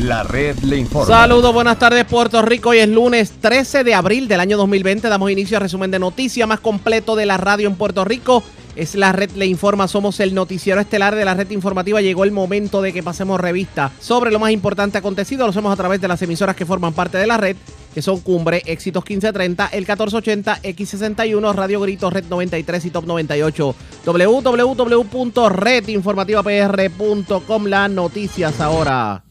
La red le informa. Saludos, buenas tardes Puerto Rico. Hoy es lunes 13 de abril del año 2020. Damos inicio al resumen de noticias más completo de la radio en Puerto Rico. Es la red Le Informa, somos el noticiero estelar de la red informativa. Llegó el momento de que pasemos revista sobre lo más importante acontecido. Lo hacemos a través de las emisoras que forman parte de la red, que son Cumbre, Éxitos 1530, el 1480, X61, Radio Grito, Red 93 y Top 98. www.redinformativapr.com. Las noticias ahora.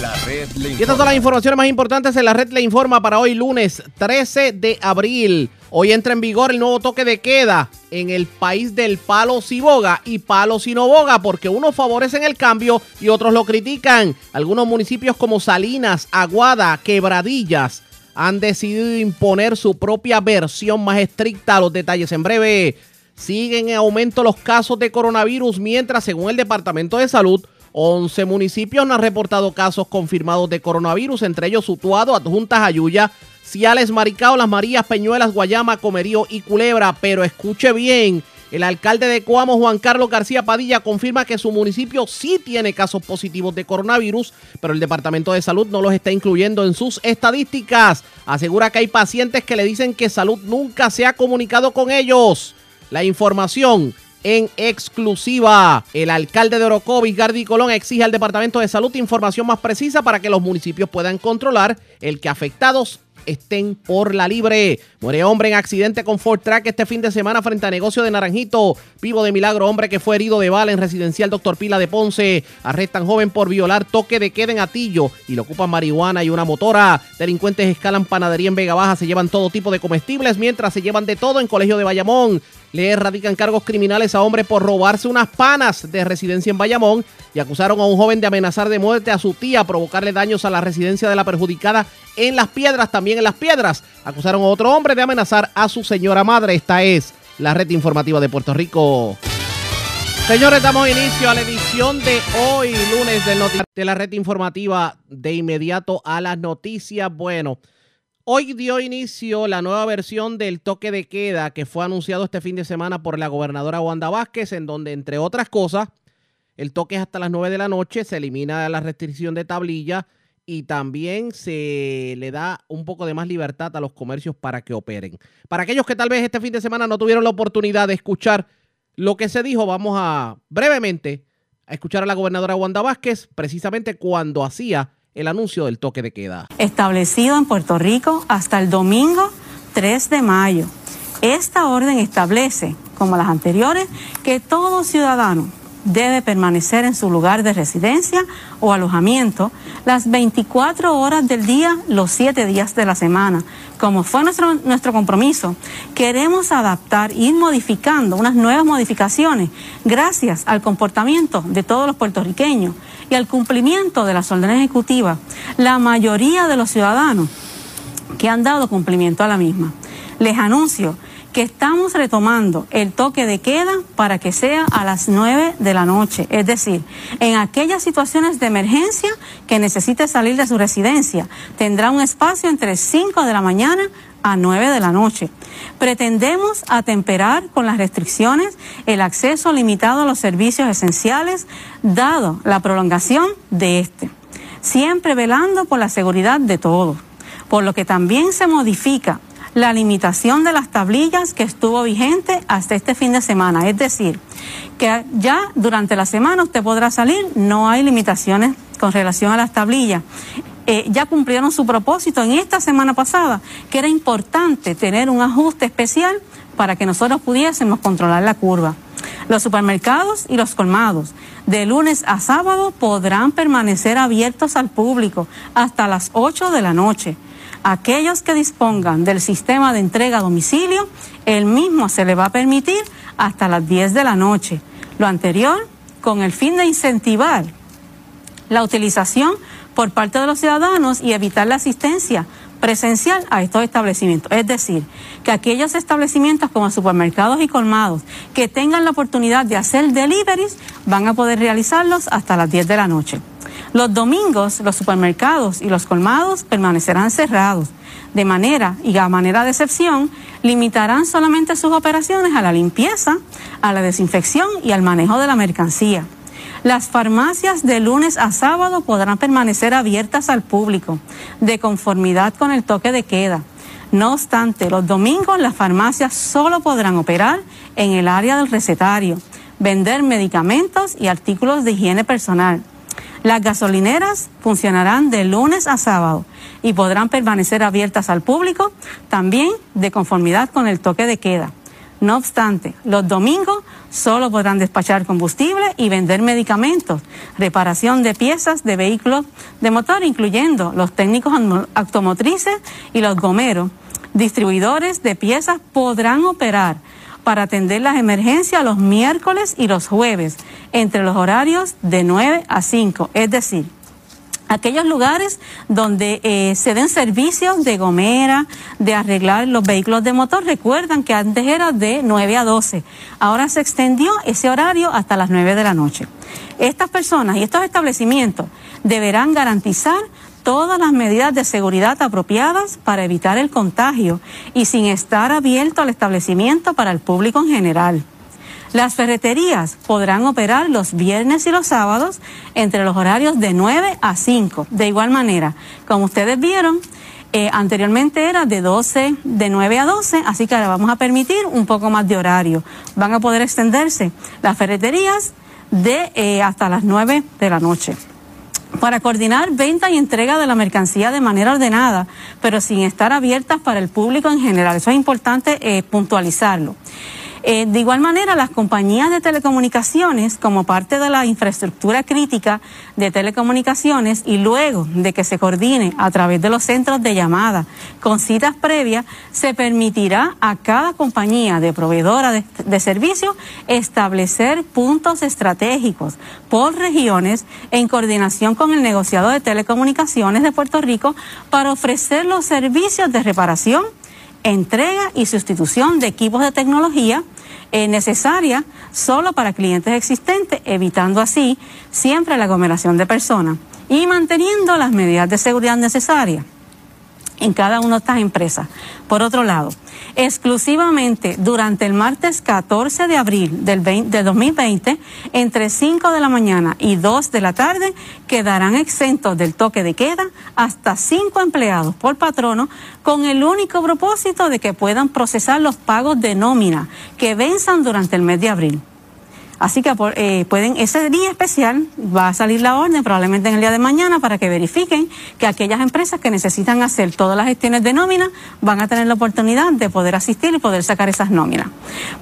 La red le Y estas son las informaciones más importantes en la red le informa para hoy lunes 13 de abril. Hoy entra en vigor el nuevo toque de queda en el país del palo si boga y palo si no boga porque unos favorecen el cambio y otros lo critican. Algunos municipios como Salinas, Aguada, Quebradillas han decidido imponer su propia versión más estricta. Los detalles en breve. Siguen en aumento los casos de coronavirus mientras según el Departamento de Salud 11 municipios no han reportado casos confirmados de coronavirus, entre ellos Utuado, Adjuntas, Ayuya, Ciales, Maricao, Las Marías, Peñuelas, Guayama, Comerío y Culebra. Pero escuche bien, el alcalde de Coamo, Juan Carlos García Padilla, confirma que su municipio sí tiene casos positivos de coronavirus, pero el Departamento de Salud no los está incluyendo en sus estadísticas. Asegura que hay pacientes que le dicen que Salud nunca se ha comunicado con ellos. La información en exclusiva. El alcalde de Orocovis, Gardi Colón, exige al Departamento de Salud información más precisa para que los municipios puedan controlar el que afectados estén por la libre. Muere hombre en accidente con Ford Track este fin de semana frente a negocio de Naranjito. Vivo de milagro, hombre que fue herido de bala en residencial Doctor Pila de Ponce. Arrestan joven por violar toque de queda en Atillo y le ocupan marihuana y una motora. Delincuentes escalan panadería en Vega Baja, se llevan todo tipo de comestibles mientras se llevan de todo en Colegio de Bayamón. Le erradican cargos criminales a hombre por robarse unas panas de residencia en Bayamón y acusaron a un joven de amenazar de muerte a su tía, provocarle daños a la residencia de la perjudicada en Las Piedras, también en Las Piedras. Acusaron a otro hombre de amenazar a su señora madre. Esta es la red informativa de Puerto Rico. Señores, damos inicio a la edición de hoy, lunes de la red informativa de inmediato a las noticias. Bueno, hoy dio inicio la nueva versión del toque de queda que fue anunciado este fin de semana por la gobernadora Wanda Vázquez, en donde, entre otras cosas, el toque es hasta las 9 de la noche, se elimina la restricción de tablilla y también se le da un poco de más libertad a los comercios para que operen. Para aquellos que tal vez este fin de semana no tuvieron la oportunidad de escuchar lo que se dijo, vamos a brevemente a escuchar a la gobernadora Wanda Vázquez precisamente cuando hacía el anuncio del toque de queda. establecido en Puerto Rico hasta el domingo 3 de mayo. Esta orden establece, como las anteriores, que todo ciudadano debe permanecer en su lugar de residencia o alojamiento las 24 horas del día, los 7 días de la semana. Como fue nuestro, nuestro compromiso, queremos adaptar, ir modificando unas nuevas modificaciones gracias al comportamiento de todos los puertorriqueños y al cumplimiento de las órdenes ejecutivas. La mayoría de los ciudadanos que han dado cumplimiento a la misma. Les anuncio que estamos retomando el toque de queda para que sea a las 9 de la noche, es decir, en aquellas situaciones de emergencia que necesite salir de su residencia, tendrá un espacio entre 5 de la mañana a 9 de la noche. Pretendemos atemperar con las restricciones el acceso limitado a los servicios esenciales, dado la prolongación de este, siempre velando por la seguridad de todos por lo que también se modifica la limitación de las tablillas que estuvo vigente hasta este fin de semana. Es decir, que ya durante la semana usted podrá salir, no hay limitaciones con relación a las tablillas. Eh, ya cumplieron su propósito en esta semana pasada, que era importante tener un ajuste especial para que nosotros pudiésemos controlar la curva. Los supermercados y los colmados de lunes a sábado podrán permanecer abiertos al público hasta las 8 de la noche. Aquellos que dispongan del sistema de entrega a domicilio, el mismo se le va a permitir hasta las 10 de la noche. Lo anterior con el fin de incentivar la utilización por parte de los ciudadanos y evitar la asistencia presencial a estos establecimientos. Es decir, que aquellos establecimientos como supermercados y colmados que tengan la oportunidad de hacer deliveries van a poder realizarlos hasta las 10 de la noche. Los domingos los supermercados y los colmados permanecerán cerrados. De manera y a manera de excepción, limitarán solamente sus operaciones a la limpieza, a la desinfección y al manejo de la mercancía. Las farmacias de lunes a sábado podrán permanecer abiertas al público, de conformidad con el toque de queda. No obstante, los domingos las farmacias solo podrán operar en el área del recetario, vender medicamentos y artículos de higiene personal. Las gasolineras funcionarán de lunes a sábado y podrán permanecer abiertas al público, también de conformidad con el toque de queda. No obstante, los domingos solo podrán despachar combustible y vender medicamentos, reparación de piezas de vehículos de motor, incluyendo los técnicos automotrices y los gomeros. Distribuidores de piezas podrán operar para atender las emergencias los miércoles y los jueves, entre los horarios de 9 a 5, es decir, aquellos lugares donde eh, se den servicios de gomera, de arreglar los vehículos de motor. Recuerdan que antes era de 9 a 12. Ahora se extendió ese horario hasta las 9 de la noche. Estas personas y estos establecimientos deberán garantizar todas las medidas de seguridad apropiadas para evitar el contagio y sin estar abierto al establecimiento para el público en general. Las ferreterías podrán operar los viernes y los sábados entre los horarios de 9 a 5. De igual manera, como ustedes vieron, eh, anteriormente era de 12, de 9 a 12, así que ahora vamos a permitir un poco más de horario. Van a poder extenderse las ferreterías de eh, hasta las 9 de la noche para coordinar venta y entrega de la mercancía de manera ordenada, pero sin estar abiertas para el público en general. Eso es importante eh, puntualizarlo. Eh, de igual manera, las compañías de telecomunicaciones, como parte de la infraestructura crítica de telecomunicaciones y luego de que se coordine a través de los centros de llamada con citas previas, se permitirá a cada compañía de proveedora de, de servicios establecer puntos estratégicos por regiones en coordinación con el negociado de telecomunicaciones de Puerto Rico para ofrecer los servicios de reparación entrega y sustitución de equipos de tecnología eh, necesaria solo para clientes existentes, evitando así siempre la aglomeración de personas y manteniendo las medidas de seguridad necesarias en cada una de estas empresas. Por otro lado, exclusivamente durante el martes 14 de abril del de 2020, entre 5 de la mañana y 2 de la tarde, quedarán exentos del toque de queda hasta 5 empleados por patrono con el único propósito de que puedan procesar los pagos de nómina que venzan durante el mes de abril. Así que eh, pueden, ese día especial va a salir la orden probablemente en el día de mañana para que verifiquen que aquellas empresas que necesitan hacer todas las gestiones de nómina van a tener la oportunidad de poder asistir y poder sacar esas nóminas.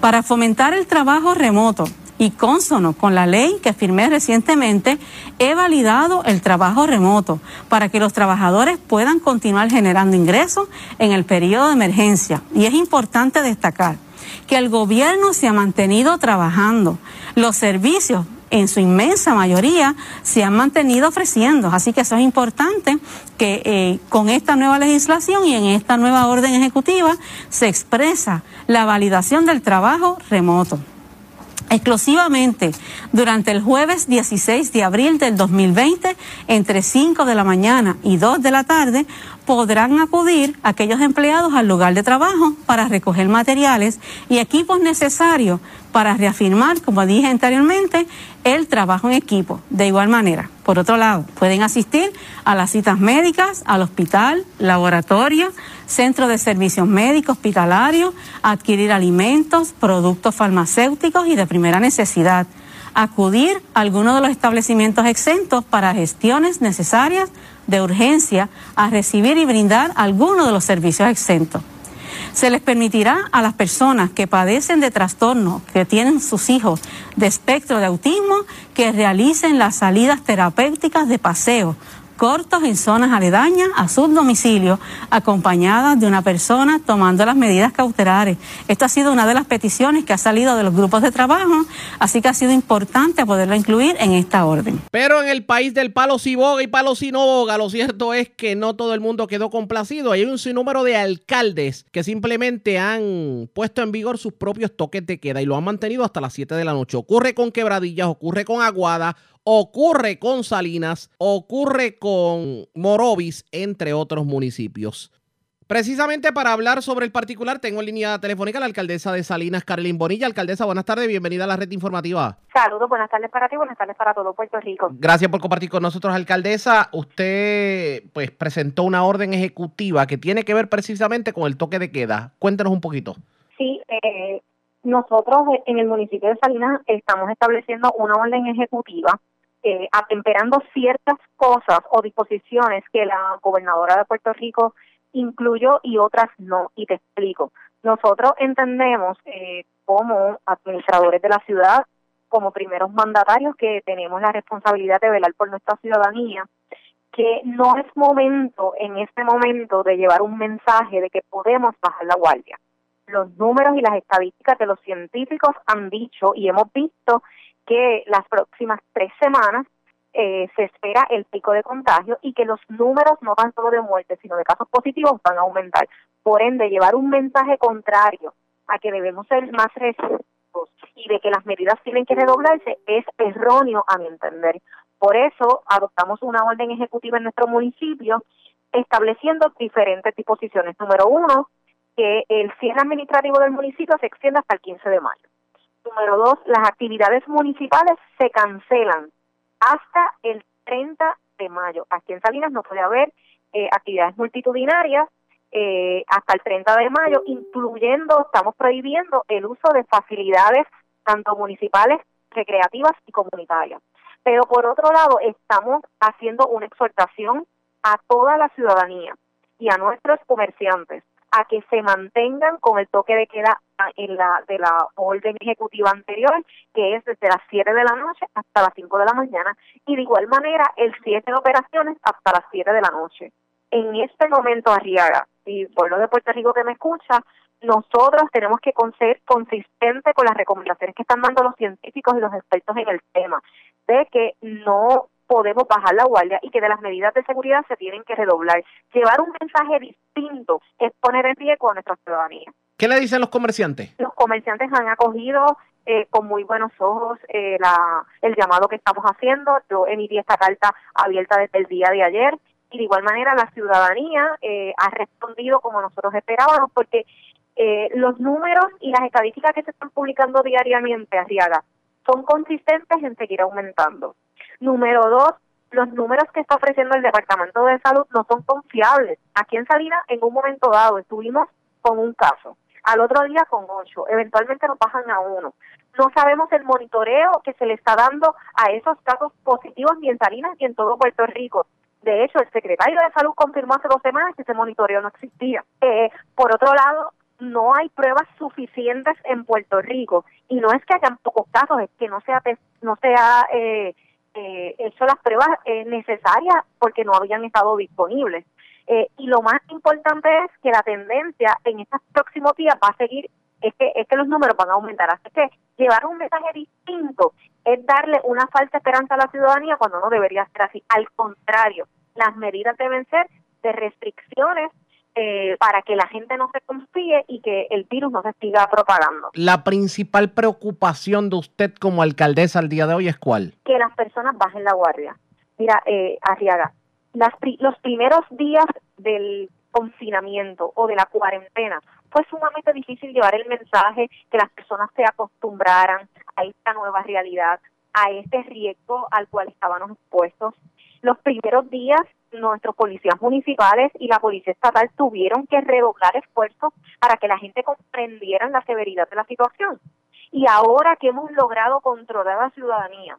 Para fomentar el trabajo remoto y consono con la ley que firmé recientemente, he validado el trabajo remoto para que los trabajadores puedan continuar generando ingresos en el periodo de emergencia. Y es importante destacar que el gobierno se ha mantenido trabajando. Los servicios en su inmensa mayoría se han mantenido ofreciendo. Así que eso es importante que eh, con esta nueva legislación y en esta nueva orden ejecutiva se expresa la validación del trabajo remoto. Exclusivamente durante el jueves 16 de abril del 2020, entre 5 de la mañana y 2 de la tarde, podrán acudir aquellos empleados al lugar de trabajo para recoger materiales y equipos necesarios para reafirmar, como dije anteriormente, el trabajo en equipo. De igual manera, por otro lado, pueden asistir a las citas médicas, al hospital, laboratorio, centro de servicios médicos, hospitalarios, adquirir alimentos, productos farmacéuticos y de primera necesidad acudir a alguno de los establecimientos exentos para gestiones necesarias de urgencia a recibir y brindar alguno de los servicios exentos. Se les permitirá a las personas que padecen de trastornos, que tienen sus hijos de espectro de autismo, que realicen las salidas terapéuticas de paseo cortos en zonas aledañas a su domicilio, acompañadas de una persona tomando las medidas cautelares. Esto ha sido una de las peticiones que ha salido de los grupos de trabajo, así que ha sido importante poderlo incluir en esta orden. Pero en el país del palo si boga y palo si no boga, lo cierto es que no todo el mundo quedó complacido. Hay un sinnúmero de alcaldes que simplemente han puesto en vigor sus propios toques de queda y lo han mantenido hasta las 7 de la noche. Ocurre con Quebradillas, ocurre con Aguada, ocurre con Salinas, ocurre con Morovis, entre otros municipios. Precisamente para hablar sobre el particular, tengo en línea telefónica a la alcaldesa de Salinas, Carolyn Bonilla. Alcaldesa, buenas tardes, bienvenida a la red informativa. Saludos, buenas tardes para ti, buenas tardes para todo Puerto Rico. Gracias por compartir con nosotros, alcaldesa. Usted pues presentó una orden ejecutiva que tiene que ver precisamente con el toque de queda. Cuéntenos un poquito. Sí, eh, nosotros en el municipio de Salinas estamos estableciendo una orden ejecutiva eh, atemperando ciertas cosas o disposiciones que la gobernadora de Puerto Rico incluyó y otras no. Y te explico. Nosotros entendemos eh, como administradores de la ciudad, como primeros mandatarios que tenemos la responsabilidad de velar por nuestra ciudadanía, que no es momento en este momento de llevar un mensaje de que podemos bajar la guardia. Los números y las estadísticas de los científicos han dicho y hemos visto que las próximas tres semanas eh, se espera el pico de contagio y que los números no tan solo de muertes, sino de casos positivos van a aumentar. Por ende, llevar un mensaje contrario a que debemos ser más respetuosos y de que las medidas tienen que redoblarse es erróneo a mi entender. Por eso adoptamos una orden ejecutiva en nuestro municipio estableciendo diferentes disposiciones. Número uno, que el cierre administrativo del municipio se extienda hasta el 15 de mayo. Número dos, las actividades municipales se cancelan hasta el 30 de mayo. Aquí en Salinas no puede haber eh, actividades multitudinarias eh, hasta el 30 de mayo, incluyendo, estamos prohibiendo el uso de facilidades tanto municipales, recreativas y comunitarias. Pero por otro lado, estamos haciendo una exhortación a toda la ciudadanía y a nuestros comerciantes a que se mantengan con el toque de queda en la de la orden ejecutiva anterior, que es desde las 7 de la noche hasta las 5 de la mañana, y de igual manera el 7 de operaciones hasta las 7 de la noche. En este momento, Arriaga, y pueblo de Puerto Rico que me escucha, nosotros tenemos que ser consistentes con las recomendaciones que están dando los científicos y los expertos en el tema, de que no podemos bajar la guardia y que de las medidas de seguridad se tienen que redoblar. Llevar un mensaje distinto es poner en riesgo a nuestra ciudadanía. ¿Qué le dicen los comerciantes? Los comerciantes han acogido eh, con muy buenos ojos eh, la, el llamado que estamos haciendo. Yo emití esta carta abierta desde el día de ayer y de igual manera la ciudadanía eh, ha respondido como nosotros esperábamos porque los números y las estadísticas que se están publicando diariamente, Arriaga, son consistentes en seguir aumentando. Número dos, los números que está ofreciendo el Departamento de Salud no son confiables. Aquí en Salinas, en un momento dado, estuvimos con un caso, al otro día con ocho, eventualmente nos bajan a uno. No sabemos el monitoreo que se le está dando a esos casos positivos ni en Salinas ni en todo Puerto Rico. De hecho, el secretario de Salud confirmó hace dos semanas que ese monitoreo no existía. Eh, por otro lado, no hay pruebas suficientes en Puerto Rico y no es que hayan pocos casos, es que no se ha, no se ha eh, eh, hecho las pruebas eh, necesarias porque no habían estado disponibles. Eh, y lo más importante es que la tendencia en estos próximos días va a seguir, es que, es que los números van a aumentar. Así que llevar un mensaje distinto es darle una falsa esperanza a la ciudadanía cuando no debería ser así. Al contrario, las medidas deben ser de restricciones eh, para que la gente no se confíe y que el virus no se siga propagando. La principal preocupación de usted como alcaldesa al día de hoy es cuál? Que las personas bajen la guardia. Mira, eh, Arriaga, las, los primeros días del confinamiento o de la cuarentena fue sumamente difícil llevar el mensaje que las personas se acostumbraran a esta nueva realidad, a este riesgo al cual estábamos expuestos. Los primeros días nuestros policías municipales y la policía estatal tuvieron que redoblar esfuerzos para que la gente comprendiera la severidad de la situación. Y ahora que hemos logrado controlar a la ciudadanía,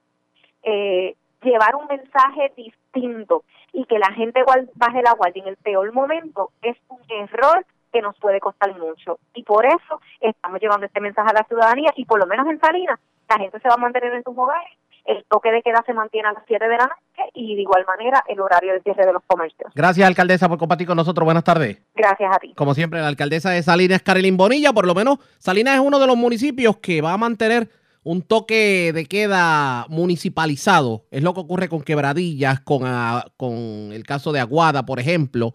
eh, llevar un mensaje distinto y que la gente baje la guardia en el peor momento es un error que nos puede costar mucho. Y por eso estamos llevando este mensaje a la ciudadanía y por lo menos en Salinas la gente se va a mantener en sus hogares el toque de queda se mantiene a las 7 de la noche y de igual manera el horario de cierre de los comercios. Gracias, alcaldesa, por compartir con nosotros. Buenas tardes. Gracias a ti. Como siempre, la alcaldesa de Salinas, Carolyn Bonilla, por lo menos Salinas es uno de los municipios que va a mantener un toque de queda municipalizado. Es lo que ocurre con Quebradillas, con, ah, con el caso de Aguada, por ejemplo.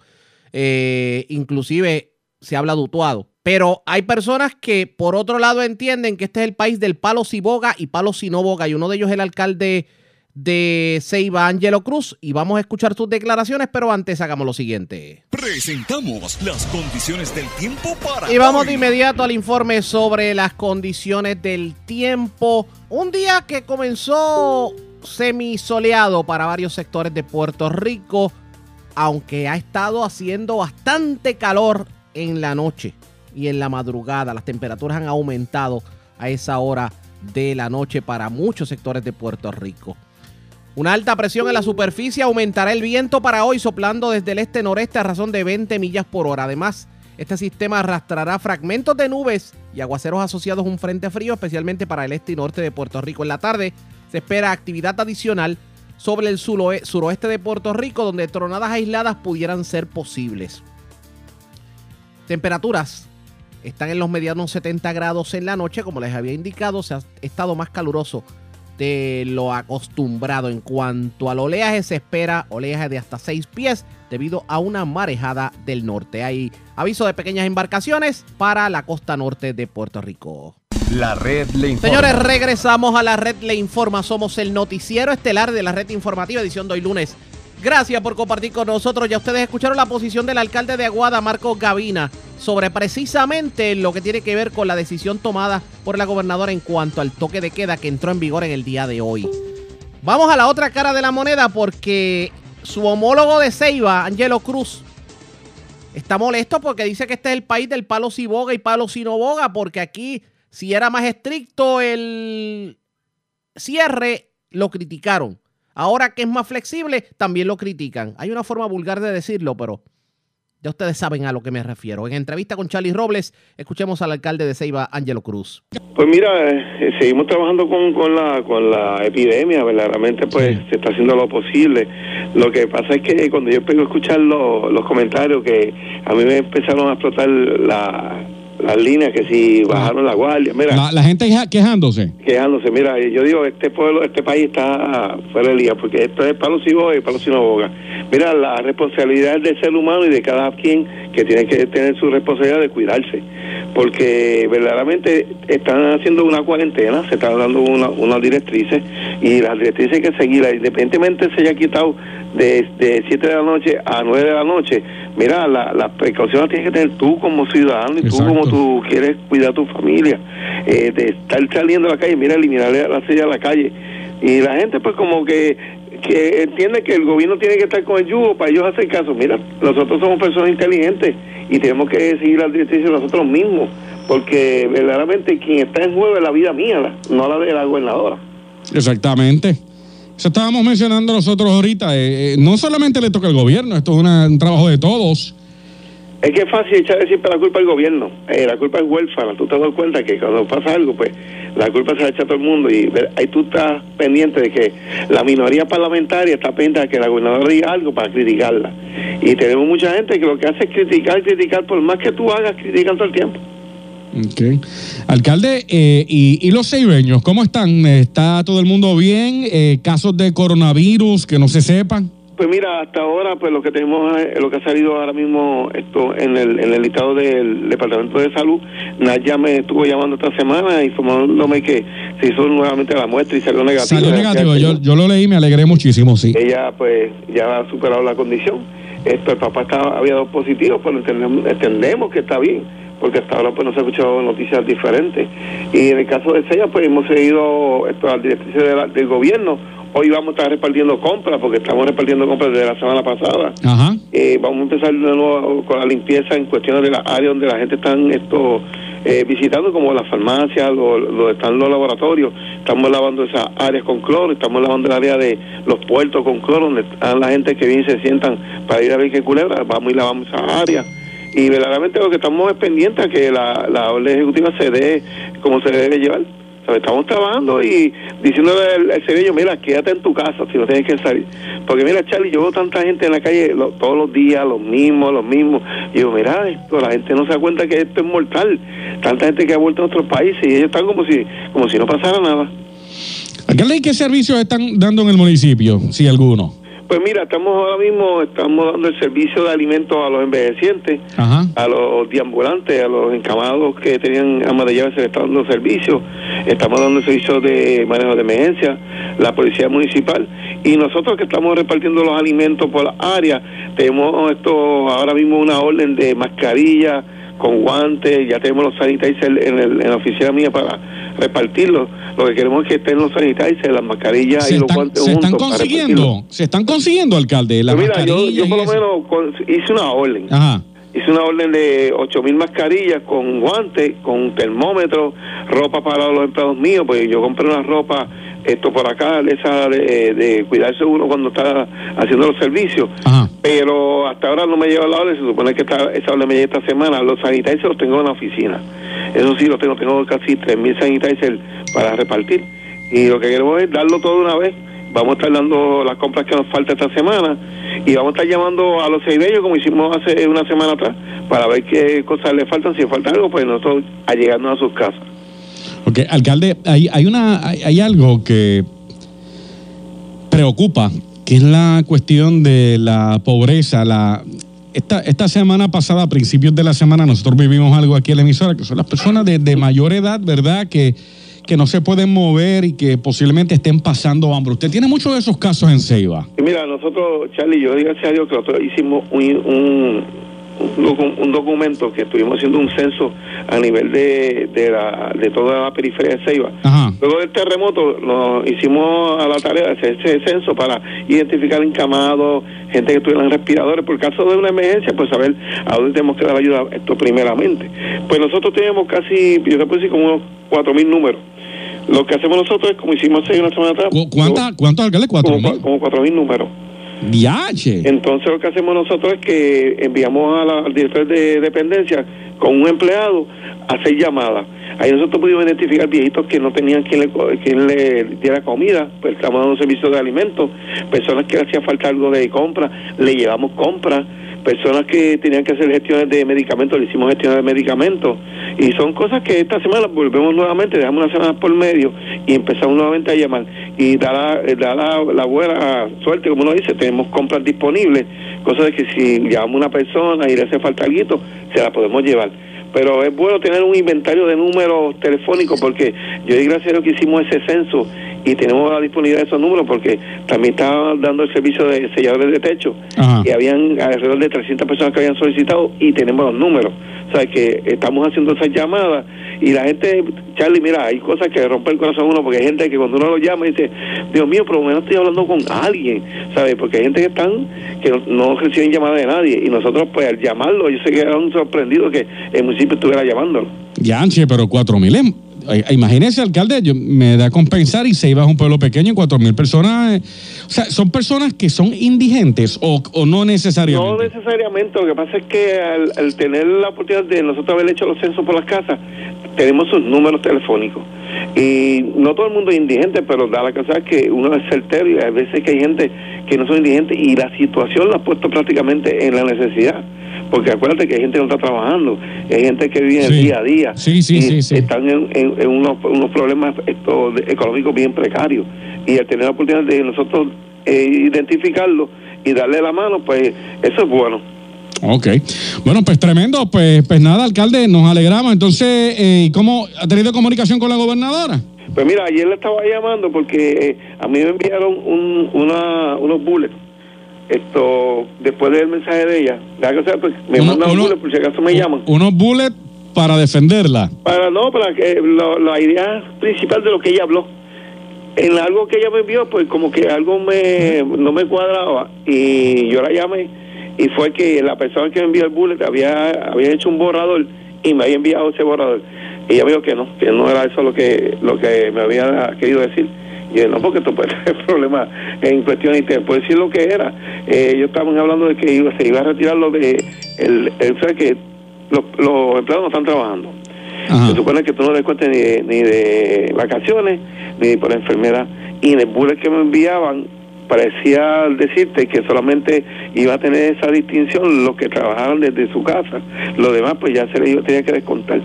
Eh, inclusive se habla de Utuado. Pero hay personas que, por otro lado, entienden que este es el país del palo si boga y palo si no boga. Y uno de ellos es el alcalde de Ceiba Angelo Cruz y vamos a escuchar sus declaraciones, pero antes hagamos lo siguiente. Presentamos las condiciones del tiempo para Y vamos de inmediato al informe sobre las condiciones del tiempo. Un día que comenzó semisoleado para varios sectores de Puerto Rico, aunque ha estado haciendo bastante calor en la noche y en la madrugada. Las temperaturas han aumentado a esa hora de la noche para muchos sectores de Puerto Rico. Una alta presión en la superficie aumentará el viento para hoy soplando desde el este-noreste a razón de 20 millas por hora. Además, este sistema arrastrará fragmentos de nubes y aguaceros asociados a un frente frío, especialmente para el este y norte de Puerto Rico. En la tarde se espera actividad adicional sobre el suroe- suroeste de Puerto Rico, donde tronadas aisladas pudieran ser posibles. Temperaturas están en los medianos 70 grados en la noche, como les había indicado, se ha estado más caluroso de lo acostumbrado. En cuanto al oleaje, se espera oleaje de hasta 6 pies debido a una marejada del norte. Hay aviso de pequeñas embarcaciones para la costa norte de Puerto Rico. La red le informa. Señores, regresamos a la red Le Informa. Somos el noticiero estelar de la red informativa, edición de hoy lunes. Gracias por compartir con nosotros. Ya ustedes escucharon la posición del alcalde de Aguada, Marco Gavina, sobre precisamente lo que tiene que ver con la decisión tomada por la gobernadora en cuanto al toque de queda que entró en vigor en el día de hoy. Vamos a la otra cara de la moneda porque su homólogo de Ceiba, Angelo Cruz, está molesto porque dice que este es el país del palo si boga y palo si no boga, porque aquí si era más estricto el cierre, lo criticaron. Ahora que es más flexible, también lo critican. Hay una forma vulgar de decirlo, pero ya ustedes saben a lo que me refiero. En entrevista con Charlie Robles, escuchemos al alcalde de Ceiba, Angelo Cruz. Pues mira, eh, seguimos trabajando con, con la con la epidemia, verdaderamente pues se está haciendo lo posible. Lo que pasa es que cuando yo empecé a escuchar lo- los comentarios que a mí me empezaron a explotar la- las líneas, que si bajaron la guardia, mira, La, la gente quejándose. quejándose, mira, yo digo, este pueblo, este país está fuera de liga, porque esto es palo si boga y palo si no boga. Mira, la responsabilidad es del ser humano y de cada quien que tiene que tener su responsabilidad de cuidarse, porque verdaderamente están haciendo una cuarentena, se están dando una, unas directrices y las directrices hay que seguirlas, independientemente se haya quitado de, de 7 de la noche a 9 de la noche, mira, la- las precauciones tienes que tener tú como ciudadano y tú Exacto. como tú quieres cuidar a tu familia, eh, de estar saliendo a la calle, mira, eliminar la silla a la calle. Y la gente pues como que, que entiende que el gobierno tiene que estar con el yugo para ellos hacer caso. Mira, nosotros somos personas inteligentes y tenemos que seguir las directrices nosotros mismos, porque verdaderamente quien está en juego es la vida mía, la- no la de la gobernadora. Exactamente. Eso estábamos mencionando nosotros ahorita. eh, eh, no solamente le toca al gobierno, esto es una- un trabajo de todos. Es que es fácil echarle siempre la culpa al gobierno. Eh, la culpa es huérfana. Tú te das cuenta que cuando pasa algo, pues la culpa se la echa a todo el mundo. Y ahí tú estás pendiente de que la minoría parlamentaria está pendiente de que la gobernadora diga algo para criticarla. Y tenemos mucha gente que lo que hace es criticar, criticar. Por más que tú hagas, critican todo el tiempo. Ok. Alcalde, eh, y, y los seibeños, ¿cómo están? ¿Está todo el mundo bien? Eh, ¿Casos de coronavirus que no se sepan? Pues mira, hasta ahora, pues lo que tenemos, eh, lo que ha salido ahora mismo esto en el, en el listado del Departamento de Salud, Naya me estuvo llamando esta semana informándome que se hizo nuevamente la muestra y salió negativo. Salió negativo. Yo, yo lo leí, me alegré muchísimo, sí. Ella pues ya ha superado la condición. Esto, el papá estaba, había dos positivos, pero entendemos, entendemos que está bien, porque hasta ahora pues no se ha escuchado noticias diferentes. Y en el caso de Sella, pues hemos seguido esto, de la- del gobierno. Hoy vamos a estar repartiendo compras, porque estamos repartiendo compras desde la semana pasada. Ajá. Eh, vamos a empezar de nuevo con la limpieza en cuestiones de las áreas donde la gente está esto, eh, visitando, como las farmacias, lo- donde están los laboratorios. Estamos lavando esas áreas con cloro, estamos lavando el área de los puertos con cloro, donde están la gente que viene y se sientan para ir a ver qué culebra. Vamos y lavamos esas áreas. Y verdaderamente lo que estamos es pendiente a que la, la orden ejecutiva se dé como se debe llevar. Estamos trabajando y diciéndole al, al cereño, mira, quédate en tu casa si no tienes que salir. Porque mira, Charlie, yo veo tanta gente en la calle todos los días, los mismos, los mismos. Y digo, mira, esto, la gente no se da cuenta que esto es mortal. Tanta gente que ha vuelto a otros países y ellos están como si, como si no pasara nada. Alcalde, ¿y qué servicios están dando en el municipio? Si alguno. Pues mira, estamos ahora mismo, estamos dando el servicio de alimentos a los envejecientes, Ajá. a los deambulantes, a los encamados que tenían ama de llaves, se les está dando servicio. Estamos dando servicio de manejo de emergencia, la policía municipal. Y nosotros que estamos repartiendo los alimentos por la área, tenemos esto ahora mismo una orden de mascarilla con guantes, ya tenemos los sanitizers en, el- en la oficina mía para repartirlos. Lo que queremos es que estén los sanitizers, las mascarillas Se y los guantes se están juntos consiguiendo, se están consiguiendo, alcalde, las Pues mira, yo, por lo menos con- hice una orden. Ajá. Hice una orden de 8 mil mascarillas con guantes, con termómetro, ropa para los empleados míos, porque yo compré una ropa esto por acá, esa de, de cuidarse uno cuando está haciendo los servicios. Ajá. Pero hasta ahora no me lleva la orden, se supone que esta, esa orden me llega esta semana. Los sanitizers los tengo en la oficina. Eso sí, los tengo, tengo casi 3 mil sanitizers para repartir. Y lo que queremos es darlo todo de una vez. Vamos a estar dando las compras que nos falta esta semana y vamos a estar llamando a los seideños como hicimos hace una semana atrás para ver qué cosas le faltan. Si falta algo, pues nosotros allegarnos a sus casas. Ok, alcalde, hay, hay, una, hay, hay algo que preocupa, que es la cuestión de la pobreza. La, esta, esta semana pasada, a principios de la semana, nosotros vivimos algo aquí en la emisora, que son las personas de, de mayor edad, ¿verdad? Que, que no se pueden mover y que posiblemente estén pasando hambre. Usted tiene muchos de esos casos en Ceiba. Mira, nosotros, Charlie, yo gracias a Dios que nosotros hicimos un, un, un docu- un documento que estuvimos haciendo un censo a nivel de, de, la, de toda la periferia de Ceiba. Ajá. Luego del terremoto nos hicimos a la tarea de hacer ese censo para identificar encamados, gente que estuviera en respiradores, por caso de una emergencia, pues saber a dónde tenemos que dar ayuda, esto primeramente. Pues nosotros teníamos casi, yo te puedo decir, como unos cuatro mil números. Lo que hacemos nosotros es, como hicimos hace una semana atrás, ¿Cu- ¿Cuánta, ¿Cuántos alcaldes? ¿Cuatro como, mil? como cuatro mil números. Diache. Entonces lo que hacemos nosotros es que enviamos a la- al director de dependencia con un empleado a hacer llamadas. Ahí nosotros pudimos identificar viejitos que no tenían quien le, quien le diera comida, pues estamos dando servicio de alimentos, personas que le hacía falta algo de compra, le llevamos compra, personas que tenían que hacer gestiones de medicamentos, le hicimos gestiones de medicamentos, y son cosas que esta semana volvemos nuevamente, dejamos una semana por medio y empezamos nuevamente a llamar y da la, eh, da la, buena suerte, como uno dice, tenemos compras disponibles, cosa de que si llamamos a una persona y le hace falta algo, se la podemos llevar. Pero es bueno tener un inventario de números telefónicos porque yo di gracias a Dios que hicimos ese censo y tenemos la disponibilidad de esos números porque también estaba dando el servicio de selladores de techo Ajá. y habían alrededor de 300 personas que habían solicitado y tenemos los números. O sea, que estamos haciendo esas llamadas y la gente, Charlie, mira, hay cosas que rompen el corazón a uno porque hay gente que cuando uno lo llama dice, Dios mío, por lo menos estoy hablando con alguien, ¿sabes? Porque hay gente que están, que no, no reciben llamada de nadie y nosotros pues al llamarlo, yo sé que eran sorprendidos que el municipio estuviera llamándolo. Dianche, pero cuatro mil. Imagínese, alcalde, yo, me da a compensar y Ceiba es un pueblo pequeño y cuatro mil personas. eh, o sea, ¿son personas que son indigentes o, o no No necesariamente? necesariamente, lo que pasa es que al, al tener la oportunidad de nosotros haber hecho los censos por las casas, tenemos sus números telefónicos. Y no todo el mundo es indigente, pero da la cosa que uno es certero y hay veces que hay gente que no son indigentes y la situación la ha puesto prácticamente en la necesidad. Porque acuérdate que hay gente que no está trabajando, hay gente que vive el día a día Sí, sí, y están en, en- en unos, unos problemas esto, económicos bien precarios. Y al tener la oportunidad de nosotros eh, identificarlo y darle la mano, pues eso es bueno. Ok. Bueno, pues tremendo. Pues, pues nada, alcalde, nos alegramos. Entonces, eh, ¿cómo ha tenido comunicación con la gobernadora? Pues mira, ayer le estaba llamando porque eh, a mí me enviaron un, una, unos bullets. Esto, después del mensaje de ella, que sea, pues, me Uno- mandan uno- bullets por si acaso me llaman. Unos bullets para defenderla. Para no, para que lo- la idea principal de lo que ella habló. En algo que ella me envió, pues como que algo me, no me cuadraba y yo la llamé y fue que la persona que me envió el bullet había, había hecho un borrador y me había enviado ese borrador. Y ella me dijo que no, que no era eso lo que, lo que me había querido decir. Y yo, no, porque esto puede ser problema en cuestión y te puedo decir lo que era. Eh, ellos estaban hablando de que iba, se iba a retirar lo de, el, el, o sea, que los, los empleados no están trabajando. Ajá. Se supone que tú no descuentes ni de, ni de vacaciones, ni por enfermedad. Y en el bullet que me enviaban, parecía decirte que solamente iba a tener esa distinción los que trabajaban desde su casa, lo demás pues ya se les tenía que descontar.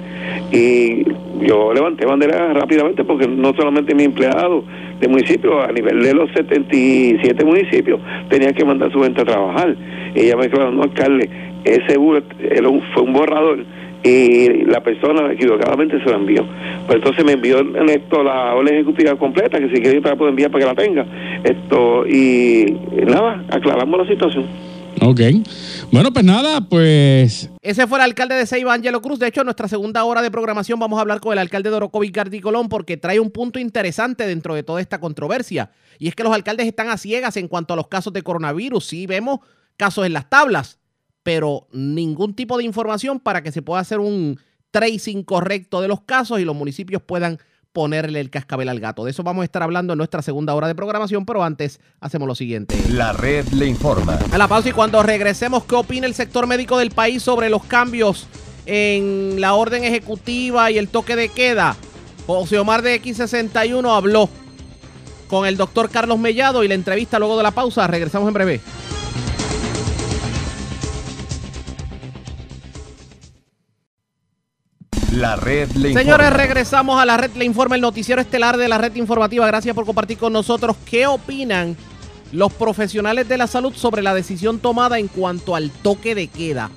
Y yo levanté bandera rápidamente porque no solamente mi empleado de municipio, a nivel de los 77 municipios, tenía que mandar su gente a trabajar. Y ella me dijo, no, alcalde, ese bullet fue un borrador y la persona equivocadamente se lo envió. Pues entonces me envió en esto la orden ejecutiva completa, que si quiere yo te la puedo enviar para que la tenga. Esto, y nada, aclaramos la situación. Ok. Bueno, pues nada, pues Ese fue el alcalde de Ceiba, Angelo Cruz. De hecho, en nuestra segunda hora de programación vamos a hablar con el alcalde de Orocovis, Gardi Colón, porque trae un punto interesante dentro de toda esta controversia. Y es que los alcaldes están a ciegas en cuanto a los casos de coronavirus. Sí vemos casos en las tablas, pero ningún tipo de información para que se pueda hacer un tracing correcto de los casos y los municipios puedan ponerle el cascabel al gato. De eso vamos a estar hablando en nuestra segunda hora de programación, pero antes hacemos lo siguiente. La red le informa. A la pausa y cuando regresemos, ¿qué opina el sector médico del país sobre los cambios en la orden ejecutiva y el toque de queda? José Omar de X61 habló con el doctor Carlos Mellado y la entrevista luego de la pausa. Regresamos en breve. La red le informa. Señores, regresamos a la red, le informa el noticiero estelar de la red informativa. Gracias por compartir con nosotros. ¿Qué opinan los profesionales de la salud sobre la decisión tomada en cuanto al toque de queda?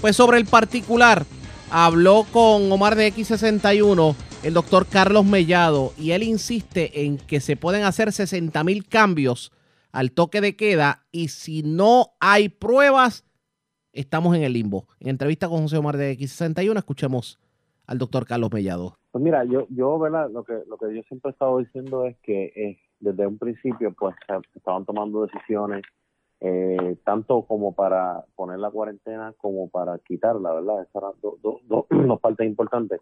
Pues sobre el particular, habló con Omar de X61 el doctor Carlos Mellado y él insiste en que se pueden hacer 60 mil cambios al toque de queda y si no hay pruebas, estamos en el limbo. En entrevista con José Omar de X61, escuchemos al doctor Carlos Mellado. Pues mira, yo, yo, ¿verdad? Lo que, lo que yo siempre he estado diciendo es que eh, desde un principio, pues, estaban tomando decisiones eh, tanto como para poner la cuarentena como para quitarla, ¿verdad? Esas eran dos dos- dos- partes importantes.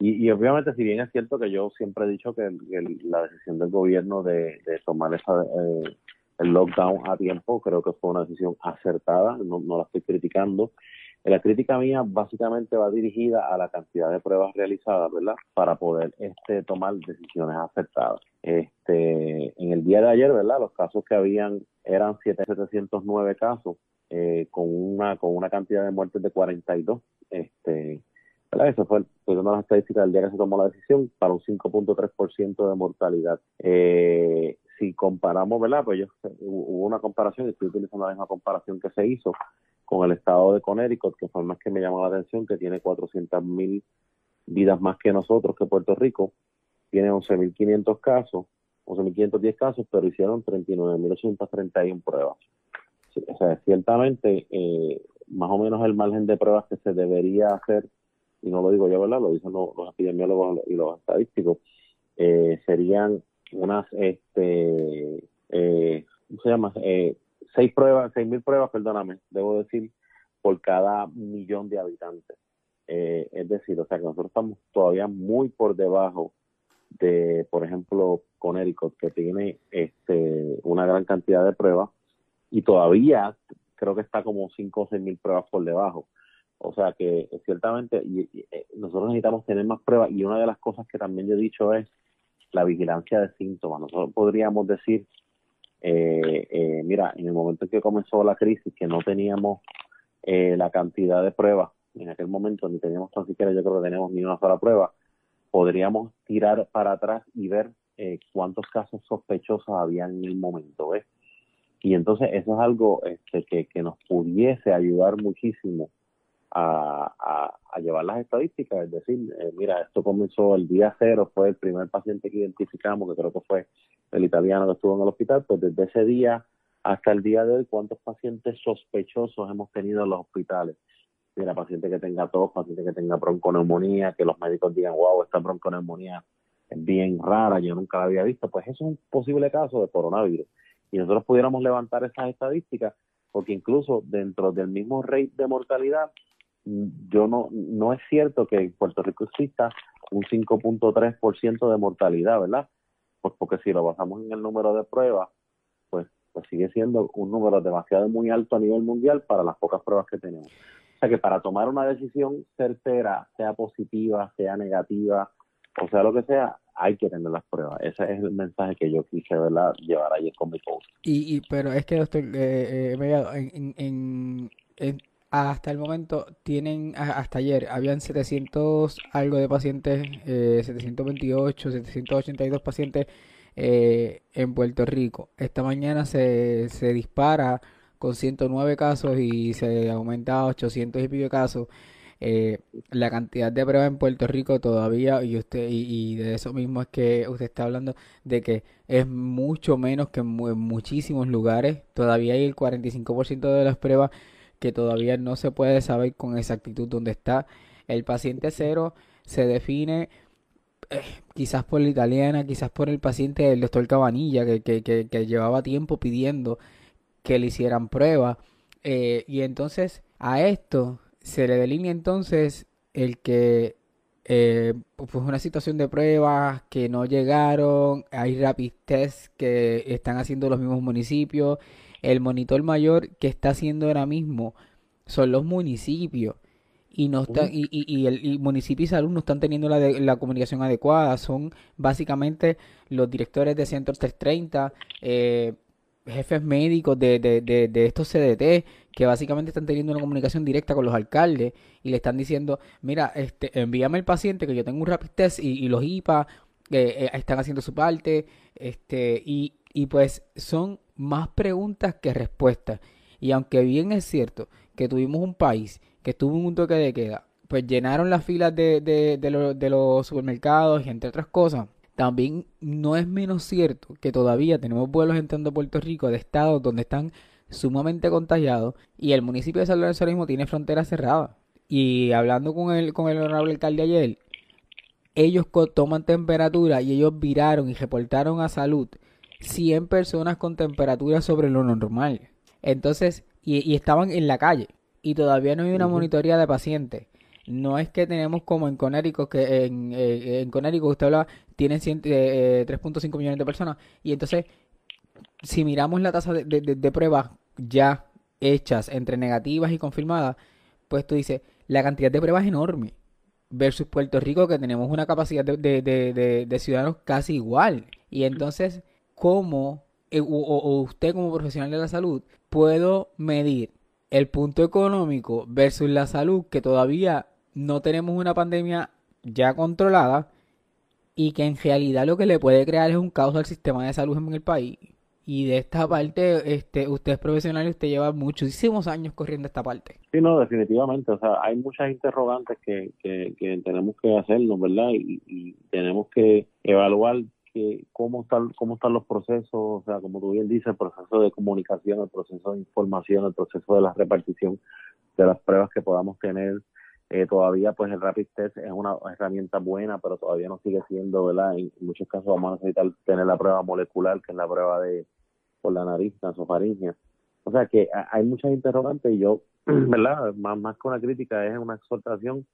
Y, y obviamente, si bien es cierto que yo siempre he dicho que el- la decisión del gobierno de, de tomar esa, eh, el lockdown a tiempo, creo que fue una decisión acertada, no, no la estoy criticando. La crítica mía básicamente va dirigida a la cantidad de pruebas realizadas, ¿verdad? Para poder este, tomar decisiones acertadas. Este, en el día de ayer, ¿verdad? Los casos que habían eran 709 casos eh, con una con una cantidad de muertes de 42. Este, ¿verdad? Eso fue, fue una de las estadísticas del día que se tomó la decisión para un 5.3% de mortalidad. Eh, si comparamos, ¿verdad? Pues yo, hubo una comparación, y estoy utilizando la misma comparación que se hizo con el estado de Connecticut, que el más que me llamó la atención, que tiene 400 mil vidas más que nosotros, que Puerto Rico, tiene 11.500 casos, 11.510 casos, pero hicieron 39.831 pruebas. O sea, ciertamente, eh, más o menos el margen de pruebas que se debería hacer, y no lo digo yo, ¿verdad? Lo dicen los, los epidemiólogos y los estadísticos, eh, serían unas, este, eh, ¿cómo se llama? Eh, seis pruebas, seis mil pruebas, perdóname, debo decir, por cada millón de habitantes. Eh, es decir, o sea que nosotros estamos todavía muy por debajo de, por ejemplo, Connecticut, que tiene este, una gran cantidad de pruebas y todavía creo que está como 5 o 6 mil pruebas por debajo. O sea que ciertamente eh, nosotros necesitamos tener más pruebas y una de las cosas que también yo he dicho es la vigilancia de síntomas. Nosotros podríamos decir, eh, eh, mira, en el momento en que comenzó la crisis, que no teníamos eh, la cantidad de pruebas, en aquel momento ni teníamos tan siquiera, yo creo que teníamos ni una sola prueba, podríamos tirar para atrás y ver eh, cuántos casos sospechosos había en el momento, ¿ves? Y entonces eso es algo este, que, que nos pudiese ayudar muchísimo a, a, a llevar las estadísticas, es decir, eh, mira, esto comenzó el día cero, fue el primer paciente que identificamos, que creo que fue el italiano que estuvo en el hospital, pues desde ese día hasta el día de hoy, ¿cuántos pacientes sospechosos hemos tenido en los hospitales? Mira, paciente que tenga tos, paciente que tenga bronconeumonía, que los médicos digan, wow, esta bronconeumonía es bien rara, yo nunca la había visto, pues eso es un posible caso de coronavirus. Y nosotros pudiéramos levantar esas estadísticas, porque incluso dentro del mismo rate de mortalidad, yo no, no es cierto que en Puerto Rico exista un 5.3% de mortalidad, ¿verdad? Pues porque si lo basamos en el número de pruebas, pues, pues sigue siendo un número demasiado muy alto a nivel mundial para las pocas pruebas que tenemos. O sea que para tomar una decisión certera, sea positiva, sea negativa, o sea lo que sea, hay que tener las pruebas. Ese es el mensaje que yo quise ¿verdad? llevar ayer con mi post. Y, y pero es que doctor, eh, eh, en, hasta el momento tienen, hasta ayer, habían 700 algo de pacientes, eh, 728, 782 pacientes eh, en Puerto Rico. Esta mañana se, se dispara con 109 casos y se aumenta a 800 y pico casos. Eh, la cantidad de pruebas en Puerto Rico todavía, y usted, y, de eso mismo es que usted está hablando, de que es mucho menos que en, muchísimos lugares. Todavía hay el 45% de las pruebas que todavía no se puede saber con exactitud dónde está. El paciente cero se define eh, quizás por la italiana, quizás por el paciente del doctor Cabanilla, que, que, que, llevaba tiempo pidiendo que le hicieran pruebas. Eh, y entonces a esto se le delinea entonces el que eh, pues una situación de pruebas que no llegaron, hay rapid que están haciendo los mismos municipios, el monitor mayor que está haciendo ahora mismo son los municipios. Y no está, y, y, el municipio y salud no están teniendo la, la comunicación adecuada, son básicamente los directores de centros 330, eh, jefes médicos de, de, de, de, estos CDT que básicamente están teniendo una comunicación directa con los alcaldes y le están diciendo, mira, este, envíame el paciente que yo tengo un rapid test y, los IPA eh, eh, están haciendo su parte, este, y, y pues son más preguntas que respuestas. Y aunque bien es cierto que tuvimos un país que estuvo en un toque de queda, pues llenaron las filas de, de, de, de los supermercados y entre otras cosas, también no es menos cierto que todavía tenemos vuelos entrando a Puerto Rico de estados donde están sumamente contagiados y el municipio de San Lorenzo mismo tiene frontera cerrada. Y hablando con el, con el honorable alcalde ayer, ellos toman temperatura y ellos viraron y reportaron a salud 100 personas con temperatura sobre lo normal. Entonces, y, estaban en la calle y todavía no hay una monitoría de pacientes no es que tenemos como en Conérico, que en, eh, en Conérico usted habla, tienen 3.5 eh, millones de personas, y entonces, si miramos la tasa de, de, pruebas ya hechas entre negativas y confirmadas, pues tú dices, la cantidad de pruebas es enorme, versus Puerto Rico, que tenemos una capacidad de, ciudadanos casi igual. Y entonces, ¿cómo, eh, o usted como profesional de la salud, puedo medir el punto económico versus la salud que todavía no tenemos una pandemia ya controlada y que en realidad lo que le puede crear es un caos al sistema de salud en el país. Y de esta parte, este, usted es profesional y usted lleva muchísimos años corriendo esta parte. Sí, no, definitivamente. O sea, hay muchas interrogantes que, que, tenemos que hacernos, ¿verdad? Y, y tenemos que evaluar que cómo están cómo están los procesos, o sea, como tú bien dices, el proceso de comunicación, el proceso de información, el proceso de la repartición de las pruebas que podamos tener, eh, todavía pues el rapid test es una herramienta buena, pero todavía no sigue siendo, ¿verdad? En muchos casos vamos a necesitar tener la prueba molecular, que es la prueba de por la nariz, nasofaringia. O sea que hay muchas interrogantes y yo, ¿verdad? Más, más que una crítica es una exhortación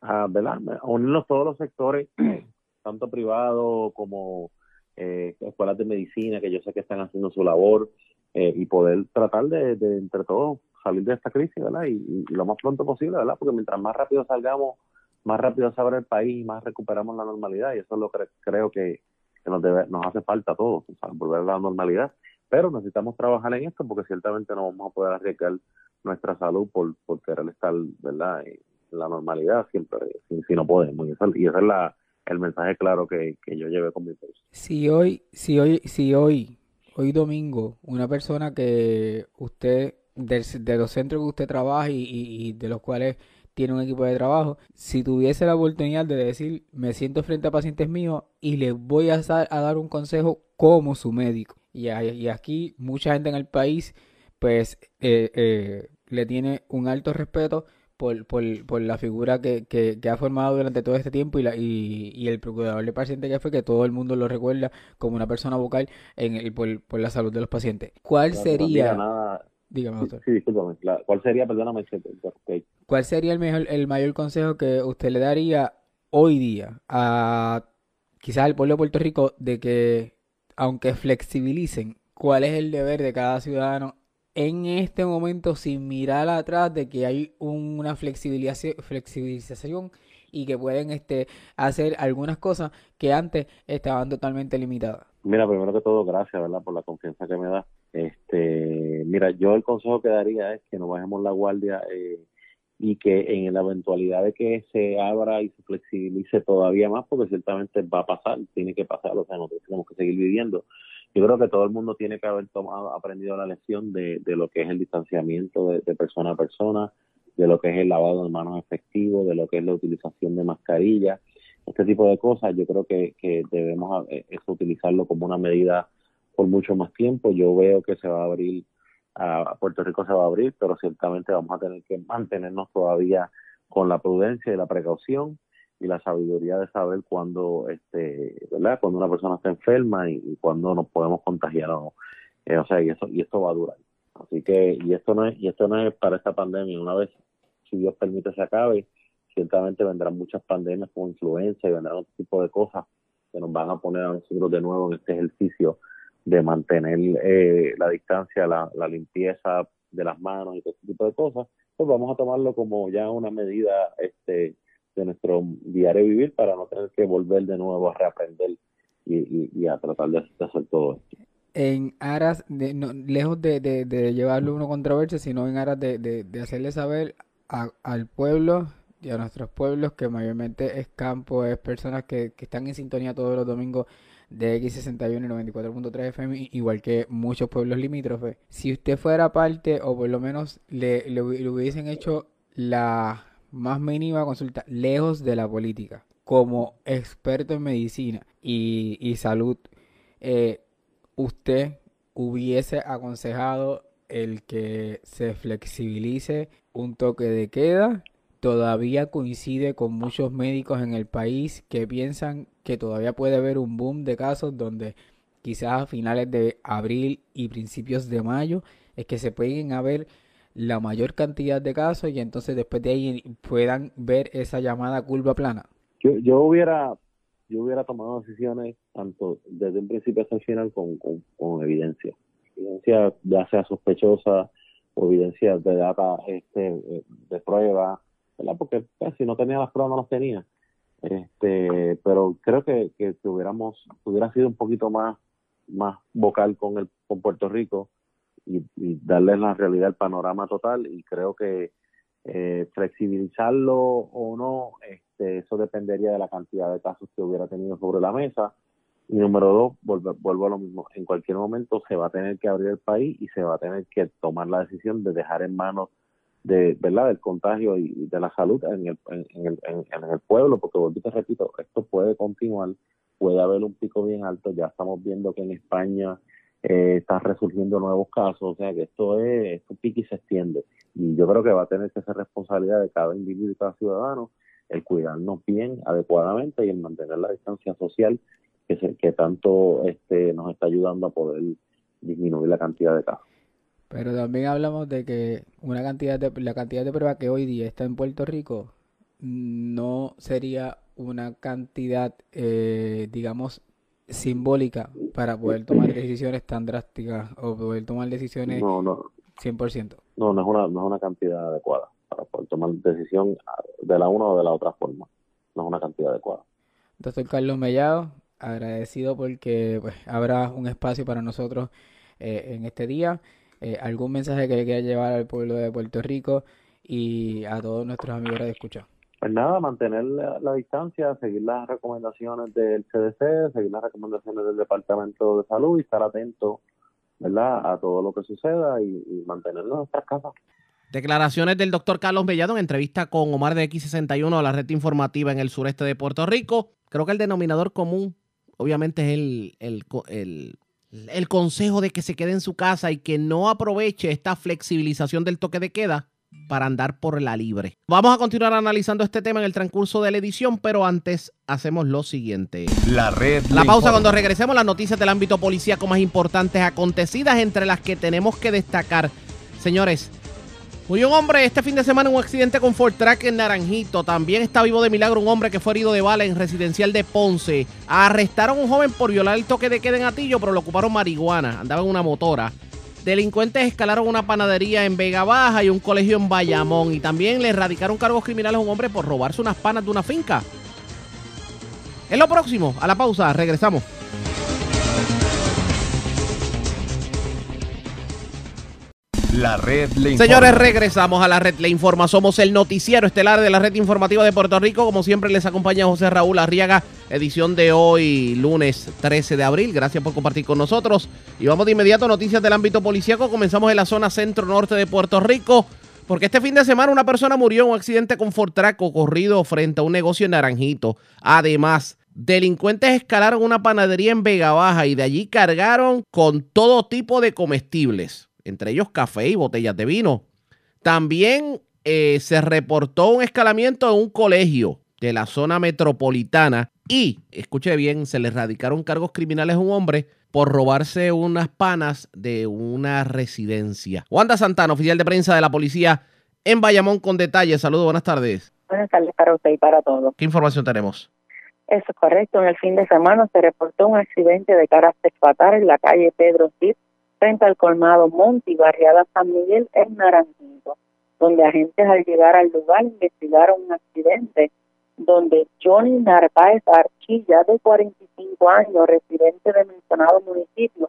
a, ¿verdad? A unirnos todos los sectores, tanto privado como eh, escuelas de medicina, que yo sé que están haciendo su labor, eh, y poder tratar de, entre todos salir de esta crisis, ¿verdad? Y, lo más pronto posible, ¿verdad? Porque mientras más rápido salgamos, más rápido se abre el país y más recuperamos la normalidad. Y eso es lo que creo que, nos, debe, nos hace falta a todos, volver a la normalidad. Pero necesitamos trabajar en esto porque ciertamente no vamos a poder arriesgar nuestra salud por, por querer estar, ¿verdad? En la normalidad siempre, si, no podemos. Y, ese es la, el mensaje claro que, que yo llevé con mi post. Si hoy, si hoy, si hoy, hoy domingo, una persona que usted de, los centros que usted trabaja y, de los cuales tiene un equipo de trabajo, si tuviese la oportunidad de decir, me siento frente a pacientes míos y les voy a, a dar un consejo como su médico. Y, aquí mucha gente en el país, pues, eh, eh, le tiene un alto respeto por, por, por la figura que, que, ha formado durante todo este tiempo y, la, y, y, el procurador de paciente que fue que todo el mundo lo recuerda como una persona vocal en el, por, por la salud de los pacientes. ¿Cuál sería... Dígame, doctor. Sí, discúlpame. ¿Cuál sería, perdóname, ¿Cuál sería el, mejor, el mayor consejo que usted le daría hoy día a quizás al pueblo de Puerto Rico de que, aunque flexibilicen, cuál es el deber de cada ciudadano en este momento sin mirar atrás de que hay una flexibilización, y que pueden este, hacer algunas cosas que antes estaban totalmente limitadas. Mira, primero que todo, gracias, ¿verdad? Por la confianza que me da. Este, mira, yo el consejo que daría es que no bajemos la guardia eh, y que en la eventualidad de que se abra y se flexibilice todavía más, porque ciertamente va a pasar, tiene que pasar, o sea, nosotros tenemos que seguir viviendo. Yo creo que todo el mundo tiene que haber tomado, aprendido la lección de, de lo que es el distanciamiento de, de persona a persona, de lo que es el lavado de manos efectivo, de lo que es la utilización de mascarillas, este tipo de cosas. Yo creo que, que debemos eh, eso, utilizarlo como una medida por mucho más tiempo. Yo veo que se va a abrir a Puerto Rico se va a abrir, pero ciertamente vamos a tener que mantenernos todavía con la prudencia y la precaución y la sabiduría de saber cuándo, este, ¿verdad? Cuando una persona está enferma y, y cuándo nos podemos contagiar o no. Eh, o sea, y eso, y esto va a durar. Así que, y esto no es, y esto no es para esta pandemia. Una vez, si Dios permite, se acabe, ciertamente vendrán muchas pandemias como influenza y vendrán otro tipo de cosas que nos van a poner a nosotros de nuevo en este ejercicio de mantener eh, la distancia, la, limpieza de las manos y todo ese tipo de cosas, pues vamos a tomarlo como ya una medida este, de nuestro diario vivir para no tener que volver de nuevo a reaprender y, y, y a tratar de, hacer todo esto. En aras, de, no, lejos de, de, de llevarlo uno controversia, sino en aras de, de, de hacerle saber al pueblo y a nuestros pueblos que mayormente es campo, es personas que, que están en sintonía todos los domingos de X61 y 94.3 FM, igual que muchos pueblos limítrofes. Si usted fuera parte, o por lo menos le, le, hubiesen hecho la más mínima consulta, lejos de la política, como experto en medicina y, y salud, eh, usted hubiese aconsejado el que se flexibilice un toque de queda todavía coincide con muchos médicos en el país que piensan que todavía puede haber un boom de casos donde quizás a finales de abril y principios de mayo es que se pueden haber la mayor cantidad de casos y entonces después de ahí puedan ver esa llamada curva plana. Yo, yo hubiera yo hubiera tomado decisiones tanto desde un principio hasta el final con, con, evidencia. Evidencia ya sea sospechosa o evidencia de data este, de prueba, ¿verdad? Porque pues, si no tenía las pruebas no las tenía. Este, pero creo que, que, que hubiéramos, hubiera sido un poquito más, más vocal con el, con Puerto Rico y, y darles la realidad, el panorama total y creo que eh, flexibilizarlo o no, este, eso dependería de la cantidad de casos que hubiera tenido sobre la mesa. Y número dos, vuelvo, vuelvo a lo mismo, en cualquier momento se va a tener que abrir el país y se va a tener que tomar la decisión de dejar en manos de verdad del contagio y de la salud en el, en el, en, en el pueblo, porque volví te repito, esto puede continuar, puede haber un pico bien alto, ya estamos viendo que en España eh, están resurgiendo nuevos casos, o sea que esto es, esto pique y se extiende. Y yo creo que va a tener que ser responsabilidad de cada individuo y cada ciudadano el cuidarnos bien, adecuadamente y el mantener la distancia social que, se, que tanto este, nos está ayudando a poder disminuir la cantidad de casos. Pero también hablamos de que una cantidad de la cantidad de pruebas que hoy día está en Puerto Rico no sería una cantidad, eh, digamos, simbólica para poder tomar decisiones tan drásticas o poder tomar decisiones no, no. 100%. No, no es una, no es una cantidad adecuada para poder tomar decisión de la una o de la otra forma. No es una cantidad adecuada. Doctor Carlos Mellado, agradecido porque pues, habrá un espacio para nosotros eh, en este día. Eh, ¿Algún mensaje que le quiera llevar al pueblo de Puerto Rico y a todos nuestros amigos de escucha? Pues nada, mantener la, la, distancia, seguir las recomendaciones del CDC, seguir las recomendaciones del Departamento de Salud y estar atento, ¿verdad?, a todo lo que suceda y, y mantenernos en nuestras casas. Declaraciones del doctor Carlos Mellado en entrevista con Omar de X61 a la red informativa en el sureste de Puerto Rico. Creo que el denominador común, obviamente, es el, el, el, el consejo de que se quede en su casa y que no aproveche esta flexibilización del toque de queda para andar por la libre. Vamos a continuar analizando este tema en el transcurso de la edición, pero antes hacemos lo siguiente. La red. La pausa informa. cuando regresemos las noticias del ámbito policíaco más importantes acontecidas entre las que tenemos que destacar. Señores, murió un hombre este fin de semana en un accidente con Ford Track en Naranjito. También está vivo de milagro un hombre que fue herido de bala en residencial de Ponce. Arrestaron a un joven por violar el toque de queda en Atillo, pero lo ocuparon marihuana. Andaba en una motora. Delincuentes escalaron una panadería en Vega Baja y un colegio en Bayamón. Y también le erradicaron cargos criminales a un hombre por robarse unas panas de una finca. Es lo próximo. A la pausa. Regresamos. La red le informa. Señores, regresamos a la red. Le informa. Somos el noticiero estelar de la red informativa de Puerto Rico. Como siempre, les acompaña José Raúl Arriaga. Edición de hoy, lunes 13 de abril. Gracias por compartir con nosotros. Y vamos de inmediato a noticias del ámbito policíaco. Comenzamos en la zona centro-norte de Puerto Rico. Porque este fin de semana una persona murió en un accidente con Fortrack ocurrido frente a un negocio en Naranjito. Además, delincuentes escalaron una panadería en Vega Baja y de allí cargaron con todo tipo de comestibles, entre ellos café y botellas de vino. También eh, se reportó un escalamiento en un colegio de la zona metropolitana y, escuche bien, se le radicaron cargos criminales a un hombre por robarse unas panas de una residencia. Wanda Santana, oficial de prensa de la policía en Bayamón con detalles. Saludos, buenas tardes. Buenas tardes para usted y para todos. ¿Qué información tenemos? Eso es correcto. En el fin de semana se reportó un accidente de carácter fatal en la calle Pedro Cid, frente al colmado Monte y barriada San Miguel en Naranjito, donde agentes al llegar al lugar investigaron un accidente donde Johnny Narváez Archilla, de 45 años, residente de mencionado municipio,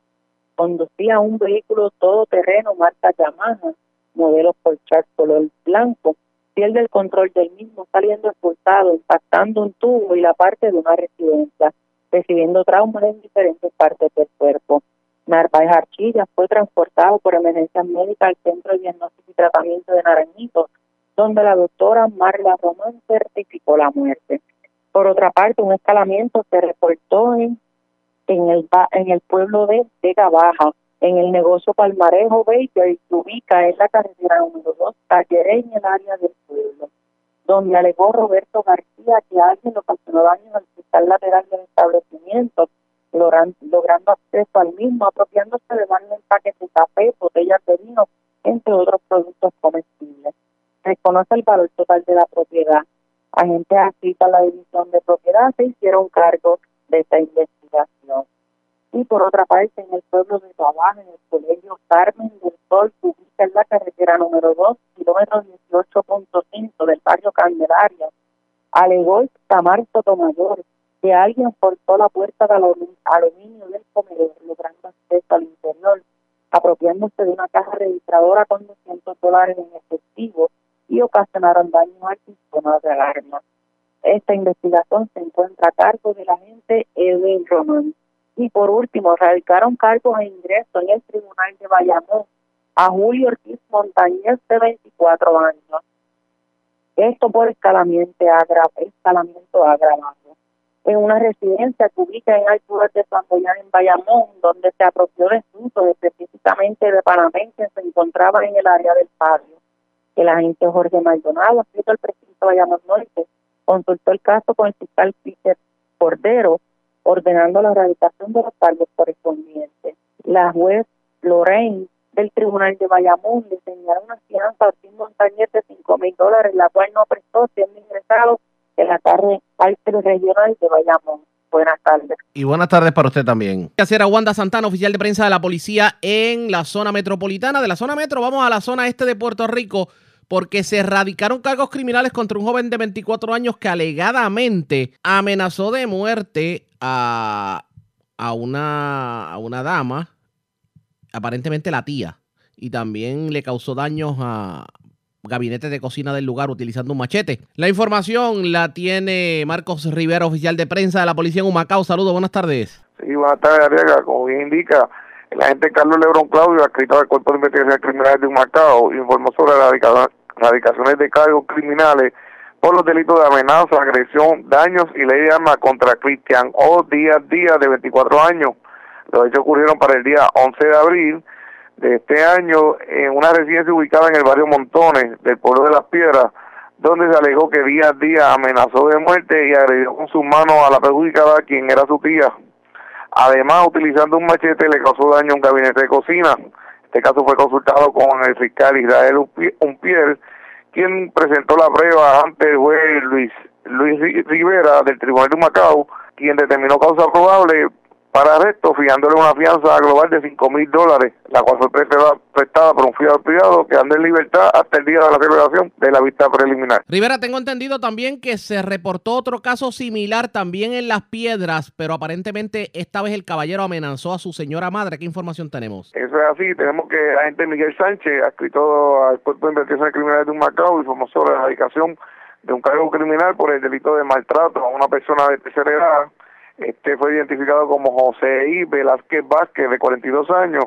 conducía un vehículo todoterreno marca Yamaha, modelo Porchat color blanco, pierde el control del mismo saliendo expulsado, impactando un tubo y la parte de una residencia, recibiendo traumas en diferentes partes del cuerpo. Narváez Archilla fue transportado por emergencias médicas al Centro de Diagnóstico y Tratamiento de Naranjito, donde la doctora Marla Román certificó la muerte. Por otra parte, un escalamiento se reportó en, en, el, en el pueblo de Vega Baja, en el negocio Palmarejo Baker, que ubica en la carretera número 2, Talleré, en el área del pueblo, donde alegó Roberto García que alguien le ocasionó daño al cristal lateral del establecimiento, logran- logrando acceso al mismo, apropiándose de varios empaques de café, botellas de vino, entre otros productos comestibles. Reconoce el valor total de la propiedad. Agentes adscritos a la división de propiedad se hicieron cargo de esta investigación. Y por otra parte, en el pueblo de Trabajo, en el colegio Carmen del Sol, que ubica en la carretera número 2, kilómetro 18.5 del barrio Candelaria, alegó Tamar Sotomayor que alguien forzó la puerta de alu- aluminio del comedor, logrando acceso al interior, apropiándose de una caja registradora con 200 dólares en efectivo y ocasionaron daños al sistema de alarma. Esta investigación se encuentra a cargo del agente Edwin Román. Y por último, radicaron cargos de ingreso en el Tribunal de Bayamón a Julio Ortiz Montañez, de 24 años. Esto por escalamiento agravado. En una residencia ubica en alturas de San Boyán, en Bayamón, donde se apropió de asuntos específicamente de panameños que se encontraban en el área del patio. El agente Jorge Maldonado, adscrito al precinto Bayamón Norte, consultó el caso con el fiscal Peter Cordero, ordenando la erradicación de los cargos correspondientes. La juez Lorraine del Tribunal de Bayamón le señaló una fianza a Ortiz Montañez de 5 mil dólares, la cual no prestó siendo ingresado en la tarde al regional de Bayamón. Buenas tardes. Y buenas tardes para usted también. Hacer a Wanda Santana, oficial de prensa de la policía en la zona metropolitana. De la zona metro vamos a la zona este de Puerto Rico porque se erradicaron cargos criminales contra un joven de 24 años que alegadamente amenazó de muerte a, a, una, a una dama, aparentemente la tía, y también le causó daños a gabinete de cocina del lugar utilizando un machete. La información la tiene Marcos Rivera, oficial de prensa de la policía en Humacao. Saludos, buenas tardes. Sí, buenas tardes, Arriaga. Como bien indica, el agente Carlos Lebrón Claudio, adscrito al Cuerpo de Investigación Criminales de Humacao, informó sobre las radica- radicaciones de cargos criminales por los delitos de amenaza, agresión, daños y ley de armas contra Cristian O. Díaz Díaz, de 24 años. Los hechos ocurrieron para el día 11 de abril de este año en una residencia ubicada en el barrio Montones del pueblo de Las Piedras, donde se alegó que Díaz Díaz amenazó de muerte y agredió con sus manos a la perjudicada, quien era su tía. Además, utilizando un machete, le causó daño a un gabinete de cocina. Este caso fue consultado con el fiscal Israel Umpi- Umpier, quien presentó la prueba ante el juez Luis, Luis Ri- Rivera del Tribunal de Macao, quien determinó causa probable para arresto, fijándole una fianza global de 5 mil dólares, la cual fue prestada, por un fiador privado que anda en libertad hasta el día de la celebración de la vista preliminar. Rivera, tengo entendido también que se reportó otro caso similar también en Las Piedras, pero aparentemente esta vez el caballero amenazó a su señora madre. ¿Qué información tenemos? Eso es así, tenemos que la agente Miguel Sánchez, adscrito al Cuerpo de Investigaciones Criminales de un Macao, informó sobre la erradicación de un cargo criminal por el delito de maltrato a una persona de tercera edad. Este fue identificado como José I. Velázquez Vázquez, de 42 años.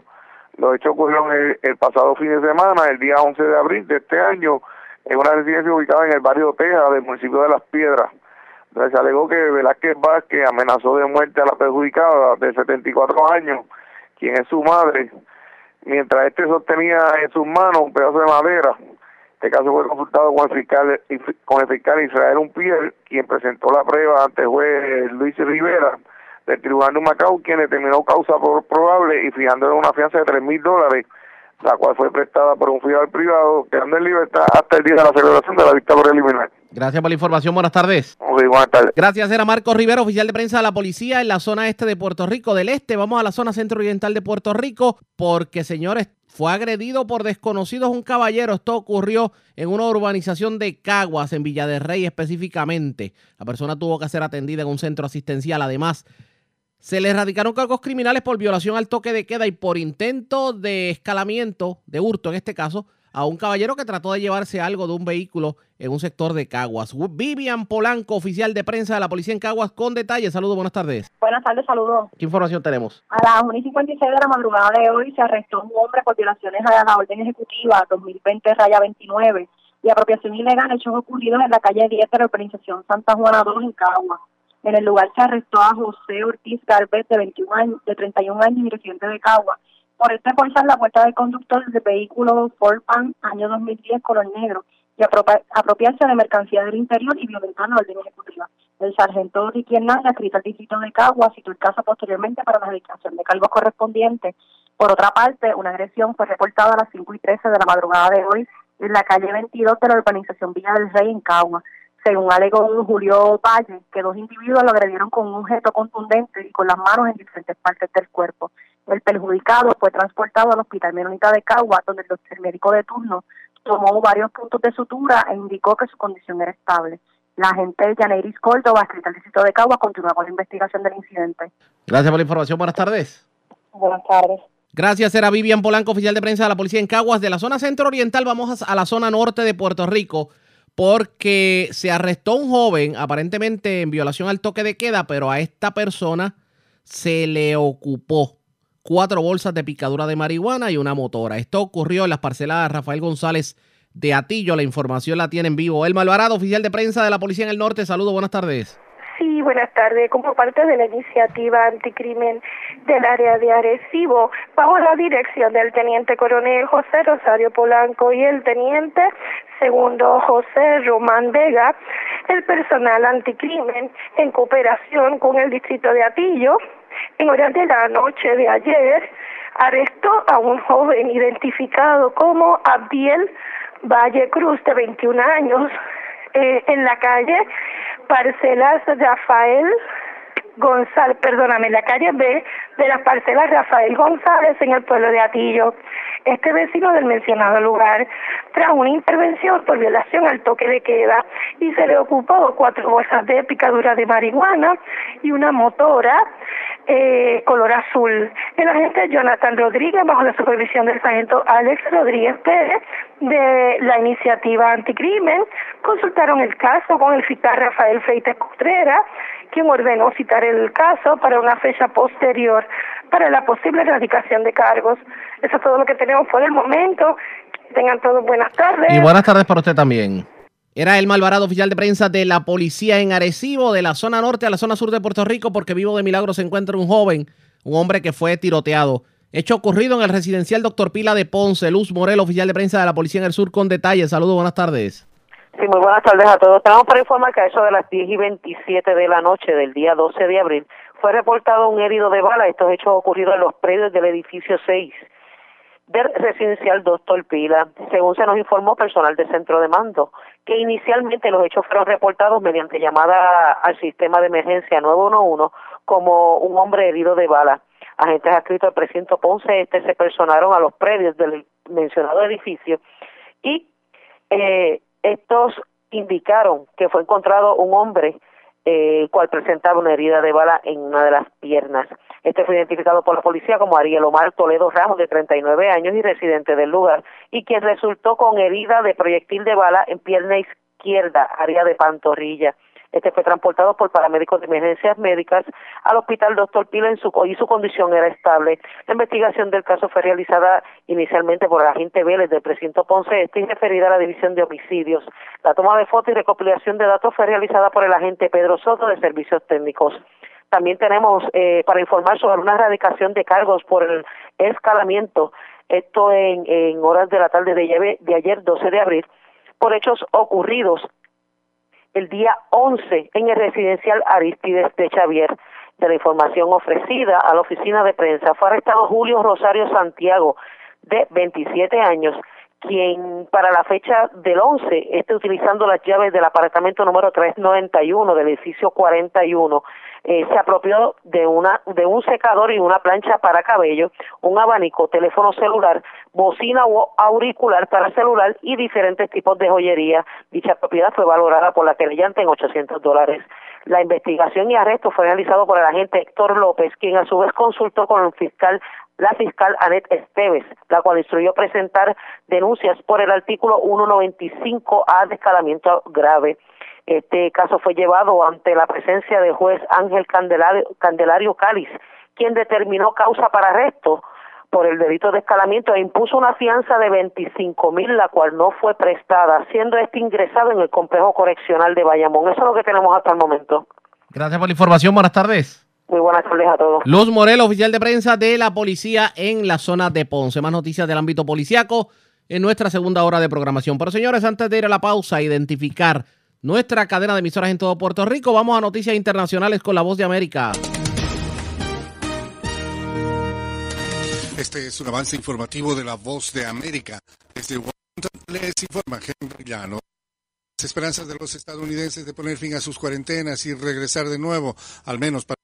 Los hechos ocurrieron el, pasado fin de semana, el día 11 de abril de este año, en una residencia ubicada en el barrio Teja del municipio de Las Piedras. Se alegó que Velázquez Vázquez amenazó de muerte a la perjudicada de 74 años, quien es su madre, mientras este sostenía en sus manos un pedazo de madera. Este caso fue consultado con el fiscal, con el fiscal Israel Unpier, quien presentó la prueba ante el juez Luis Rivera del Tribunal de Macao, quien determinó causa probable y fijándole una fianza de 3 mil dólares, la cual fue prestada por un fiador privado, quedando en libertad hasta el día de la celebración de la vista preliminar. Gracias por la información. Buenas tardes. Ok, buenas tardes. Gracias, era Marcos Rivera, oficial de prensa de la policía en la zona este de Puerto Rico del Este. Vamos a la zona centro-oriental de Puerto Rico porque, señores, fue agredido por desconocidos un caballero. Esto ocurrió en una urbanización de Caguas, en Villa de Rey específicamente. La persona tuvo que ser atendida en un centro asistencial. Además, se le erradicaron cargos criminales por violación al toque de queda y por intento de escalamiento, de hurto en este caso, a un caballero que trató de llevarse algo de un vehículo en un sector de Caguas. Vivian Polanco, oficial de prensa de la policía en Caguas, con detalles. Saludos, buenas tardes. Buenas tardes, saludos. ¿Qué información tenemos? A las 1 y 56 de la madrugada de hoy se arrestó un hombre por violaciones a la orden ejecutiva 2020 raya 29 y apropiación ilegal hechos ocurridos en la calle 10 de la urbanización Santa Juana 2 en Caguas. En el lugar se arrestó a José Ortiz Garbet, de 21 años, de 31 años y residente de Caguas, por este forzar la puerta del conductor del vehículo Ford Pan año 2010 color negro y apropia- apropiarse de mercancía del interior y violentar la orden ejecutiva. El sargento Ricky Hernández, adscrito al distrito de Caguas, citó el caso posteriormente para la dedicación de cargos correspondientes. Por otra parte, una agresión fue reportada a las 5 y 13 de la madrugada de hoy en la calle 22 de la urbanización Villa del Rey en Caguas. Según alegó Julio Valle, que dos individuos lo agredieron con un objeto contundente y con las manos en diferentes partes del cuerpo. El perjudicado fue transportado al Hospital Menonita de Caguas, donde el doctor médico de turno tomó varios puntos de sutura e indicó que su condición era estable. La agente Janeiris Córdoba, escrita al distrito de Caguas, continúa con la investigación del incidente. Gracias por la información. Buenas tardes. Buenas tardes. Gracias, era Vivian Polanco, oficial de prensa de la policía en Caguas. De la zona centro-oriental vamos a la zona norte de Puerto Rico porque se arrestó un joven aparentemente en violación al toque de queda, pero a esta persona se le ocupó cuatro bolsas de picadura de marihuana y una motora. Esto ocurrió en las parcelas de Rafael González de Atillo. La información la tiene en vivo. El Malvarado, oficial de prensa de la policía en el norte. Saludos, buenas tardes. Sí, buenas tardes. Como parte de la iniciativa anticrimen del área de Arecibo, bajo la dirección del teniente coronel José Rosario Polanco y el teniente segundo José Román Vega, el personal anticrimen en cooperación con el distrito de Atillo, en horas de la noche de ayer, arrestó a un joven identificado como Abdiel Valle Cruz, de 21 años, eh, en la calle Parcelas Rafael González, perdóname, en la calle B de las parcelas Rafael González en el pueblo de Atillo. Este vecino del mencionado lugar, tras una intervención por violación al toque de queda, y se le ocupó cuatro bolsas de picadura de marihuana y una motora eh, color azul. El agente Jonathan Rodríguez, bajo la supervisión del sargento Alex Rodríguez Pérez, de la iniciativa anticrimen, consultaron el caso con el fiscal Rafael Freites Contreras, quien ordenó citar el caso para una fecha posterior para la posible erradicación de cargos. Eso es todo lo que tenemos por el momento. Tengan todos buenas tardes. Y buenas tardes para usted también. Era el Malvarado, oficial de prensa de la policía en Arecibo, de la zona norte a la zona sur de Puerto Rico, porque vivo de milagro se encuentra un joven, un hombre que fue tiroteado. Hecho ocurrido en el residencial Doctor Pila de Ponce, Luz Morel, oficial de prensa de la policía en el sur, con detalles. Saludos, buenas tardes. Sí, muy buenas tardes a todos. Tenemos para informar que a eso de las 10 y 27 de la noche del día 12 de abril fue reportado un herido de bala. Estos hechos ocurridos en los predios del edificio 6 del residencial Doctor Pila, según se nos informó personal del centro de mando, que inicialmente los hechos fueron reportados mediante llamada al sistema de emergencia 911 como un hombre herido de bala. Agentes adscritos al precinto Ponce este se personaron a los predios del mencionado edificio y eh, estos indicaron que fue encontrado un hombre eh, cual presentaba una herida de bala en una de las piernas. Este fue identificado por la policía como Ariel Omar Toledo Ramos, de 39 años y residente del lugar, y quien resultó con herida de proyectil de bala en pierna izquierda, área de pantorrilla. Este fue transportado por paramédicos de emergencias médicas al hospital Doctor Pila y su condición era estable. La investigación del caso fue realizada inicialmente por el agente Vélez del precinto Ponce Este y referida a la División de Homicidios. La toma de fotos y recopilación de datos fue realizada por el agente Pedro Soto de Servicios Técnicos. También tenemos eh, para informar sobre una erradicación de cargos por el escalamiento, esto en, en horas de la tarde de, de ayer, 12 de abril, por hechos ocurridos el día 11 en el residencial Aristides de Xavier. De la información ofrecida a la oficina de prensa, fue arrestado Julio Rosario Santiago, de 27 años, quien para la fecha del 11 esté utilizando las llaves del apartamento número 391 del edificio 41 eh, se apropió de una de un secador y una plancha para cabello, un abanico, teléfono celular, bocina o auricular para celular y diferentes tipos de joyería. Dicha propiedad fue valorada por la querellante en 800 dólares. La investigación y arresto fue realizado por el agente Héctor López, quien a su vez consultó con el fiscal la fiscal Anet Esteves, la cual instruyó presentar denuncias por el artículo 195A de escalamiento grave. Este caso fue llevado ante la presencia del juez Ángel Candelario, Candelario Cáliz, quien determinó causa para arresto por el delito de escalamiento e impuso una fianza de 25 mil, la cual no fue prestada, siendo este ingresado en el complejo correccional de Bayamón. Eso es lo que tenemos hasta el momento. Gracias por la información. Buenas tardes. Muy buenas tardes a todos. Luz Morel, oficial de prensa de la policía en la zona de Ponce. Más noticias del ámbito policiaco en nuestra segunda hora de programación. Pero señores, antes de ir a la pausa, identificar nuestra cadena de emisoras en todo Puerto Rico. Vamos a noticias internacionales con la voz de América. Este es un avance informativo de la voz de América. Desde Washington les informa Henry Llano. Las esperanzas de los estadounidenses de poner fin a sus cuarentenas y regresar de nuevo, al menos para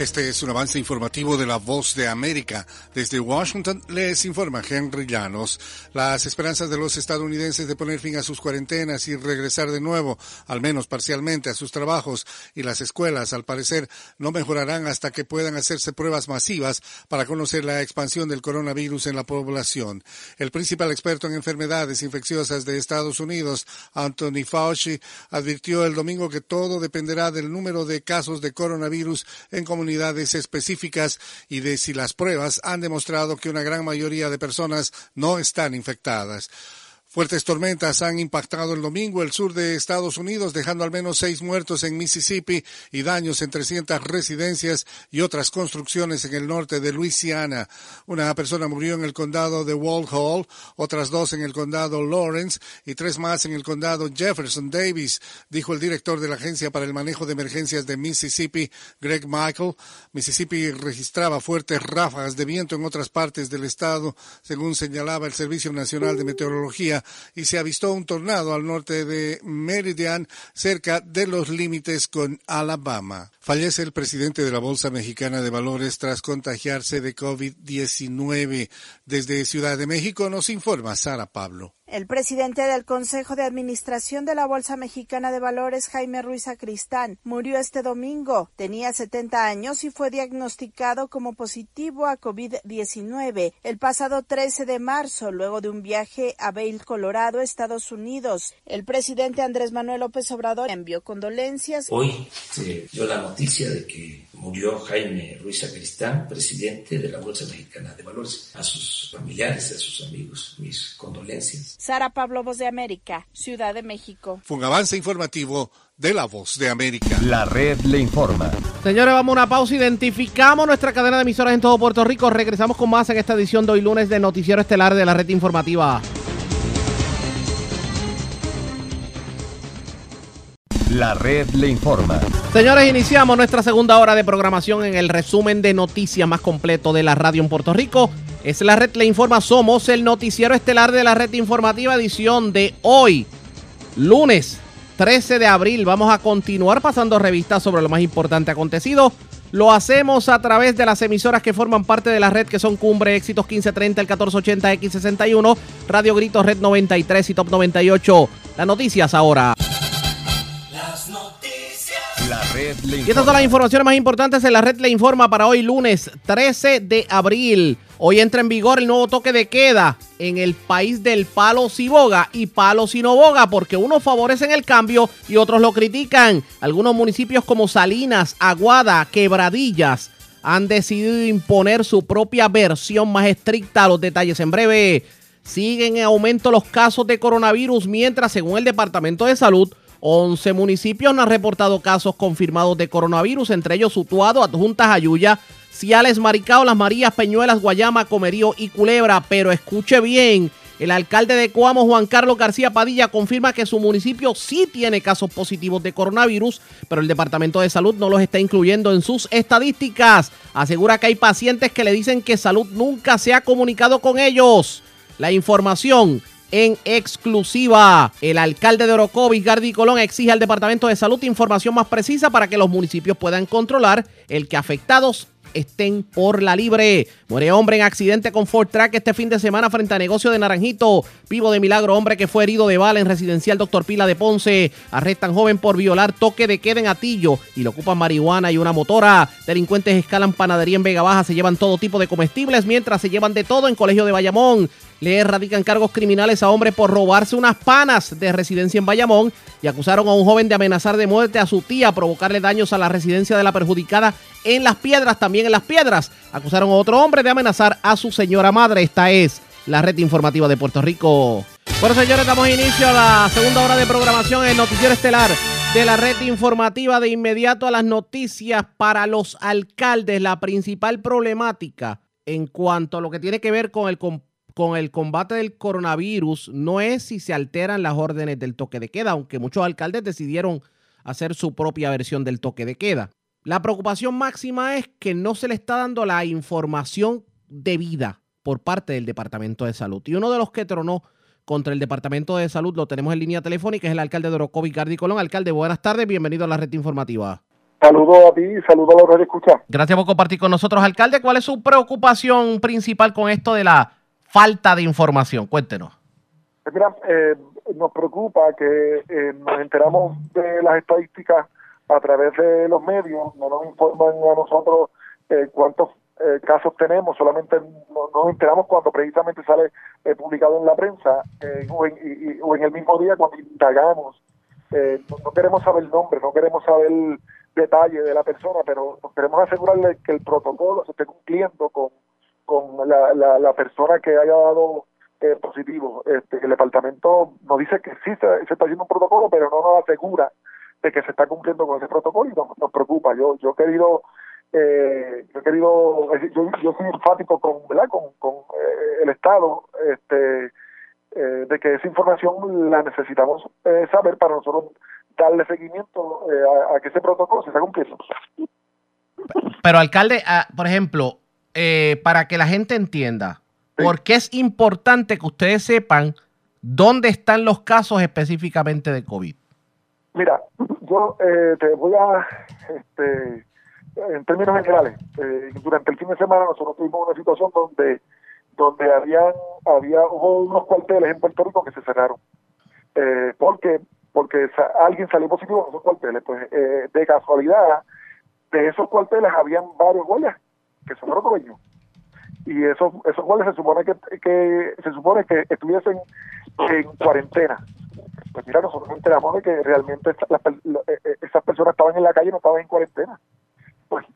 Este es un avance informativo de la voz de América. Desde Washington les informa Henry Llanos. Las esperanzas de los estadounidenses de poner fin a sus cuarentenas y regresar de nuevo, al menos parcialmente, a sus trabajos y las escuelas, al parecer, no mejorarán hasta que puedan hacerse pruebas masivas para conocer la expansión del coronavirus en la población. El principal experto en enfermedades infecciosas de Estados Unidos, Anthony Fauci, advirtió el domingo que todo dependerá del número de casos de coronavirus en comunidades específicas y de si las pruebas han demostrado que una gran mayoría de personas no están infectadas. Fuertes tormentas han impactado el domingo el sur de Estados Unidos, dejando al menos seis muertos en Mississippi y daños en 300 residencias y otras construcciones en el norte de Luisiana. Una persona murió en el condado de Walhall, otras dos en el condado Lawrence y tres más en el condado Jefferson Davis, dijo el director de la Agencia para el Manejo de Emergencias de Mississippi, Greg Michael. Mississippi registraba fuertes ráfagas de viento en otras partes del estado, según señalaba el Servicio Nacional de Meteorología y se avistó un tornado al norte de Meridian, cerca de los límites con Alabama. Fallece el presidente de la Bolsa Mexicana de Valores tras contagiarse de COVID-19. Desde Ciudad de México nos informa Sara Pablo. El presidente del Consejo de Administración de la Bolsa Mexicana de Valores, Jaime Ruiz Acristán, murió este domingo. Tenía 70 años y fue diagnosticado como positivo a COVID-19 el pasado 13 de marzo, luego de un viaje a Vail, Colorado, Estados Unidos. El presidente Andrés Manuel López Obrador envió condolencias. Hoy se dio la noticia de que murió Jaime Ruiz Acristán, presidente de la Bolsa Mexicana de Valores. A sus familiares, a sus amigos, mis condolencias. Sara Pablo, Voz de América, Ciudad de México. Fue un avance informativo de la Voz de América. La red le informa. Señores, vamos a una pausa. Identificamos nuestra cadena de emisoras en todo Puerto Rico. Regresamos con más en esta edición de hoy lunes de Noticiero Estelar de la red informativa. La red le informa. Señores, iniciamos nuestra segunda hora de programación en el resumen de noticias más completo de la radio en Puerto Rico. Es la red le informa. Somos el noticiero estelar de la red informativa edición de hoy, lunes 13 de abril. Vamos a continuar pasando revistas sobre lo más importante acontecido. Lo hacemos a través de las emisoras que forman parte de la red, que son Cumbre, Éxitos 1530, el 1480, X61, Radio Gritos, Red 93 y Top 98. Las noticias ahora. Y estas son las informaciones más importantes en la red le informa para hoy lunes 13 de abril. Hoy entra en vigor el nuevo toque de queda en el país del palo si boga y palo si no boga porque unos favorecen el cambio y otros lo critican. Algunos municipios como Salinas, Aguada, Quebradillas han decidido imponer su propia versión más estricta. Los detalles en breve. Siguen en aumento los casos de coronavirus mientras según el Departamento de Salud 11 municipios no han reportado casos confirmados de coronavirus, entre ellos Utuado, Adjuntas, Ayuya, Ciales, Maricao, Las Marías, Peñuelas, Guayama, Comerío y Culebra. Pero escuche bien, el alcalde de Coamo, Juan Carlos García Padilla, confirma que su municipio sí tiene casos positivos de coronavirus, pero el Departamento de Salud no los está incluyendo en sus estadísticas. Asegura que hay pacientes que le dicen que Salud nunca se ha comunicado con ellos. La información en exclusiva. El alcalde de Orocovis, Gardi Colón, exige al Departamento de Salud información más precisa para que los municipios puedan controlar el que afectados estén por la libre. Muere hombre en accidente con Ford Track este fin de semana frente a negocio de Naranjito. Vivo de milagro, hombre que fue herido de bala en residencial Doctor Pila de Ponce. Arrestan joven por violar toque de queda en Atillo y le ocupan marihuana y una motora. Delincuentes escalan panadería en Vega Baja, se llevan todo tipo de comestibles mientras se llevan de todo en Colegio de Bayamón. Le erradican cargos criminales a hombre por robarse unas panas de residencia en Bayamón y acusaron a un joven de amenazar de muerte a su tía, provocarle daños a la residencia de la perjudicada en Las Piedras, también en Las Piedras. Acusaron a otro hombre de amenazar a su señora madre. Esta es la red informativa de Puerto Rico. Bueno, señores, damos inicio a la segunda hora de programación en Noticiero Estelar de la red informativa de inmediato a las noticias para los alcaldes. La principal problemática en cuanto a lo que tiene que ver con el comportamiento con el combate del coronavirus no es si se alteran las órdenes del toque de queda, aunque muchos alcaldes decidieron hacer su propia versión del toque de queda. La preocupación máxima es que no se le está dando la información debida por parte del Departamento de Salud. Y uno de los que tronó contra el Departamento de Salud lo tenemos en línea telefónica, es el alcalde de Orocovi, Gardi Colón. Alcalde, buenas tardes, bienvenido a la red informativa. Saludos a ti y saludos a los que escuchan. Gracias por compartir con nosotros. Alcalde, ¿cuál es su preocupación principal con esto de la falta de información? Cuéntenos. Mira, eh, nos preocupa que eh, nos enteramos de las estadísticas a través de los medios, no nos informan a nosotros eh, cuántos eh, casos tenemos, solamente no- nos enteramos cuando precisamente sale publicado en la prensa o, en, el mismo día cuando indagamos. No, queremos saber el nombre, no queremos saber detalle de la persona, pero queremos asegurarle que el protocolo se esté cumpliendo con, con la, la, persona que haya dado eh, positivo. Este, el departamento nos dice que sí se, está haciendo un protocolo, pero no nos asegura de que se está cumpliendo con ese protocolo y nos, nos preocupa. Yo yo he querido eh, yo he querido yo, yo soy enfático con verdad con, con eh, el estado este eh, de que esa información la necesitamos saber para nosotros darle seguimiento a, a que ese protocolo se está cumpliendo. Pero, alcalde, ah, por ejemplo, eh, para que la gente entienda, ¿por qué es importante que ustedes sepan dónde están los casos específicamente de COVID? Mira, yo eh, te voy a, este, en términos generales, eh, durante el fin de semana nosotros tuvimos una situación donde donde habían, había hubo unos cuarteles en Puerto Rico que se cerraron. Eh, porque porque sa- alguien salió positivo en esos cuarteles. Pues eh, de casualidad, de esos cuarteles habían varios guardias que son orocobeños. Y esos, esos guardias se supone que, que se supone que estuviesen en cuarentena. Pues mira, nosotros nos enteramos de que realmente esta- eh, eh, esas personas estaban en la calle y no estaban en cuarentena. Pues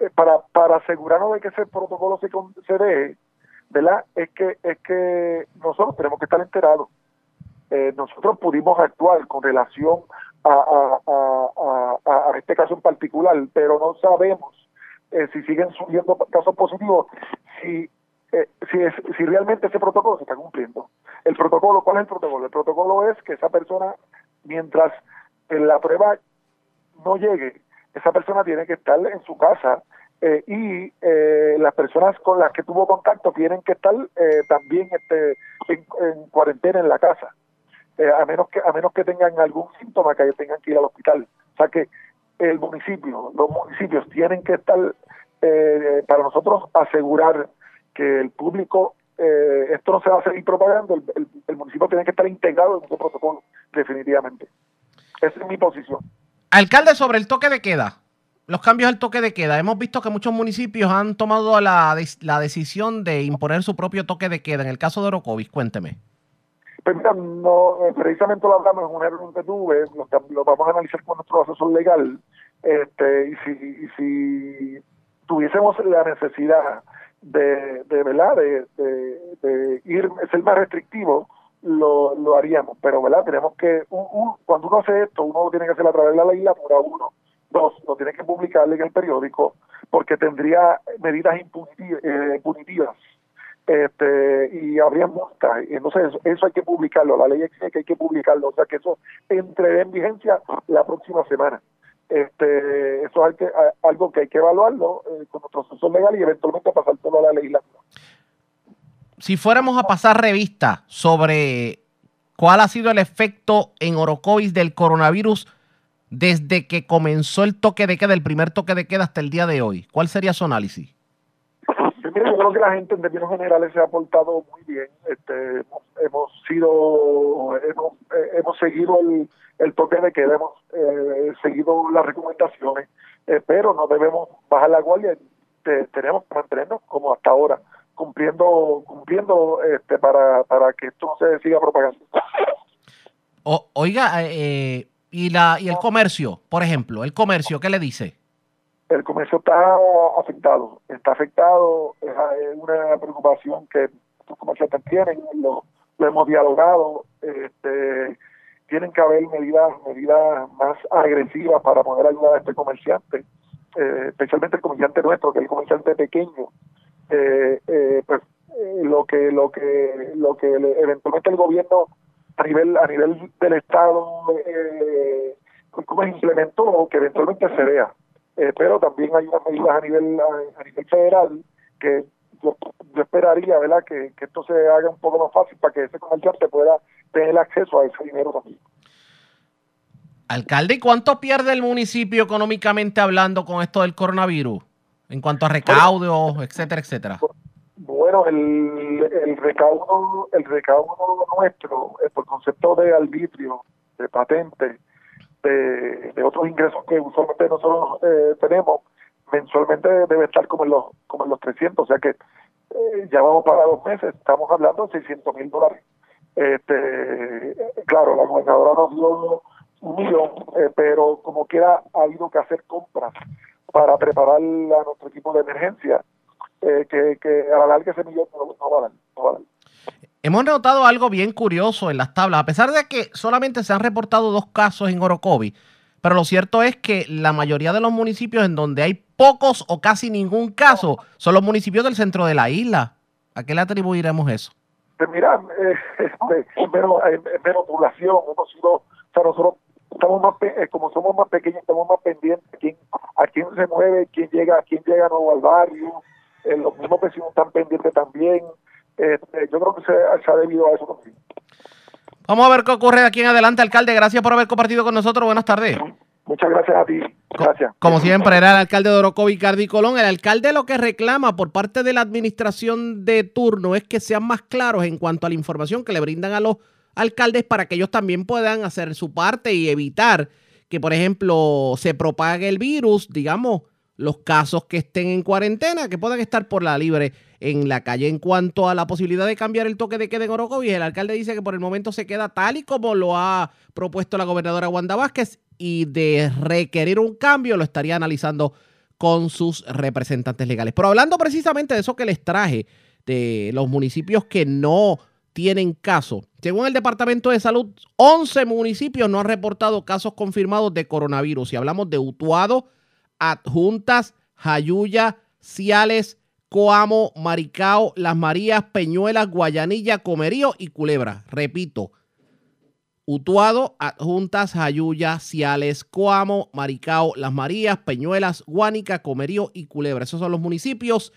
eh, para, para asegurarnos de que ese protocolo se, se dé, ¿verdad? Es que, es que nosotros tenemos que estar enterados. Nosotros pudimos actuar con relación a, a, a- a este caso en particular, pero no sabemos eh, si siguen surgiendo casos positivos, si, eh, si, realmente ese protocolo se está cumpliendo. El protocolo, ¿cuál es el protocolo? El protocolo es que esa persona, mientras eh, la prueba no llegue, esa persona tiene que estar en su casa y las personas con las que tuvo contacto tienen que estar también este, en, en cuarentena en la casa. a menos que a menos que tengan algún síntoma que tengan que ir al hospital. O sea que el municipio, los municipios tienen que estar eh, para nosotros asegurar que el público eh, esto no se va a seguir propagando, el, municipio tiene que estar integrado en su protocolo, definitivamente. Esa es mi posición. Alcalde, sobre el toque de queda, los cambios al toque de queda. Hemos visto que muchos municipios han tomado la, la decisión de imponer su propio toque de queda. En el caso de Orocovis, cuénteme. Pues mira, no, eh, precisamente lo hablamos en una reunión que tuve, lo, vamos a analizar con nuestro asesor legal, este, y si, y si tuviésemos la necesidad de, de ¿verdad? De, de, de ir, ser más restrictivo, lo, lo haríamos, pero ¿verdad? Tenemos que, un- cuando uno hace esto, uno lo tiene que hacer a través de la legislatura, uno, dos, lo tiene que publicar en el periódico, porque tendría medidas impunitivas, eh, punitivas este y habría multas entonces eso, eso hay que publicarlo la ley exige que hay que publicarlo o sea que eso entre en vigencia la próxima semana. Este eso a- algo que hay que evaluarlo eh, con nuestro asesor legal y eventualmente pasar todo a la legislatura. Si fuéramos a pasar revista sobre cuál ha sido el efecto en Orocovis del coronavirus desde que comenzó el toque de queda, el primer toque de queda hasta el día de hoy, ¿cuál sería su análisis? Mira, yo creo que la gente en términos generales se ha portado muy bien. Este, hemos, hemos sido, hemos, eh, hemos seguido el, el toque de queda, hemos eh, seguido las recomendaciones, eh, pero no debemos bajar la guardia. Te- tenemos que mantenernos como hasta ahora, cumpliendo, cumpliendo este, para, para que esto no se siga propagando. O- oiga, eh, y, la, y el comercio, por ejemplo, el comercio, ¿qué le dice? El comercio está afectado, está afectado, es es una preocupación que los comerciantes tienen, lo, lo hemos dialogado, este, tienen que haber medidas, medidas más agresivas para poder ayudar a este comerciante, eh, especialmente el comerciante nuestro, que es el comerciante pequeño, eh, eh, pues eh, lo que lo que lo que eventualmente el gobierno a nivel a nivel del estado eh, como implementó que eventualmente se vea eh, pero también hay unas medidas a nivel a, nivel federal que yo, yo esperaría verdad que, que esto se haga un poco más fácil para que ese comerciante pueda tener acceso a ese dinero también Alcalde, ¿y cuánto pierde el municipio económicamente hablando con esto del coronavirus? En cuanto a recaudos, etcétera, etcétera. Bueno, el, el recaudo el recaudo nuestro eh, por concepto de arbitrio, de patente, de, otros ingresos que usualmente nosotros eh, tenemos, mensualmente debe estar como en los como en los 300, o sea que eh, ya vamos para dos meses, estamos hablando de 600 mil dólares. Este, claro, la gobernadora nos dio un millón, eh, pero como quiera ha habido que hacer compras para preparar a nuestro equipo de emergencia, eh, que, que a la larga ese millón no, no va a dar. No va a dar. Hemos notado algo bien curioso en las tablas, a pesar de que solamente se han reportado dos casos en Orocovi, pero lo cierto es que la mayoría de los municipios en donde hay pocos o casi ningún caso son los municipios del centro de la isla. ¿A qué le atribuiremos eso? Pues mira, eh, este, es menos, es menos población, hemos sido, o sea, nosotros estamos más, eh, como somos más pequeños, estamos más pendientes a quién, a quién se mueve, quién llega, quién llega nuevo al barrio, eh, los mismos vecinos están pendientes también, este, yo creo que se, se ha debido a eso también. Vamos a ver qué ocurre de aquí en adelante, alcalde. Gracias por haber compartido con nosotros. Buenas tardes. Muchas gracias a ti, gracias. Como siempre, era el alcalde de Orocovi, Cardi Colón. El alcalde lo que reclama por parte de la administración de turno es que sean más claros en cuanto a la información que le brindan a los alcaldes para que ellos también puedan hacer su parte y evitar que, por ejemplo, se propague el virus, digamos, los casos que estén en cuarentena, que puedan estar por la libre en la calle. En cuanto a la posibilidad de cambiar el toque de queda en Orocovi, el alcalde dice que por el momento se queda tal y como lo ha propuesto la gobernadora Wanda Vázquez y de requerir un cambio lo estaría analizando con sus representantes legales. Pero hablando precisamente de eso que les traje, de los municipios que no tienen caso. Según el Departamento de Salud, 11 municipios no han reportado casos confirmados de coronavirus. Si hablamos de Utuado, Adjuntas, Jayuya, Ciales, Coamo, Maricao, Las Marías, Peñuelas, Guayanilla, Comerío y Culebra. Repito, Utuado, Adjuntas, Jayuya, Ciales, Coamo, Maricao, Las Marías, Peñuelas, Guánica, Comerío y Culebra. Esos son los municipios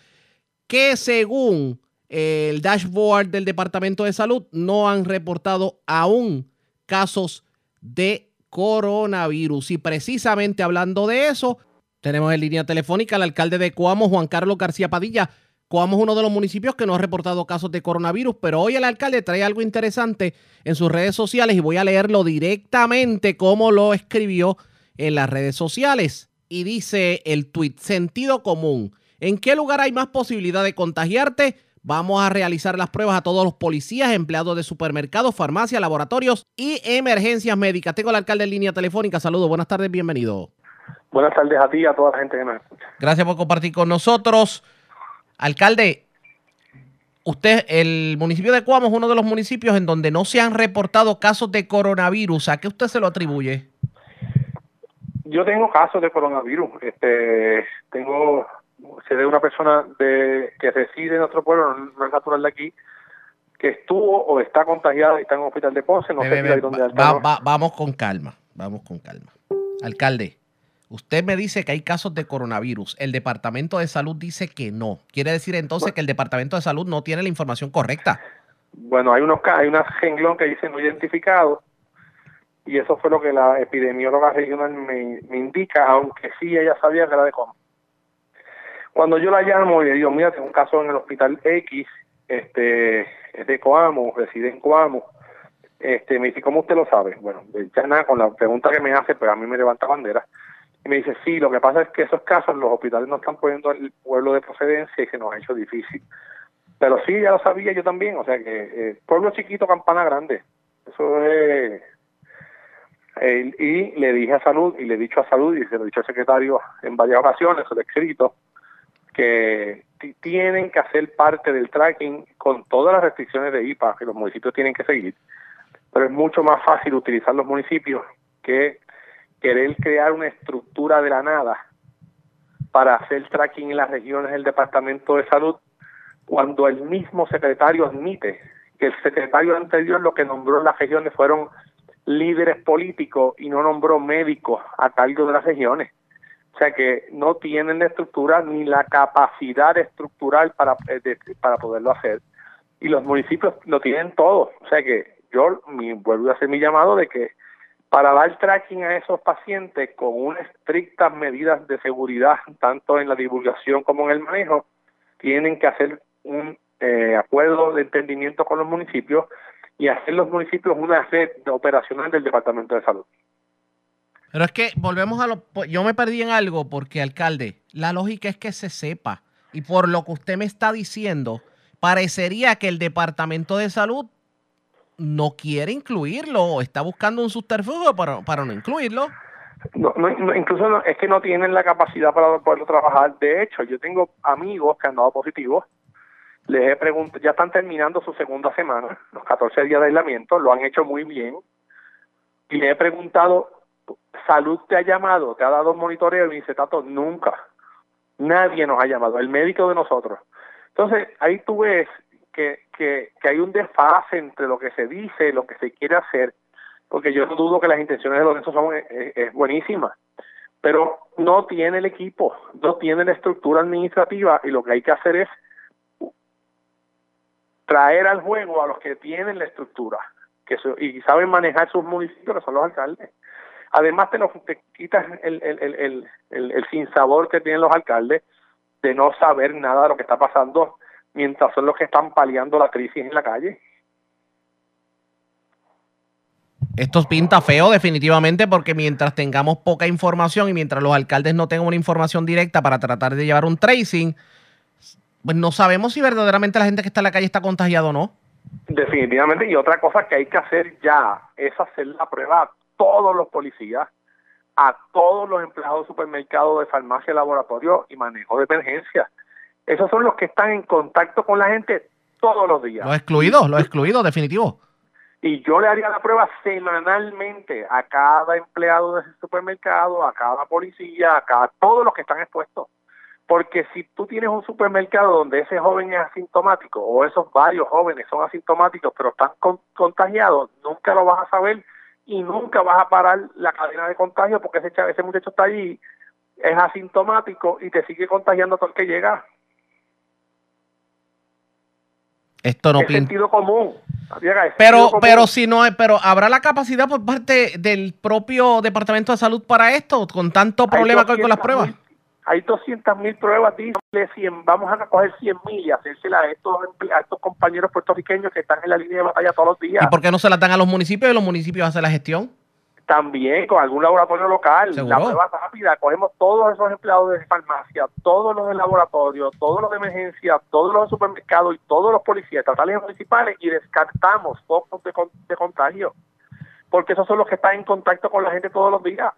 que según el dashboard del Departamento de Salud no han reportado aún casos de coronavirus. Y precisamente hablando de eso, tenemos en línea telefónica al alcalde de Coamo, Juan Carlos García Padilla. Coamo es uno de los municipios que no ha reportado casos de coronavirus, pero hoy el alcalde trae algo interesante en sus redes sociales y voy a leerlo directamente como lo escribió en las redes sociales. Y dice el tuit, sentido común. ¿En qué lugar hay más posibilidad de contagiarte? Vamos a realizar las pruebas a todos los policías, empleados de supermercados, farmacias, laboratorios y emergencias médicas. Tengo al alcalde en línea telefónica. Saludos, buenas tardes, bienvenido. Buenas tardes a ti y a toda la gente que nos escucha. Gracias por compartir con nosotros. Alcalde, usted, el municipio de Cuamo es uno de los municipios en donde no se han reportado casos de coronavirus. ¿A qué usted se lo atribuye? Yo tengo casos de coronavirus. Este, tengo, sé de una persona de, que reside en nuestro pueblo, no es natural de aquí, que estuvo o está contagiada y está en un hospital de Ponce. No sé Bebe, si hay donde va- va- vamos con calma, vamos con calma. Alcalde, usted me dice que hay casos de coronavirus. El Departamento de Salud dice que no. Quiere decir entonces que el Departamento de Salud no tiene la información correcta. Bueno, hay unos hay una renglón que dice no identificado y eso fue lo que la epidemióloga regional me, indica, aunque sí ella sabía que era de cómo. Cuando yo la llamo y le digo, mira, tengo un caso en el hospital X, este, es de Coamo, reside en Coamo, este, me dice, ¿cómo usted lo sabe? Bueno, ya nada, con la pregunta que me hace, pues a mí me levanta bandera. Me dice, sí, lo que pasa es que esos casos los hospitales no están poniendo el pueblo de procedencia y se nos ha hecho difícil. Pero sí, ya lo sabía yo también, o sea que eh, pueblo chiquito, campana grande. Eso es... eh, y le dije a salud, y le he dicho a salud, y se lo he dicho al secretario en varias ocasiones, se lo he escrito, que ti- tienen que hacer parte del tracking con todas las restricciones de IPA que los municipios tienen que seguir. Pero es mucho más fácil utilizar los municipios que querer crear una estructura de la nada para hacer tracking en las regiones del Departamento de Salud cuando el mismo secretario admite que el secretario anterior lo que nombró en las regiones fueron líderes políticos y no nombró médicos a cargo de las regiones. O sea que no tienen la estructura ni la capacidad estructural para, eh, para poderlo hacer. Y los municipios lo tienen todo. O sea que yo mi, vuelvo a hacer mi llamado de que para dar tracking a esos pacientes con unas estrictas medidas de seguridad, tanto en la divulgación como en el manejo, tienen que hacer un eh, acuerdo de entendimiento con los municipios y hacer los municipios una red operacional del Departamento de Salud. Pero es que volvemos a lo... Yo me perdí en algo porque, alcalde, la lógica es que se sepa. Y por lo que usted me está diciendo, parecería que el Departamento de Salud no quiere incluirlo o está buscando un subterfugio para, para no incluirlo. No, incluso no- es que no tienen la capacidad para poderlo trabajar. De hecho, yo tengo amigos que han dado positivos. Les he preguntado, ya están terminando su segunda semana, los 14 días de aislamiento, lo han hecho muy bien. Y les he preguntado, ¿salud te ha llamado? ¿Te ha dado monitoreo? Y me nunca. Nadie nos ha llamado, el médico de nosotros. Entonces, ahí tú ves que, que, hay un desfase entre lo que se dice, lo que se quiere hacer, porque yo no dudo que las intenciones de Lorenzo son es, es buenísimas, pero no tiene el equipo, no tiene la estructura administrativa y lo que hay que hacer es traer al juego a los que tienen la estructura que so- y saben manejar sus municipios, que son los alcaldes. Además, te, lo, te quitas el, el, el, el, el sinsabor que tienen los alcaldes de no saber nada de lo que está pasando mientras son los que están paliando la crisis en la calle. Esto pinta feo definitivamente porque mientras tengamos poca información y mientras los alcaldes no tengan una información directa para tratar de llevar un tracing, pues no sabemos si verdaderamente la gente que está en la calle está contagiada o no. Definitivamente, y otra cosa que hay que hacer ya es hacer la prueba a todos los policías, a todos los empleados de supermercados, de farmacia, laboratorio y manejo de emergencia. Esos son los que están en contacto con la gente todos los días. Los excluidos, los excluidos, definitivo. Y yo le haría la prueba semanalmente a cada empleado de ese supermercado, a cada policía, a cada, todos los que están expuestos. Porque si tú tienes un supermercado donde ese joven es asintomático, o esos varios jóvenes son asintomáticos, pero están con- contagiados, nunca lo vas a saber y nunca vas a parar la cadena de contagio porque ese, ese muchacho está allí, es asintomático y te sigue contagiando todo el que llega. Esto no es pinta. sentido común. Llega Pero, sentido común. pero si no, pero habrá la capacidad por parte del propio Departamento de Salud para esto, con tanto problema que hay con las 200.000 pruebas. Hay 200 mil pruebas, dice 100, vamos a coger 100 mil y hacérselas a estos, a estos compañeros puertorriqueños que están en la línea de batalla todos los días. ¿Y por qué no se las dan a los municipios y los municipios hacen la gestión? También con algún laboratorio local, Seguro. la prueba rápida, cogemos todos esos empleados de farmacia, todos los del laboratorio, todos los de emergencia, todos los de supermercados y todos los policías estatales y municipales y descartamos focos de, de contagio, porque esos son los que están en contacto con la gente todos los días.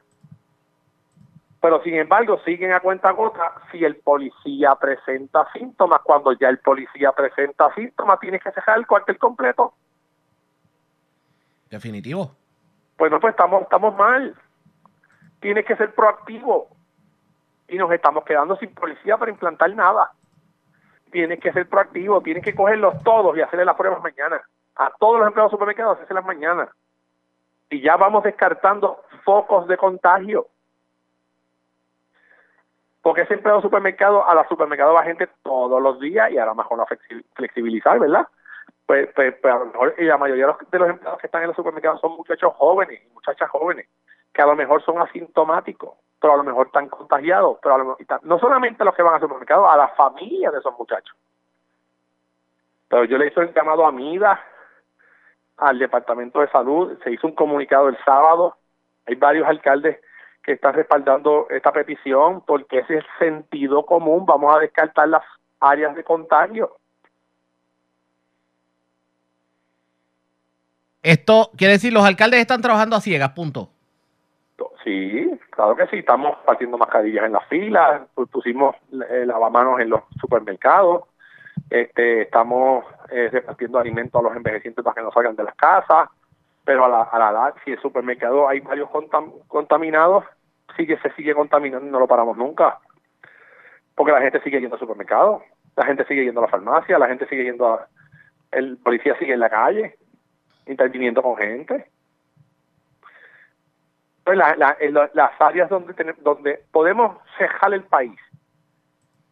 Pero sin embargo, siguen a cuenta gota si el policía presenta síntomas. Cuando ya el policía presenta síntomas, tienes que cerrar el cuartel completo. Definitivo. Pues no, pues estamos, estamos mal. Tienes que ser proactivo. Y nos estamos quedando sin policía para implantar nada. Tienes que ser proactivo, tienes que cogerlos todos y hacerle las pruebas mañana. A todos los empleados supermercados, hacerlas mañana. Y ya vamos descartando focos de contagio. Porque ese empleado supermercado, a la supermercado va gente todos los días y ahora mejor flexi- flexibilizar, ¿verdad? Pues, pues, pues a lo mejor y la mayoría de los, de los empleados que están en los supermercados son muchachos jóvenes muchachas jóvenes que a lo mejor son asintomáticos, pero a lo mejor están contagiados, pero a lo mejor- no solamente los que van al supermercado, a la familia de esos muchachos. Pero yo le hice el llamado a MIDA, al Departamento de Salud, se hizo un comunicado el sábado, hay varios alcaldes que están respaldando esta petición porque es el sentido común, vamos a descartar las áreas de contagio. Esto quiere decir, los alcaldes están trabajando a ciegas, punto. Sí, claro que sí, estamos partiendo mascarillas en las filas, pu- pusimos eh, lavamanos en los supermercados, este, estamos eh, repartiendo alimentos a los envejecientes para que no salgan de las casas, pero a la, a larga, si el supermercado hay varios contam- contaminados, sigue, se sigue contaminando y no lo paramos nunca, porque la gente sigue yendo al supermercado, la gente sigue yendo a la farmacia, la gente sigue yendo a... El policía sigue en la calle, interviniendo con gente. Pues las áreas donde tenem- donde podemos cejar el país,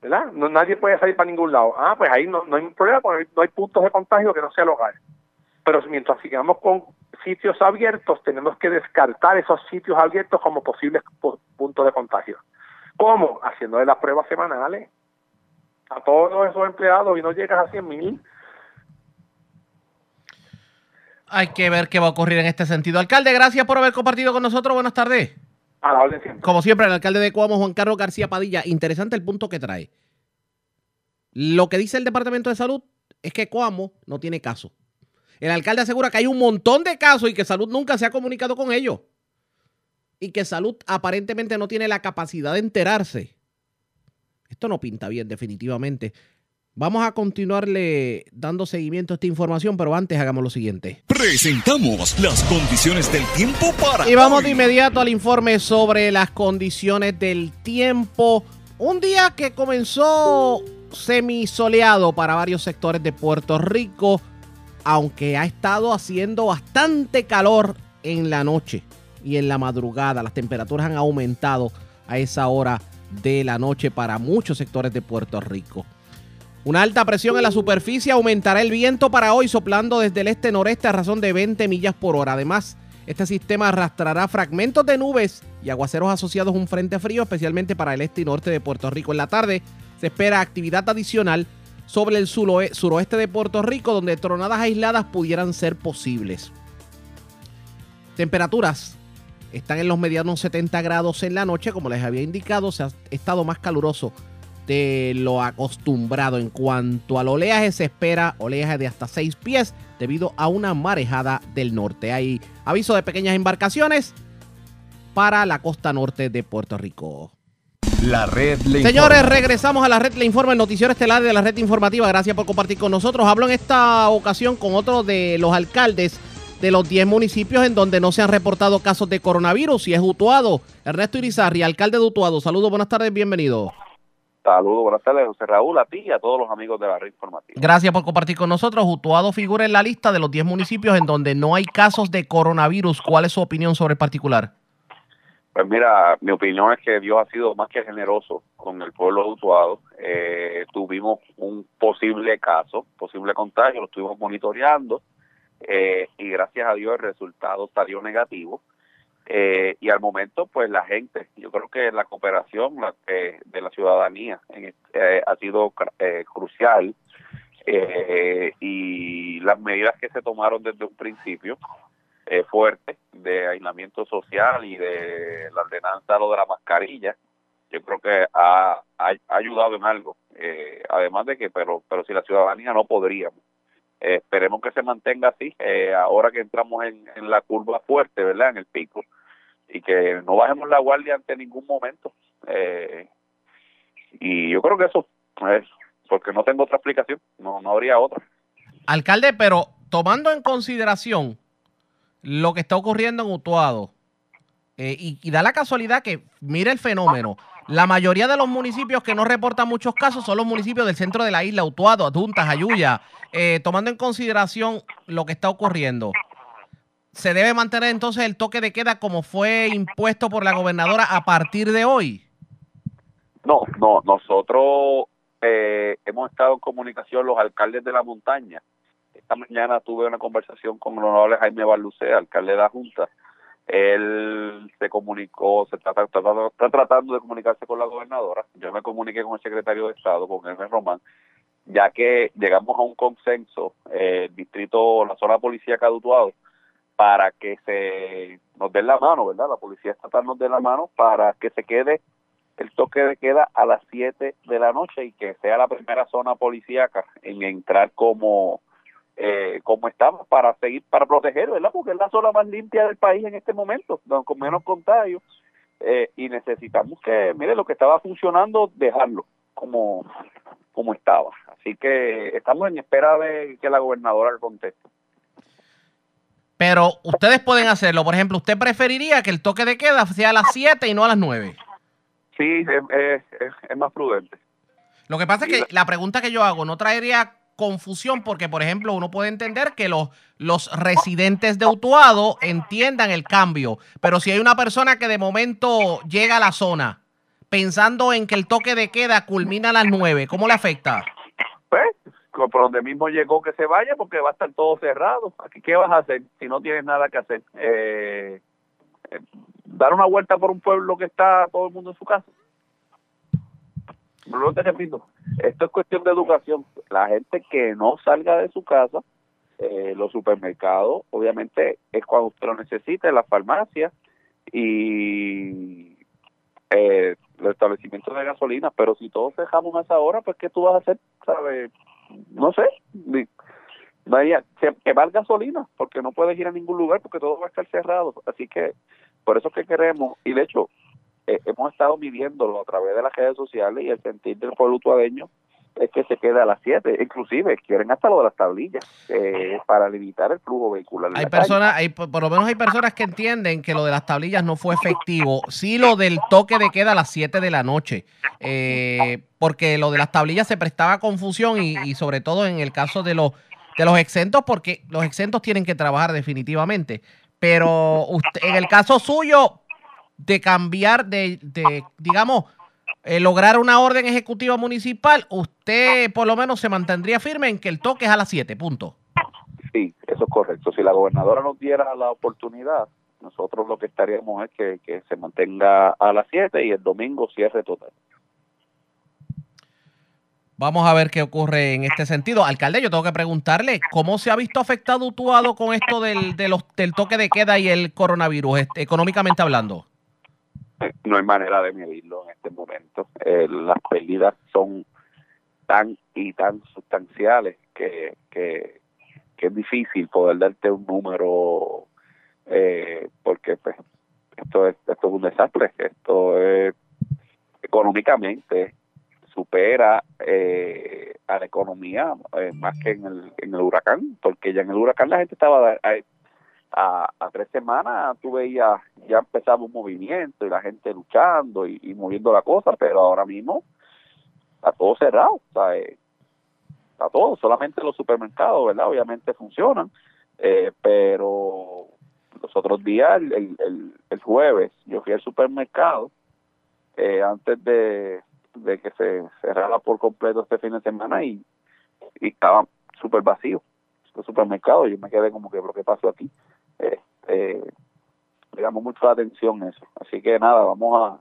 ¿verdad? Nadie puede salir para ningún lado. Ah, pues ahí no, no hay problema, porque no hay puntos de contagio que no sea el. Pero mientras sigamos con sitios abiertos, tenemos que descartar esos sitios abiertos como posibles pu- puntos de contagio. ¿Cómo? Haciéndole las pruebas semanales a todos esos empleados y no llegas a 100 mil. Hay que ver qué va a ocurrir en este sentido. Alcalde, gracias por haber compartido con nosotros. Buenas tardes. A la orden siempre. Como siempre, el alcalde de Coamo, Juan Carlos García Padilla. Interesante el punto que trae. Lo que dice el Departamento de Salud es que Coamo no tiene caso. El alcalde asegura que hay un montón de casos y que Salud nunca se ha comunicado con ellos. Y que Salud aparentemente no tiene la capacidad de enterarse. Esto no pinta bien, definitivamente. Vamos a continuarle dando seguimiento a esta información, pero antes hagamos lo siguiente. Presentamos las condiciones del tiempo para Y vamos de inmediato al informe sobre las condiciones del tiempo. Un día que comenzó semisoleado para varios sectores de Puerto Rico, aunque ha estado haciendo bastante calor en la noche y en la madrugada. Las temperaturas han aumentado a esa hora de la noche para muchos sectores de Puerto Rico. Una alta presión en la superficie aumentará el viento para hoy, soplando desde el este-noreste a razón de 20 millas por hora. Además, este sistema arrastrará fragmentos de nubes y aguaceros asociados a un frente frío, especialmente para el este y norte de Puerto Rico. En la tarde se espera actividad adicional sobre el suroe- suroeste de Puerto Rico, donde tronadas aisladas pudieran ser posibles. Temperaturas están en los medianos 70 grados en la noche, como les había indicado, se ha estado más caluroso de lo acostumbrado. En cuanto al oleaje, se espera oleaje de hasta 6 pies debido a una marejada del norte. Hay aviso de pequeñas embarcaciones para la costa norte de Puerto Rico. La red le Señores, informa. regresamos a la red Le Informa, el noticiero estelar de la red informativa. Gracias por compartir con nosotros. Hablo en esta ocasión con otro de los alcaldes de los 10 municipios en donde no se han reportado casos de coronavirus y es Utuado. Ernesto Irizarri, alcalde de Utuado. Saludos, buenas tardes, bienvenido. Saludos, buenas tardes, José Raúl, a ti y a todos los amigos de la red informativa. Gracias por compartir con nosotros. Utuado figura en la lista de los 10 municipios en donde no hay casos de coronavirus. ¿Cuál es su opinión sobre el particular? Pues mira, mi opinión es que Dios ha sido más que generoso con el pueblo de Utuado. Eh, tuvimos un posible caso, posible contagio, lo estuvimos monitoreando. eh, y gracias a Dios el resultado salió negativo. Eh, y al momento, pues la gente, yo creo que la cooperación eh, de la ciudadanía eh, ha sido crucial y las medidas que se tomaron desde un principio fuerte de aislamiento social y de la ordenanza lo de la mascarilla, yo creo que ha, ha, ayudado en algo. Además de que, pero, pero si la ciudadanía no podríamos. Esperemos que se mantenga así, ahora que entramos en, en la curva fuerte, ¿verdad? En el pico, y que no bajemos la guardia ante ningún momento. Eh, y yo creo que eso es porque no tengo otra explicación, no, no habría otra. Alcalde, pero tomando en consideración lo que está ocurriendo en Utuado, eh, y, da la casualidad que, mire el fenómeno, la mayoría de los municipios que no reportan muchos casos son los municipios del centro de la isla, Utuado, Adjuntas, Ayuya, eh, tomando en consideración lo que está ocurriendo. ¿Se debe mantener entonces el toque de queda como fue impuesto por la gobernadora a partir de hoy? No, no, nosotros eh, hemos estado en comunicación los alcaldes de la montaña. Esta mañana tuve una conversación con el honorable Jaime Barlucé, alcalde de la Junta. Él se comunicó, se está tratando, está tratando de comunicarse con la gobernadora. Yo me comuniqué con el secretario de Estado, con Hermes Román, ya que llegamos a un consenso, eh, el distrito, la zona policía Utuado, para que se nos den la mano, ¿verdad? La policía estatal nos dé la mano para que se quede el toque de queda a las 7 de la noche y que sea la primera zona policíaca en entrar como eh, como estamos para seguir para proteger, ¿verdad? Porque es la zona más limpia del país en este momento, con menos contagios eh, y necesitamos que, mire, lo que estaba funcionando, dejarlo como como estaba. Así que estamos en espera de que la gobernadora conteste. Pero ustedes pueden hacerlo. Por ejemplo, ¿usted preferiría que el toque de queda sea a las 7 y no a las 9? Sí, es, es, más prudente. Lo que pasa es que la pregunta que yo hago no traería confusión porque, por ejemplo, uno puede entender que los, los residentes de Utuado entiendan el cambio, pero si hay una persona que de momento llega a la zona pensando en que el toque de queda culmina a las 9, ¿cómo le afecta? Pues, por donde mismo llegó que se vaya porque va a estar todo cerrado. Aquí, ¿qué vas a hacer si no tienes nada que hacer? Eh, eh, dar una vuelta por un pueblo que está todo el mundo en su casa. No te repito, esto es cuestión de educación. La gente que no salga de su casa, eh, los supermercados, obviamente es cuando usted lo necesita, en las farmacias y eh, los establecimientos de gasolina, pero si todos dejamos a esa hora, pues ¿qué tú vas a hacer? ¿Sabes? No sé. Vaya, que, que gasolina, porque no puedes ir a ningún lugar porque todo va a estar cerrado. Así que por eso es que queremos, y de hecho eh, hemos estado midiéndolo a través de las redes sociales y el sentir del pueblo utuadeño es que se queda a las 7, inclusive quieren hasta lo de las tablillas eh, para limitar el flujo vehicular. Hay personas, hay, por por lo menos hay personas que entienden que lo de las tablillas no fue efectivo. Sí, lo del toque de queda a las 7 de la noche. Eh, porque lo de las tablillas se prestaba a confusión y, y sobre todo en el caso de los, de los exentos, porque los exentos tienen que trabajar definitivamente. Pero usted, en el caso suyo de cambiar, de, de digamos, eh, lograr una orden ejecutiva municipal, usted por lo menos se mantendría firme en que el toque es a las 7, punto. Sí, eso es correcto. Si la gobernadora nos diera la oportunidad, nosotros lo que estaríamos es que, que se mantenga a las 7 y el domingo cierre total. Vamos a ver qué ocurre en este sentido. Alcalde, yo tengo que preguntarle, ¿cómo se ha visto afectado Utuado con esto del, de los, del toque de queda y el coronavirus, este, económicamente hablando? No hay manera de medirlo en este momento. Eh, las pérdidas son tan y tan sustanciales que, que, es difícil poder darte un número eh, porque pues, esto es esto es un desastre. Esto es económicamente supera eh, a la economía eh, más que en el, en el huracán, porque ya en el huracán la gente estaba a, tres semanas, tú veías, ya empezaba un movimiento y la gente luchando y, moviendo la cosa, pero ahora mismo está todo cerrado, eh, está todo, solamente los supermercados, ¿verdad? Obviamente funcionan, eh, pero los otros días, el, el, el, el jueves, yo fui al supermercado eh, antes de, de que se cerrara por completo este fin de semana y, y estaba súper vacío. los supermercados. Yo me quedé como que, ¿pero qué pasó aquí? Este, le llamó mucho la atención eso. Así que nada, vamos a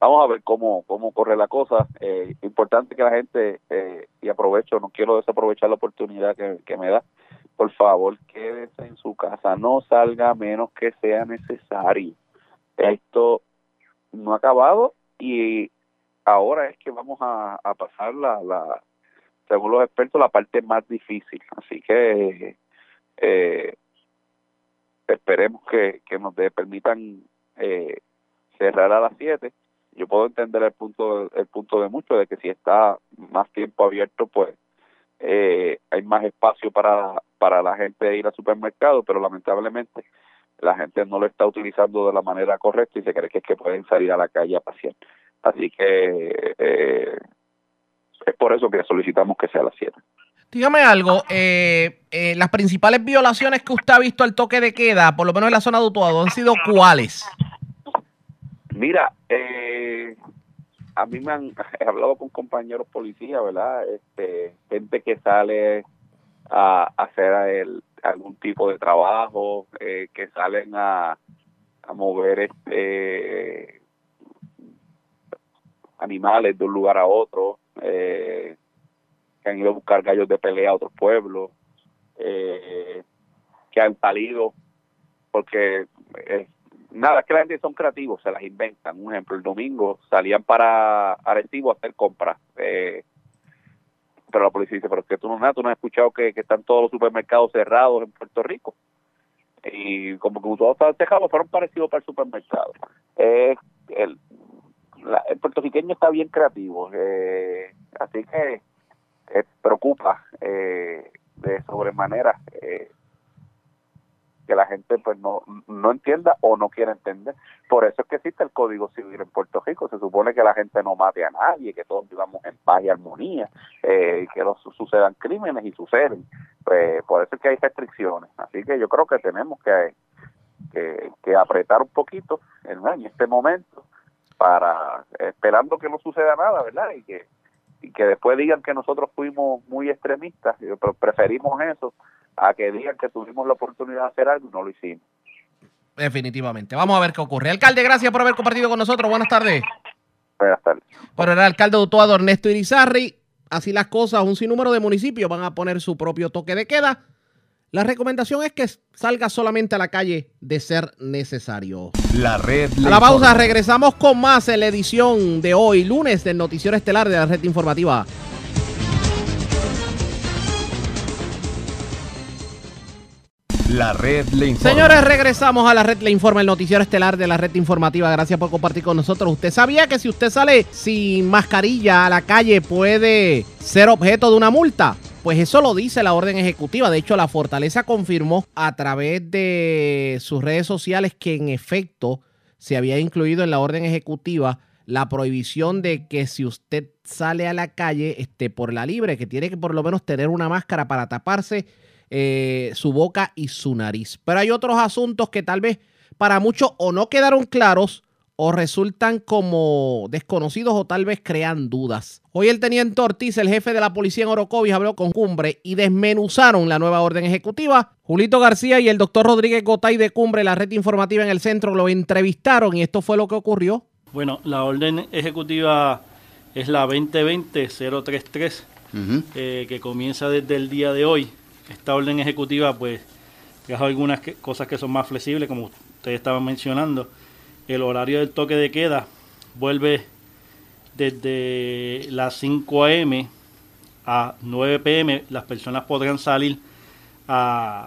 vamos a ver cómo cómo corre la cosa. Eh, importante que la gente, eh, y aprovecho, no quiero desaprovechar la oportunidad que, que me da, por favor, quédese en su casa, no salga menos que sea necesario. Esto no ha acabado y ahora es que vamos a, a pasar la, la, según los expertos, la parte más difícil. Así que eh, esperemos que, que nos permitan eh, cerrar a las 7. Yo puedo entender el punto el punto de muchos de que si está más tiempo abierto, pues eh, hay más espacio para, para la gente ir al supermercado, pero lamentablemente la gente no lo está utilizando de la manera correcta y se cree que es que pueden salir a la calle a pasear. Así que eh, es por eso que solicitamos que sea a las 7. Dígame algo, eh, eh, las principales violaciones que usted ha visto al toque de queda, por lo menos en la zona de Utuado, han sido cuáles? Mira, eh, a mí me han hablado con compañeros policías, ¿verdad? Este, gente que sale a, hacer algún tipo de trabajo, eh, que salen a, a mover este animales de un lugar a otro, eh, que han ido a buscar gallos de pelea a otros pueblos, eh, que han salido porque eh, nada, es que la gente son creativos, se las inventan. Un ejemplo, el domingo salían para Arecibo a hacer compras. eh, pero la policía dice, pero es que tú no, nada, tú no has escuchado que, están todos los supermercados cerrados en Puerto Rico. Y como que todos estaban cerrados, fueron parecidos para el supermercado. Eh, el, la- el puertorriqueño está bien creativo, eh, así que eh, preocupa eh, de sobremanera eh, que la gente pues no, no entienda o no quiera entender. Por eso es que existe el Código Civil en Puerto Rico. Se supone que la gente no mate a nadie, que todos vivamos en paz y armonía, eh, que no su- sucedan crímenes y suceden. Pues, por eso es que hay restricciones. Así que yo creo que tenemos que, que, que apretar un poquito en este momento para esperando que no suceda nada, ¿verdad? Y que y que después digan que nosotros fuimos muy extremistas, yo- pero preferimos eso a que digan que tuvimos la oportunidad de hacer algo y no lo hicimos. Definitivamente. Vamos a ver qué ocurre. Alcalde, gracias por haber compartido con nosotros. Buenas tardes. Buenas tardes. Era el alcalde de Utuado, Ernesto Irizarri. Así las cosas, un sinnúmero de municipios van a poner su propio toque de queda. La recomendación es que salga solamente a la calle de ser necesario. La red A la pausa, informa. regresamos con más en la edición de hoy, lunes, del Noticiero Estelar de la Red Informativa. La red le informa. Señores, regresamos a la red Le Informa, el noticiero estelar de la red informativa. Gracias por compartir con nosotros. ¿Usted sabía que si usted sale sin mascarilla a la calle puede ser objeto de una multa? Pues eso lo dice la orden ejecutiva. De hecho, la Fortaleza confirmó a través de sus redes sociales que en efecto se había incluido en la orden ejecutiva la prohibición de que si usted sale a la calle esté por la libre, que tiene que por lo menos tener una máscara para taparse eh, su boca y su nariz. Pero hay otros asuntos que tal vez para muchos o no quedaron claros o resultan como desconocidos o tal vez crean dudas. Hoy el teniente Ortiz, el jefe de la policía en Orocovis, habló con Cumbre y desmenuzaron la nueva orden ejecutiva. Julito García y el doctor Rodríguez Gotay de Cumbre, la red informativa en el centro, lo entrevistaron y esto fue lo que ocurrió. Bueno, la orden ejecutiva es la 2020-033, eh, que comienza desde el día de hoy. Esta orden ejecutiva, pues, trajo algunas que- cosas que son más flexibles, como ustedes estaban mencionando. El horario del toque de queda vuelve desde las 5 a.m. a 9 p.m. Las personas podrán salir a,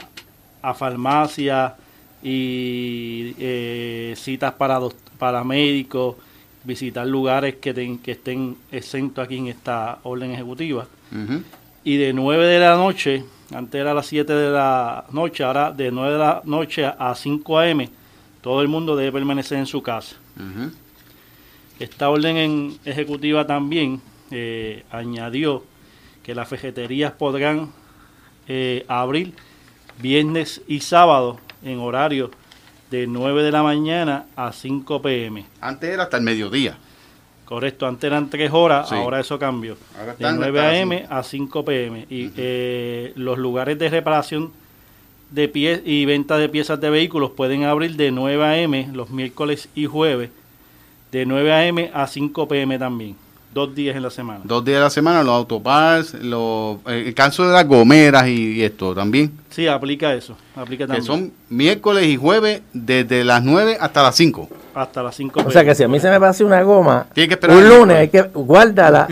a farmacia y eh, citas para, para médicos, visitar lugares que, ten- que estén exentos aquí en esta orden ejecutiva. Y de 9 de la noche, antes era las 7 de la noche, ahora de 9 de la noche a 5 a.m., todo el mundo debe permanecer en su casa. Esta orden en- ejecutiva también eh, añadió que las vejeterías podrán eh, abrir viernes y sábado en horario de 9 de la mañana a 5 pm. Antes era hasta el mediodía. Correcto, antes eran 3 horas, Sí. ahora eso cambió. Ahora de están 9 hasta las a.m. a 5 p.m. Y eh, los lugares de reparación de pie y venta de piezas de vehículos pueden abrir de 9 a.m. los miércoles y jueves, de 9 a.m. a 5 p.m. también, dos días en la semana. Dos días a la semana, los autopars, los, eh, el caso de las gomeras y, y esto también. Sí, aplica eso, aplica Que también. son miércoles y jueves desde las 9 hasta las 5. hasta las 5 O sea que si a mí se me pasa una goma, Tiene que esperar un lunes hay que guardarla.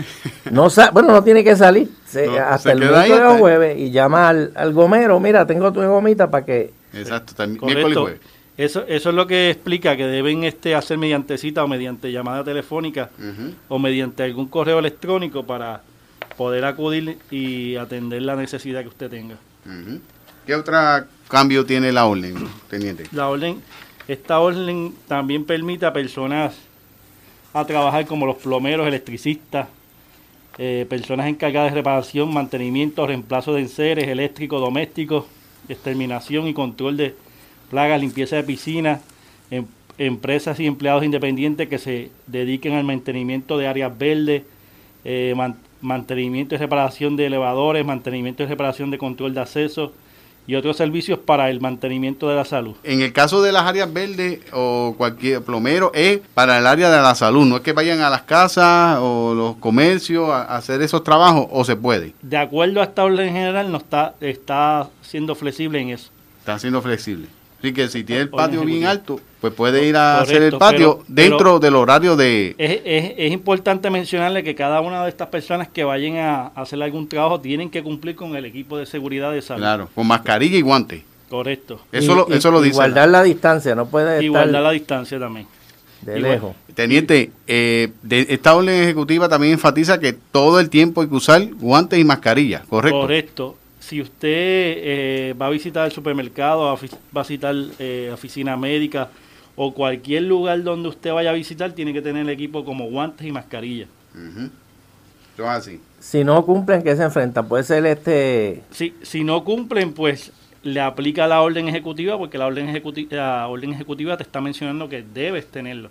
No sa- bueno, no tiene que salir. Se- No, hasta se el miércoles o jueves y llama al, al gomero, mira, tengo tu gomita para que... Exacto, también, miércoles y jueves. Eso, eso es lo que explica que deben este hacer mediante cita o mediante llamada telefónica o mediante algún correo electrónico para poder acudir y atender la necesidad que usted tenga. ¿Qué otro cambio tiene la orden, teniente? La orden, esta orden también permite a personas a trabajar como los plomeros, electricistas, eh, personas encargadas de reparación, mantenimiento, reemplazo de enseres eléctricos, domésticos, exterminación y control de plagas, limpieza de piscinas, em- empresas y empleados independientes que se dediquen al mantenimiento de áreas verdes, eh, man- mantenimiento y reparación de elevadores, mantenimiento y reparación de control de acceso y otros servicios para el mantenimiento de la salud. En el caso de las áreas verdes o cualquier plomero, es para el área de la salud. No es que vayan a las casas o los comercios a a hacer esos trabajos, o se puede. De acuerdo a esta orden general, no está, está siendo flexible en eso. Está siendo flexible. Así que si tiene el patio bien alto, pues puede ir a hacer el patio pero- dentro pero- del horario de... Es, es- es importante mencionarle que cada una de estas personas que vayan a hacer algún trabajo tienen que cumplir con el equipo de seguridad de salud. Claro, con mascarilla y guante. Correcto. Eso lo- eso lo y dice guardar la distancia, no puede Y estar guardar la distancia también. de lejos. Teniente, eh, de esta orden ejecutiva también enfatiza que todo el tiempo hay que usar guantes y mascarilla, ¿correcto? Correcto. Si usted eh, va a visitar el supermercado, va a visitar eh, oficina médica o cualquier lugar donde usted vaya a visitar, tiene que tener el equipo como guantes y mascarilla. Eso es así. Si no cumplen, ¿qué se enfrentan? Puede ser este... Si, si no cumplen, pues le aplica la orden ejecutiva, porque la orden, ejecuti- la orden ejecutiva te está mencionando que debes tenerlo.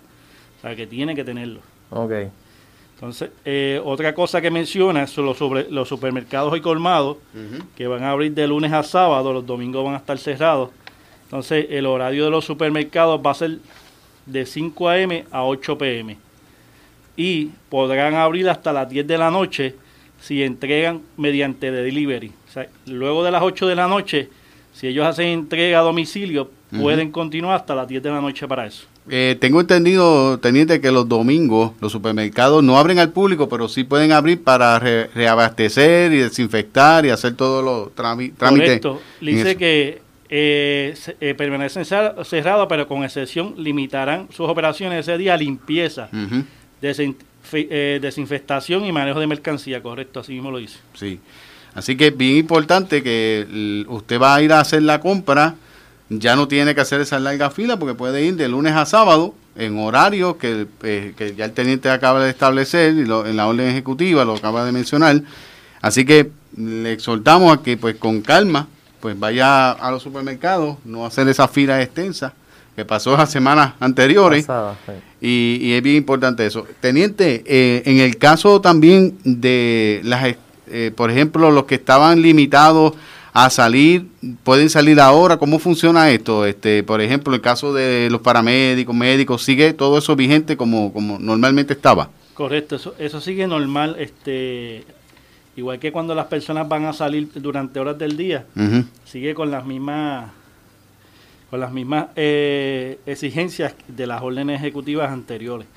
O sea, que tiene que tenerlo. Ok. Entonces, eh, otra cosa que menciona son los, sobre, los supermercados y colmados, que van a abrir de lunes a sábado, los domingos van a estar cerrados. Entonces, el horario de los supermercados va a ser de 5 a.m. a 8 p.m. Y podrán abrir hasta las 10 de la noche si entregan mediante delivery. O sea, luego de las 8 de la noche, si ellos hacen entrega a domicilio, Pueden continuar hasta las 10 de la noche para eso. Eh, tengo entendido, teniente, que los domingos los supermercados no abren al público, pero sí pueden abrir para re- reabastecer y desinfectar y hacer todos los trámites. Correcto. Dice que eh, eh, permanecen cer- cerrados, pero con excepción limitarán sus operaciones ese día a limpieza, desin- eh, desinfectación y manejo de mercancía. Correcto, así mismo lo dice. Sí. Así que es bien importante que usted va a ir a hacer la compra, ya no tiene que hacer esa larga fila porque puede ir de lunes a sábado en horario que, eh, que ya el teniente acaba de establecer y lo- en la orden ejecutiva lo acaba de mencionar. Así que le exhortamos a que pues con calma pues vaya a los supermercados, no hacer esa fila extensa que pasó las semanas anteriores. Pasada, sí. Y, y es bien importante eso. Teniente, eh, en el caso también de las, eh, por ejemplo, los que estaban limitados a salir, pueden salir ahora. ¿Cómo funciona esto? Este, por ejemplo, el caso de los paramédicos, médicos, sigue todo eso vigente como, como normalmente estaba. Correcto, eso, eso sigue normal. este Igual que cuando las personas van a salir durante horas del día, sigue con las mismas con las mismas eh, exigencias de las órdenes ejecutivas anteriores.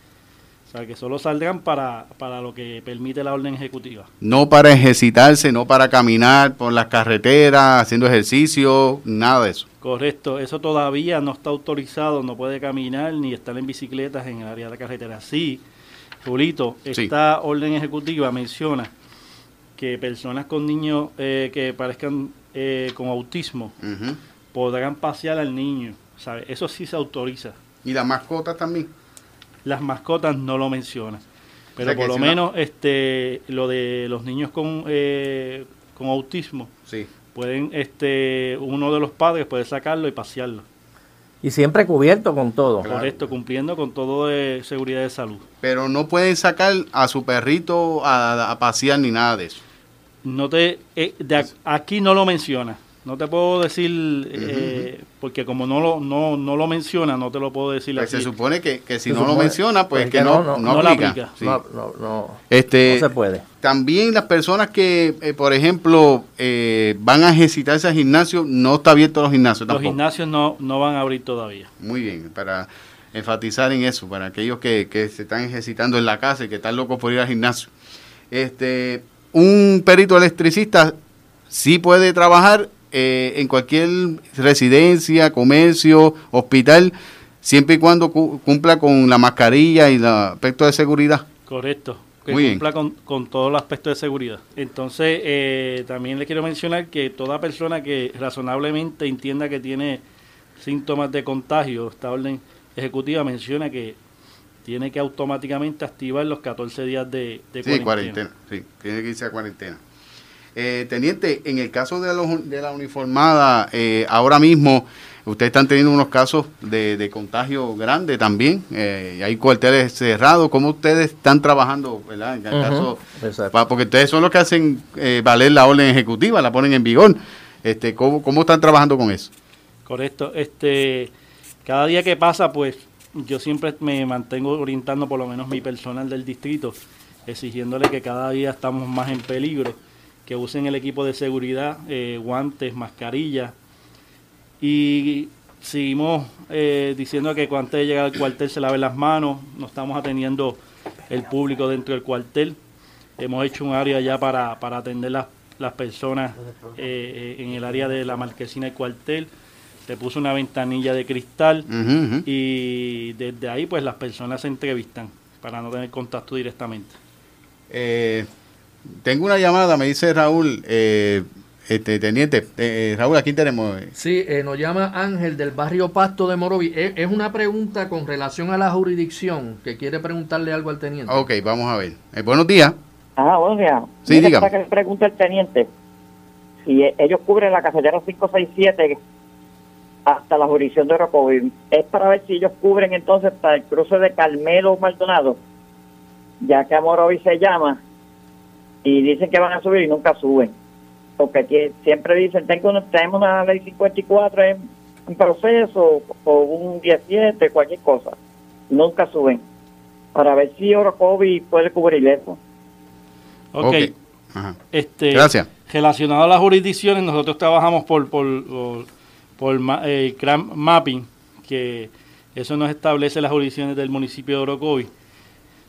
O sea, que solo saldrán para, para lo que permite la orden ejecutiva. No para ejercitarse, no para caminar por las carreteras, haciendo ejercicio, nada de eso. Correcto, eso todavía no está autorizado, no puede caminar ni estar en bicicletas en el área de la carretera. Sí, Julito, Sí. esta orden ejecutiva menciona que personas con niños eh, que parezcan eh, con autismo podrán pasear al niño. ¿sabe? Eso sí se autoriza. Y las mascotas también. Las mascotas no lo mencionan. Pero O sea que por lo si no- menos este lo de los niños con, eh, con autismo Sí. pueden este uno de los padres puede sacarlo y pasearlo. Y siempre cubierto con todo. Correcto, cumpliendo con todo de seguridad de salud. Pero no pueden sacar a su perrito a, a pasear ni nada de eso. No te, eh, de aquí no lo menciona. No te puedo decir, eh, porque como no lo, no, no lo menciona, no te lo puedo decir Pues así. se supone que, que si Se no lo menciona, pues pues que que no, no, no, aplica. aplica. Sí. No, no, no, Este, no se puede. También las personas que, eh, por ejemplo, eh, van a ejercitarse al gimnasio, no está abierto los gimnasios Los gimnasios no, no van a abrir todavía. Muy bien, para enfatizar en eso, para aquellos que, que se están ejercitando en la casa y que están locos por ir al gimnasio. Este, un perito electricista sí puede trabajar eh, en cualquier residencia, comercio, hospital, siempre y cuando cu- cumpla con la mascarilla y el aspecto de seguridad. Correcto. Que Muy bien. cumpla con, con todo el aspecto de seguridad. Entonces, eh, también le quiero mencionar que toda persona que razonablemente entienda que tiene síntomas de contagio, esta orden ejecutiva menciona que tiene que automáticamente activar los 14 días de, de Sí, cuarentena. cuarentena, sí, tiene que irse a cuarentena. Eh, teniente, en el caso de, los, de la uniformada, eh, ahora mismo ustedes están teniendo unos casos de, de contagio grande también, eh, y hay cuarteles cerrados, ¿cómo ustedes están trabajando, verdad? En el caso, porque ustedes son los que hacen eh, valer la orden ejecutiva, la ponen en vigor, este, ¿cómo, ¿cómo están trabajando con eso? Correcto. Este, cada día que pasa, pues yo siempre me mantengo orientando por lo menos mi personal del distrito, exigiéndole que cada día estamos más en peligro, que usen el equipo de seguridad, eh, guantes, mascarillas. Y seguimos eh, diciendo que cuando antes de llegar al cuartel se laven las manos, no estamos atendiendo el público dentro del cuartel. Hemos hecho un área ya para, para atender las, las personas eh, en el área de la marquesina del cuartel. Se puso una ventanilla de cristal y desde ahí pues las personas se entrevistan para no tener contacto directamente. Eh, tengo una llamada, me dice Raúl, eh, este, teniente, eh, Raúl, aquí tenemos... eh, Sí, eh, nos llama Ángel del barrio Pasto de Morovi. Es, es una pregunta con relación a la jurisdicción que quiere preguntarle algo al teniente. Ok, vamos a ver. Eh, buenos días. Ah, buenos días. Sí, Mira, dígame. Para que le pregunte el teniente, si ellos cubren la carretera 567 hasta la jurisdicción de Orocovi, es para ver si ellos cubren entonces para el cruce de Carmelo Maldonado, ya que a Morovi se llama, y dicen que van a subir y nunca suben. Porque aquí siempre dicen, tengo una- tenemos una ley 54 en, en proceso, o un 17, cualquier cosa. Nunca suben. Para ver si Orocovi puede cubrir eso. Ok. Ajá. Este, Gracias. Relacionado a las jurisdicciones, nosotros trabajamos por, por, por, por ma- eh, CRAM Mapping, que eso nos establece las jurisdicciones del municipio de Orocovi.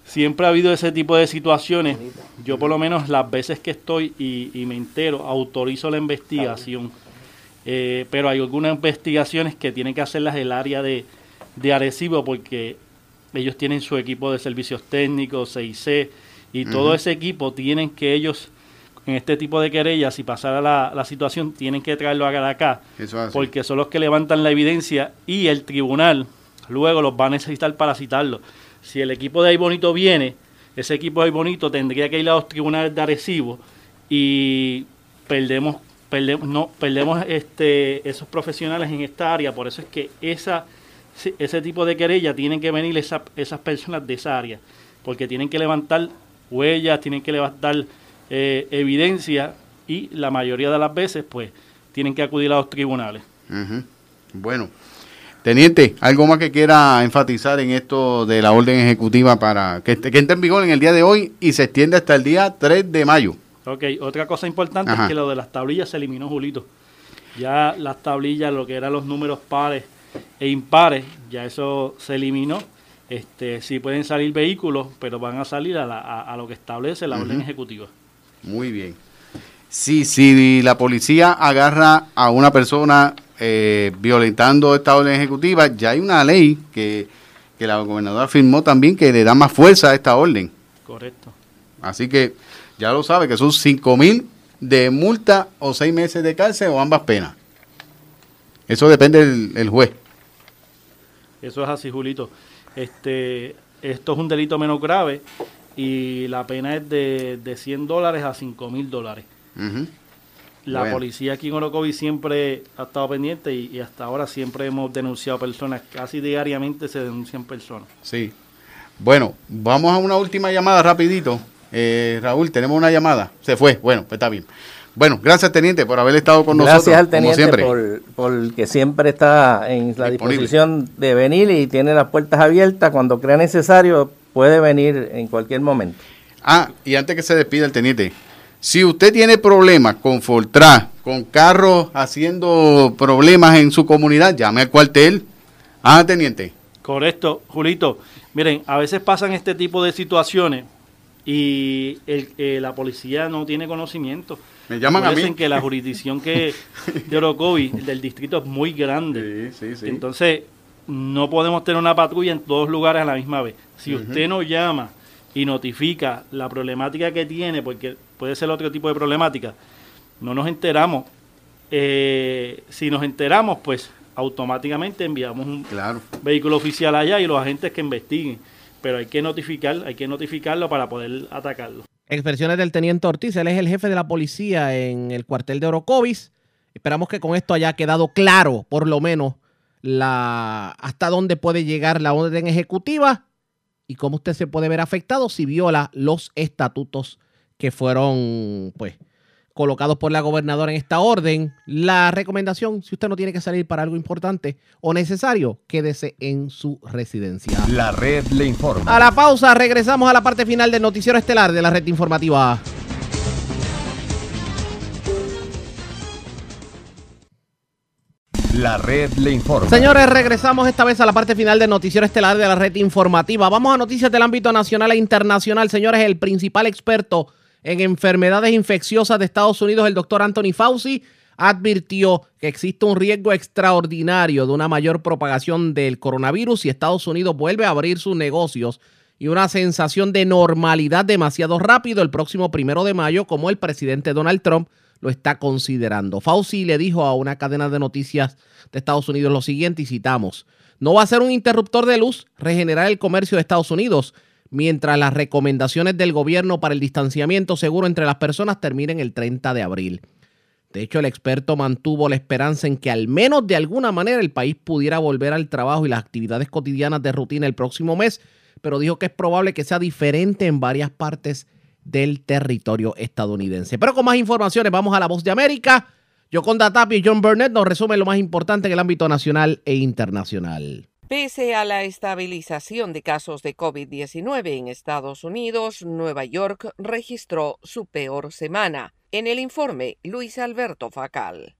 Siempre ha habido ese tipo de situaciones. Yo por lo menos las veces que estoy y, y me entero, autorizo la investigación. Eh, pero hay algunas investigaciones que tienen que hacerlas el área de, de Arecibo porque ellos tienen su equipo de servicios técnicos, CIC, y todo ese equipo tienen que ellos, en este tipo de querellas, si pasara la, la situación, tienen que traerlo a acá, Eso porque son los que levantan la evidencia y el tribunal luego los va a necesitar para citarlo. Si el equipo de Ahí Bonito viene, ese equipo de Ahí Bonito tendría que ir a los tribunales de Arecibo y perdemos perdemos no perdemos este esos profesionales en esta área por eso es que esa ese tipo de querella tienen que venir esa- esas personas de esa área porque tienen que levantar huellas tienen que levantar eh, evidencia y la mayoría de las veces pues tienen que acudir a los tribunales Ujú. Bueno, teniente, ¿algo más que quiera enfatizar en esto de la orden ejecutiva para que, que entre en vigor en el día de hoy y se extiende hasta el día 3 de mayo? Ok, otra cosa importante Ajá. es que lo de las tablillas se eliminó, Julito. Ya las tablillas, lo que eran los números pares e impares, ya eso se eliminó. Este, sí pueden salir vehículos, pero van a salir a, la- a- a lo que establece la orden ejecutiva. Muy bien. Sí, si la policía agarra a una persona eh, violentando esta orden ejecutiva, ya hay una ley que, que la gobernadora firmó también que le da más fuerza a esta orden. Correcto. Así que ya lo sabe que son 5 mil de multa o 6 meses de cárcel o ambas penas. Eso depende del el juez. Eso es así, Julito. Este, esto es un delito menos grave y la pena es de, de 100 dólares a 5 mil dólares. Ujú. La Bueno. policía aquí en Orocovi siempre ha estado pendiente y, y hasta ahora siempre hemos denunciado personas, casi diariamente se denuncian personas. Sí. Bueno, vamos a una última llamada rapidito. Eh, Raúl, tenemos una llamada. Se fue. Bueno, pues está bien. Bueno, gracias, teniente, por haber estado con Gracias nosotros. al teniente como siempre. por, por que siempre está en la Disponible. disposición de venir y tiene las puertas abiertas. Cuando crea necesario, puede venir en cualquier momento. Ah, y antes que se despida el teniente, si usted tiene problemas con Fortran, con carros haciendo problemas en su comunidad, llame al cuartel. Ah, teniente. Correcto, Julito. Miren, a veces pasan este tipo de situaciones y el, eh, la policía no tiene conocimiento. Me llaman a mí. Que la jurisdicción que de Orocovi, del distrito, es muy grande. Entonces, no podemos tener una patrulla en todos lugares a la misma vez. Si usted nos llama y notifica la problemática que tiene, porque puede ser otro tipo de problemática, no nos enteramos. Eh, si nos enteramos, pues automáticamente enviamos un vehículo oficial allá y los agentes que investiguen. Pero hay que notificar, hay que notificarlo para poder atacarlo. Expresiones del teniente Ortiz, él es el jefe de la policía en el cuartel de Orocovis. Esperamos que con esto haya quedado claro, por lo menos, la hasta dónde puede llegar la orden ejecutiva y cómo usted se puede ver afectado si viola los estatutos que fueron, pues, colocados por la gobernadora en esta orden. La recomendación, si usted no tiene que salir para algo importante o necesario, quédese en su residencia. La red le informa. A la pausa, regresamos a la parte final del noticiero estelar de la red informativa. La red le informa. Señores, regresamos esta vez a la parte final del noticiero estelar de la red informativa. Vamos a noticias del ámbito nacional e internacional. Señores, el principal experto en enfermedades infecciosas de Estados Unidos, el doctor Anthony Fauci, advirtió que existe un riesgo extraordinario de una mayor propagación del coronavirus si Estados Unidos vuelve a abrir sus negocios y una sensación de normalidad demasiado rápido el próximo primero de mayo, como el presidente Donald Trump lo está considerando. Fauci le dijo a una cadena de noticias de Estados Unidos lo siguiente y citamos, no va a ser un interruptor de luz regenerar el comercio de Estados Unidos mientras las recomendaciones del gobierno para el distanciamiento seguro entre las personas terminen el 30 de abril. De hecho, el experto mantuvo la esperanza en que al menos de alguna manera el país pudiera volver al trabajo y las actividades cotidianas de rutina el próximo mes, pero dijo que es probable que sea diferente en varias partes del territorio estadounidense. Pero con más informaciones, vamos a la voz de América. Yoconda Tapia y John Burnett nos resumen lo más importante en el ámbito nacional e internacional. Pese a la estabilización de casos de COVID-19 en Estados Unidos, Nueva York registró su peor semana. En el informe, Luis Alberto Facal.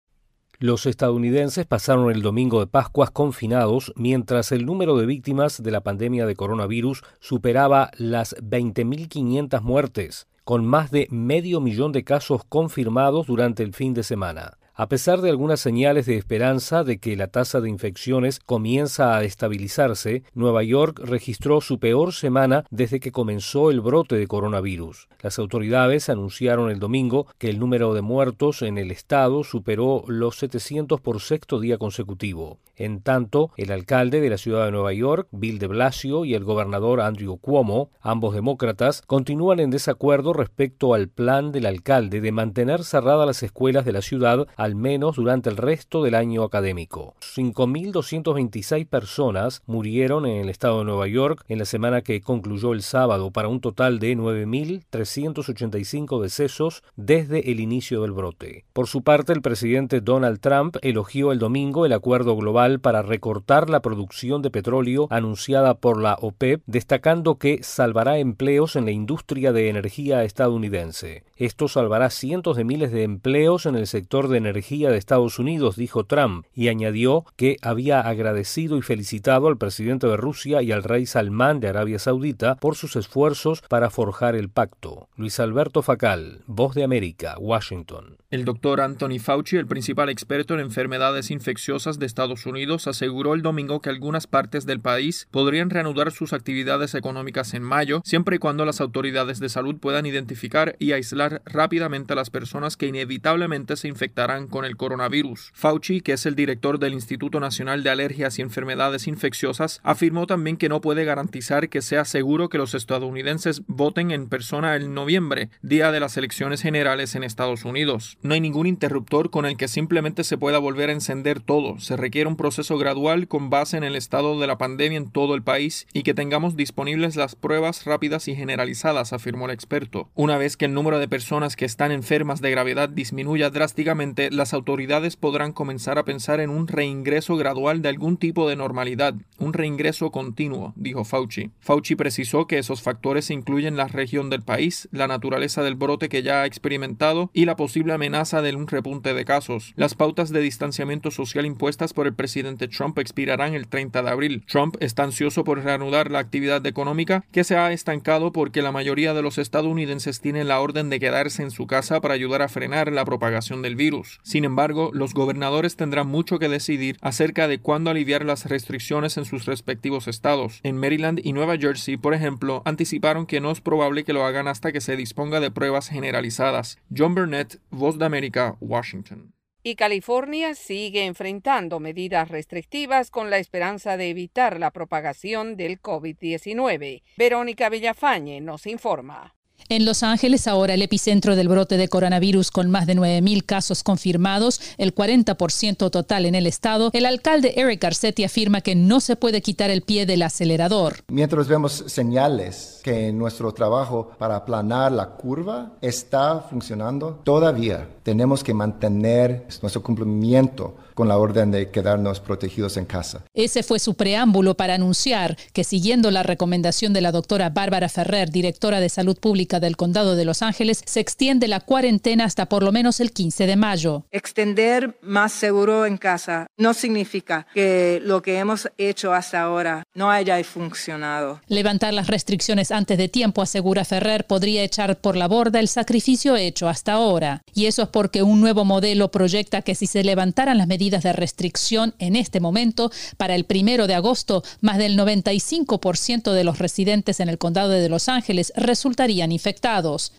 Los estadounidenses pasaron el domingo de Pascuas confinados mientras el número de víctimas de la pandemia de coronavirus superaba las 20.500 muertes, con más de medio millón de casos confirmados durante el fin de semana. A pesar de algunas señales de esperanza de que la tasa de infecciones comienza a estabilizarse, Nueva York registró su peor semana desde que comenzó el brote de coronavirus. Las autoridades anunciaron el domingo que el número de muertos en el estado superó los 700 por sexto día consecutivo. En tanto, el alcalde de la ciudad de Nueva York, Bill de Blasio, y el gobernador Andrew Cuomo, ambos demócratas, continúan en desacuerdo respecto al plan del alcalde de mantener cerradas las escuelas de la ciudad al menos durante el resto del año académico. 5.226 personas murieron en el estado de Nueva York en la semana que concluyó el sábado para un total de 9.385 decesos desde el inicio del brote. Por su parte, el presidente Donald Trump elogió el domingo el acuerdo global para recortar la producción de petróleo anunciada por la OPEP, destacando que salvará empleos en la industria de energía estadounidense. Esto salvará cientos de miles de empleos en el sector de energía de Estados Unidos, dijo Trump, y añadió que había agradecido y felicitado al presidente de Rusia y al rey Salmán de Arabia Saudita por sus esfuerzos para forjar el pacto. Luis Alberto Facal, Voz de América, Washington. El doctor Anthony Fauci, el principal experto en enfermedades infecciosas de Estados Unidos, aseguró el domingo que algunas partes del país podrían reanudar sus actividades económicas en mayo, siempre y cuando las autoridades de salud puedan identificar y aislar rápidamente a las personas que inevitablemente se infectarán con el coronavirus. Fauci, que es el director del Instituto Nacional de Alergias y Enfermedades Infecciosas, afirmó también que no puede garantizar que sea seguro que los estadounidenses voten en persona en noviembre, día de las elecciones generales en Estados Unidos. No hay ningún interruptor con el que simplemente se pueda volver a encender todo. Se requiere un proceso gradual con base en el estado de la pandemia en todo el país y que tengamos disponibles las pruebas rápidas y generalizadas, afirmó el experto. Una vez que el número de personas que están enfermas de gravedad disminuya drásticamente, las autoridades podrán comenzar a pensar en un reingreso gradual de algún tipo de normalidad, un reingreso continuo, dijo Fauci. Fauci precisó que esos factores incluyen la región del país, la naturaleza del brote que ya ha experimentado y la posible amenaza de un repunte de casos. Las pautas de distanciamiento social impuestas por el presidente Trump expirarán el 30 de abril. Trump está ansioso por reanudar la actividad económica que se ha estancado porque la mayoría de los estadounidenses tienen la orden de quedarse en su casa para ayudar a frenar la propagación del virus. Sin embargo, los gobernadores tendrán mucho que decidir acerca de cuándo aliviar las restricciones en sus respectivos estados. En Maryland y Nueva Jersey, por ejemplo, anticiparon que no es probable que lo hagan hasta que se disponga de pruebas generalizadas. John Burnett, Voz de América, Washington. Y California sigue enfrentando medidas restrictivas con la esperanza de evitar la propagación del COVID-19. Verónica Villafañe nos informa. En Los Ángeles, ahora el epicentro del brote de coronavirus con más de 9.000 casos confirmados, el 40% total en el estado, el alcalde Eric Garcetti afirma que no se puede quitar el pie del acelerador. Mientras vemos señales que nuestro trabajo para aplanar la curva está funcionando, todavía tenemos que mantener nuestro cumplimiento con la orden de quedarnos protegidos en casa. Ese fue su preámbulo para anunciar que siguiendo la recomendación de la doctora Bárbara Ferrer, directora de Salud Pública del Condado de Los Ángeles, se extiende la cuarentena hasta por lo menos el 15 de mayo. Extender más seguro en casa no significa que lo que hemos hecho hasta ahora no haya funcionado. Levantar las restricciones antes de tiempo, asegura Ferrer, podría echar por la borda el sacrificio hecho hasta ahora. Y eso es porque un nuevo modelo proyecta que si se levantaran las medidas de restricción en este momento, para el primero de agosto, más del 95% de los residentes en el condado de Los Ángeles resultarían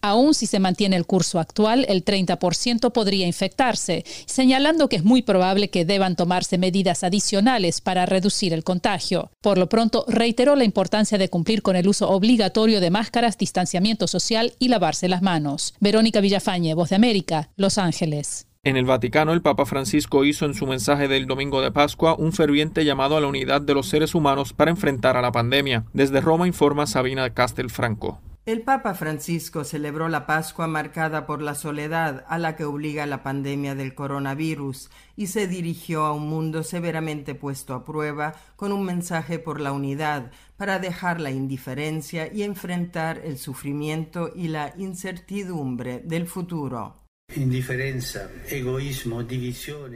Aún si se mantiene el curso actual, el 30% podría infectarse, señalando que es muy probable que deban tomarse medidas adicionales para reducir el contagio. Por lo pronto, reiteró la importancia de cumplir con el uso obligatorio de máscaras, distanciamiento social y lavarse las manos. Verónica Villafañe, Voz de América, Los Ángeles. En el Vaticano, el Papa Francisco hizo en su mensaje del domingo de Pascua un ferviente llamado a la unidad de los seres humanos para enfrentar a la pandemia. Desde Roma informa Sabina Castelfranco. El Papa Francisco celebró la Pascua marcada por la soledad a la que obliga la pandemia del coronavirus y se dirigió a un mundo severamente puesto a prueba con un mensaje por la unidad para dejar la indiferencia y enfrentar el sufrimiento y la incertidumbre del futuro.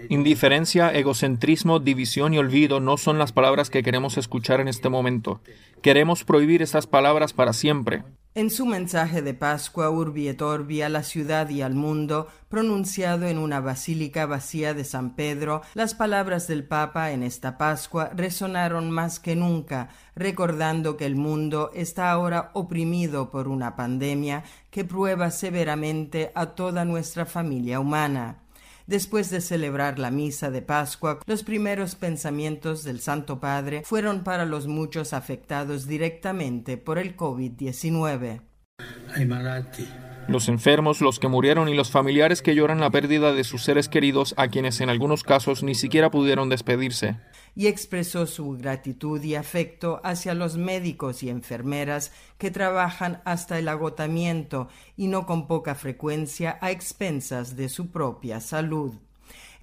Indiferencia, egocentrismo, división y olvido no son las palabras que queremos escuchar en este momento. Queremos prohibir esas palabras para siempre. En su mensaje de Pascua Urbi et Orbi a la ciudad y al mundo, pronunciado en una basílica vacía de San Pedro, las palabras del Papa en esta Pascua resonaron más que nunca, recordando que el mundo está ahora oprimido por una pandemia que prueba severamente a toda nuestra familia humana. Después de celebrar la misa de Pascua, los primeros pensamientos del Santo Padre fueron para los muchos afectados directamente por el COVID-19. Los enfermos, los que murieron y los familiares que lloran la pérdida de sus seres queridos a quienes en algunos casos ni siquiera pudieron despedirse y expresó su gratitud y afecto hacia los médicos y enfermeras que trabajan hasta el agotamiento y no con poca frecuencia a expensas de su propia salud.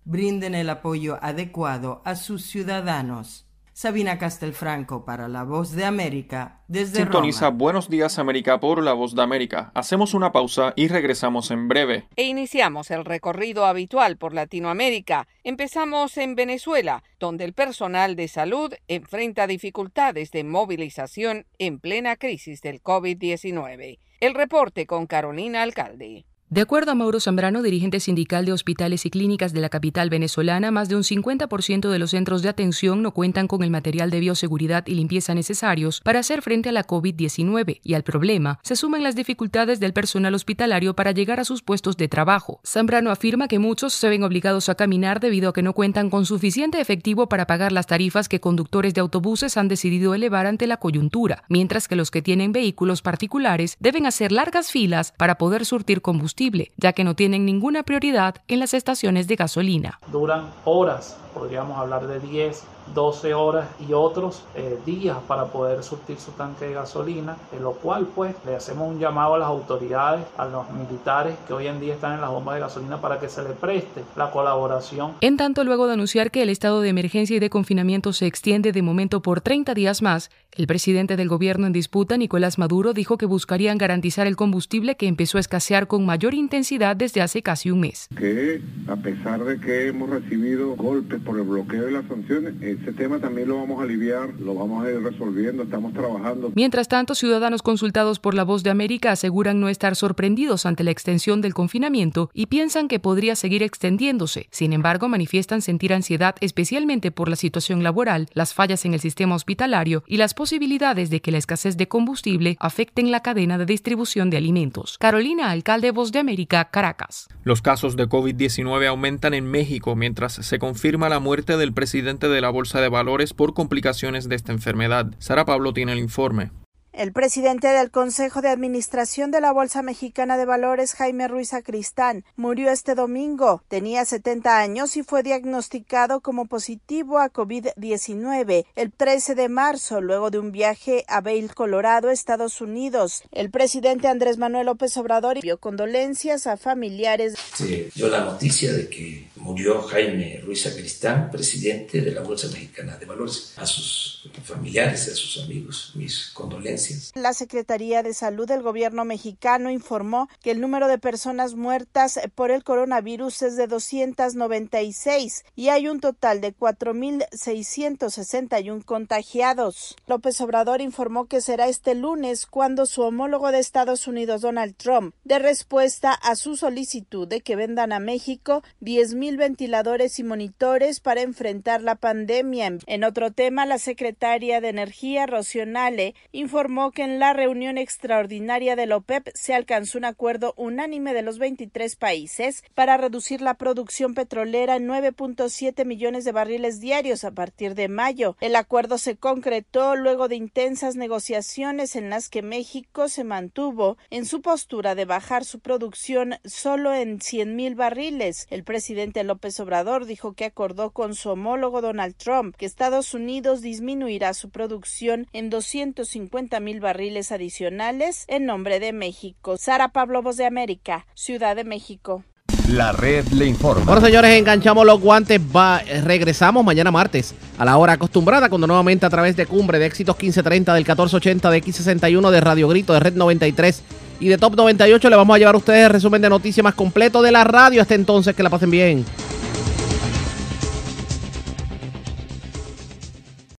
Brinden el apoyo adecuado a sus ciudadanos. Sabina Castelfranco para La Voz de América desde Sintoniza Buenos Días América por La Voz de América. Hacemos una pausa y regresamos en breve. E iniciamos el recorrido habitual por Latinoamérica. Empezamos en Venezuela, donde el personal de salud enfrenta dificultades de movilización en plena crisis del COVID-19. El reporte con Carolina Alcalde. De acuerdo a Mauro Zambrano, dirigente sindical de hospitales y clínicas de la capital venezolana, más de un 50% de los centros de atención no cuentan con el material de bioseguridad y limpieza necesarios para hacer frente a la COVID-19 y al problema se suman las dificultades del personal hospitalario para llegar a sus puestos de trabajo. Zambrano afirma que muchos se ven obligados a caminar debido a que no cuentan con suficiente efectivo para pagar las tarifas que conductores de autobuses han decidido elevar ante la coyuntura, mientras que los que tienen vehículos particulares deben hacer largas filas para poder surtir combustible ya que no tienen ninguna prioridad en las estaciones de gasolina. Duran horas, podríamos hablar de 10, 12 horas y otros eh, días para poder surtir su tanque de gasolina, en lo cual pues le hacemos un llamado a las autoridades, a los militares que hoy en día están en las bombas de gasolina para que se le preste la colaboración. En tanto, luego de anunciar que el estado de emergencia y de confinamiento se extiende de momento por 30 días más, el presidente del gobierno en disputa, Nicolás Maduro, dijo que buscarían garantizar el combustible que empezó a escasear con mayor intensidad desde hace casi un mes. Que a pesar de que hemos recibido golpes por el bloqueo de las sanciones, ese tema también lo vamos a aliviar, lo vamos a ir resolviendo, estamos trabajando. Mientras tanto, ciudadanos consultados por la Voz de América aseguran no estar sorprendidos ante la extensión del confinamiento y piensan que podría seguir extendiéndose. Sin embargo, manifiestan sentir ansiedad especialmente por la situación laboral, las fallas en el sistema hospitalario y las posibilidades de que la escasez de combustible afecten la cadena de distribución de alimentos. Carolina, alcalde Voz de América, Caracas. Los casos de COVID-19 aumentan en México mientras se confirma la muerte del presidente de la Bolsa de Valores por complicaciones de esta enfermedad. Sara Pablo tiene el informe. El presidente del Consejo de Administración de la Bolsa Mexicana de Valores, Jaime Ruiz Acristán, murió este domingo. Tenía 70 años y fue diagnosticado como positivo a COVID-19 el 13 de marzo, luego de un viaje a Vail, Colorado, Estados Unidos. El presidente Andrés Manuel López Obrador envió condolencias a familiares. Se dio la noticia de que murió Jaime Ruiz Acristán, presidente de la Bolsa Mexicana de Valores. A sus familiares, a sus amigos, mis condolencias la Secretaría de Salud del Gobierno mexicano informó que el número de personas muertas por el coronavirus es de 296 y hay un total de 4.661 contagiados. López Obrador informó que será este lunes cuando su homólogo de Estados Unidos, Donald Trump, dé respuesta a su solicitud de que vendan a México 10.000 ventiladores y monitores para enfrentar la pandemia. En otro tema, la secretaria de Energía, Rocionale, informó que en la reunión extraordinaria de la OPEP se alcanzó un acuerdo unánime de los 23 países para reducir la producción petrolera en 9.7 millones de barriles diarios a partir de mayo. El acuerdo se concretó luego de intensas negociaciones en las que México se mantuvo en su postura de bajar su producción solo en 100 mil barriles. El presidente López Obrador dijo que acordó con su homólogo Donald Trump que Estados Unidos disminuirá su producción en 250 mil barriles adicionales en nombre de México. Sara Pablo, Voz de América, Ciudad de México. La red le informa. Bueno, señores, enganchamos los guantes. Va, regresamos mañana martes a la hora acostumbrada, cuando nuevamente a través de Cumbre de Éxitos 1530 del 1480 de X61 de Radio Grito de Red 93 y de Top 98 le vamos a llevar a ustedes el resumen de noticias más completo de la radio. Hasta entonces, que la pasen bien.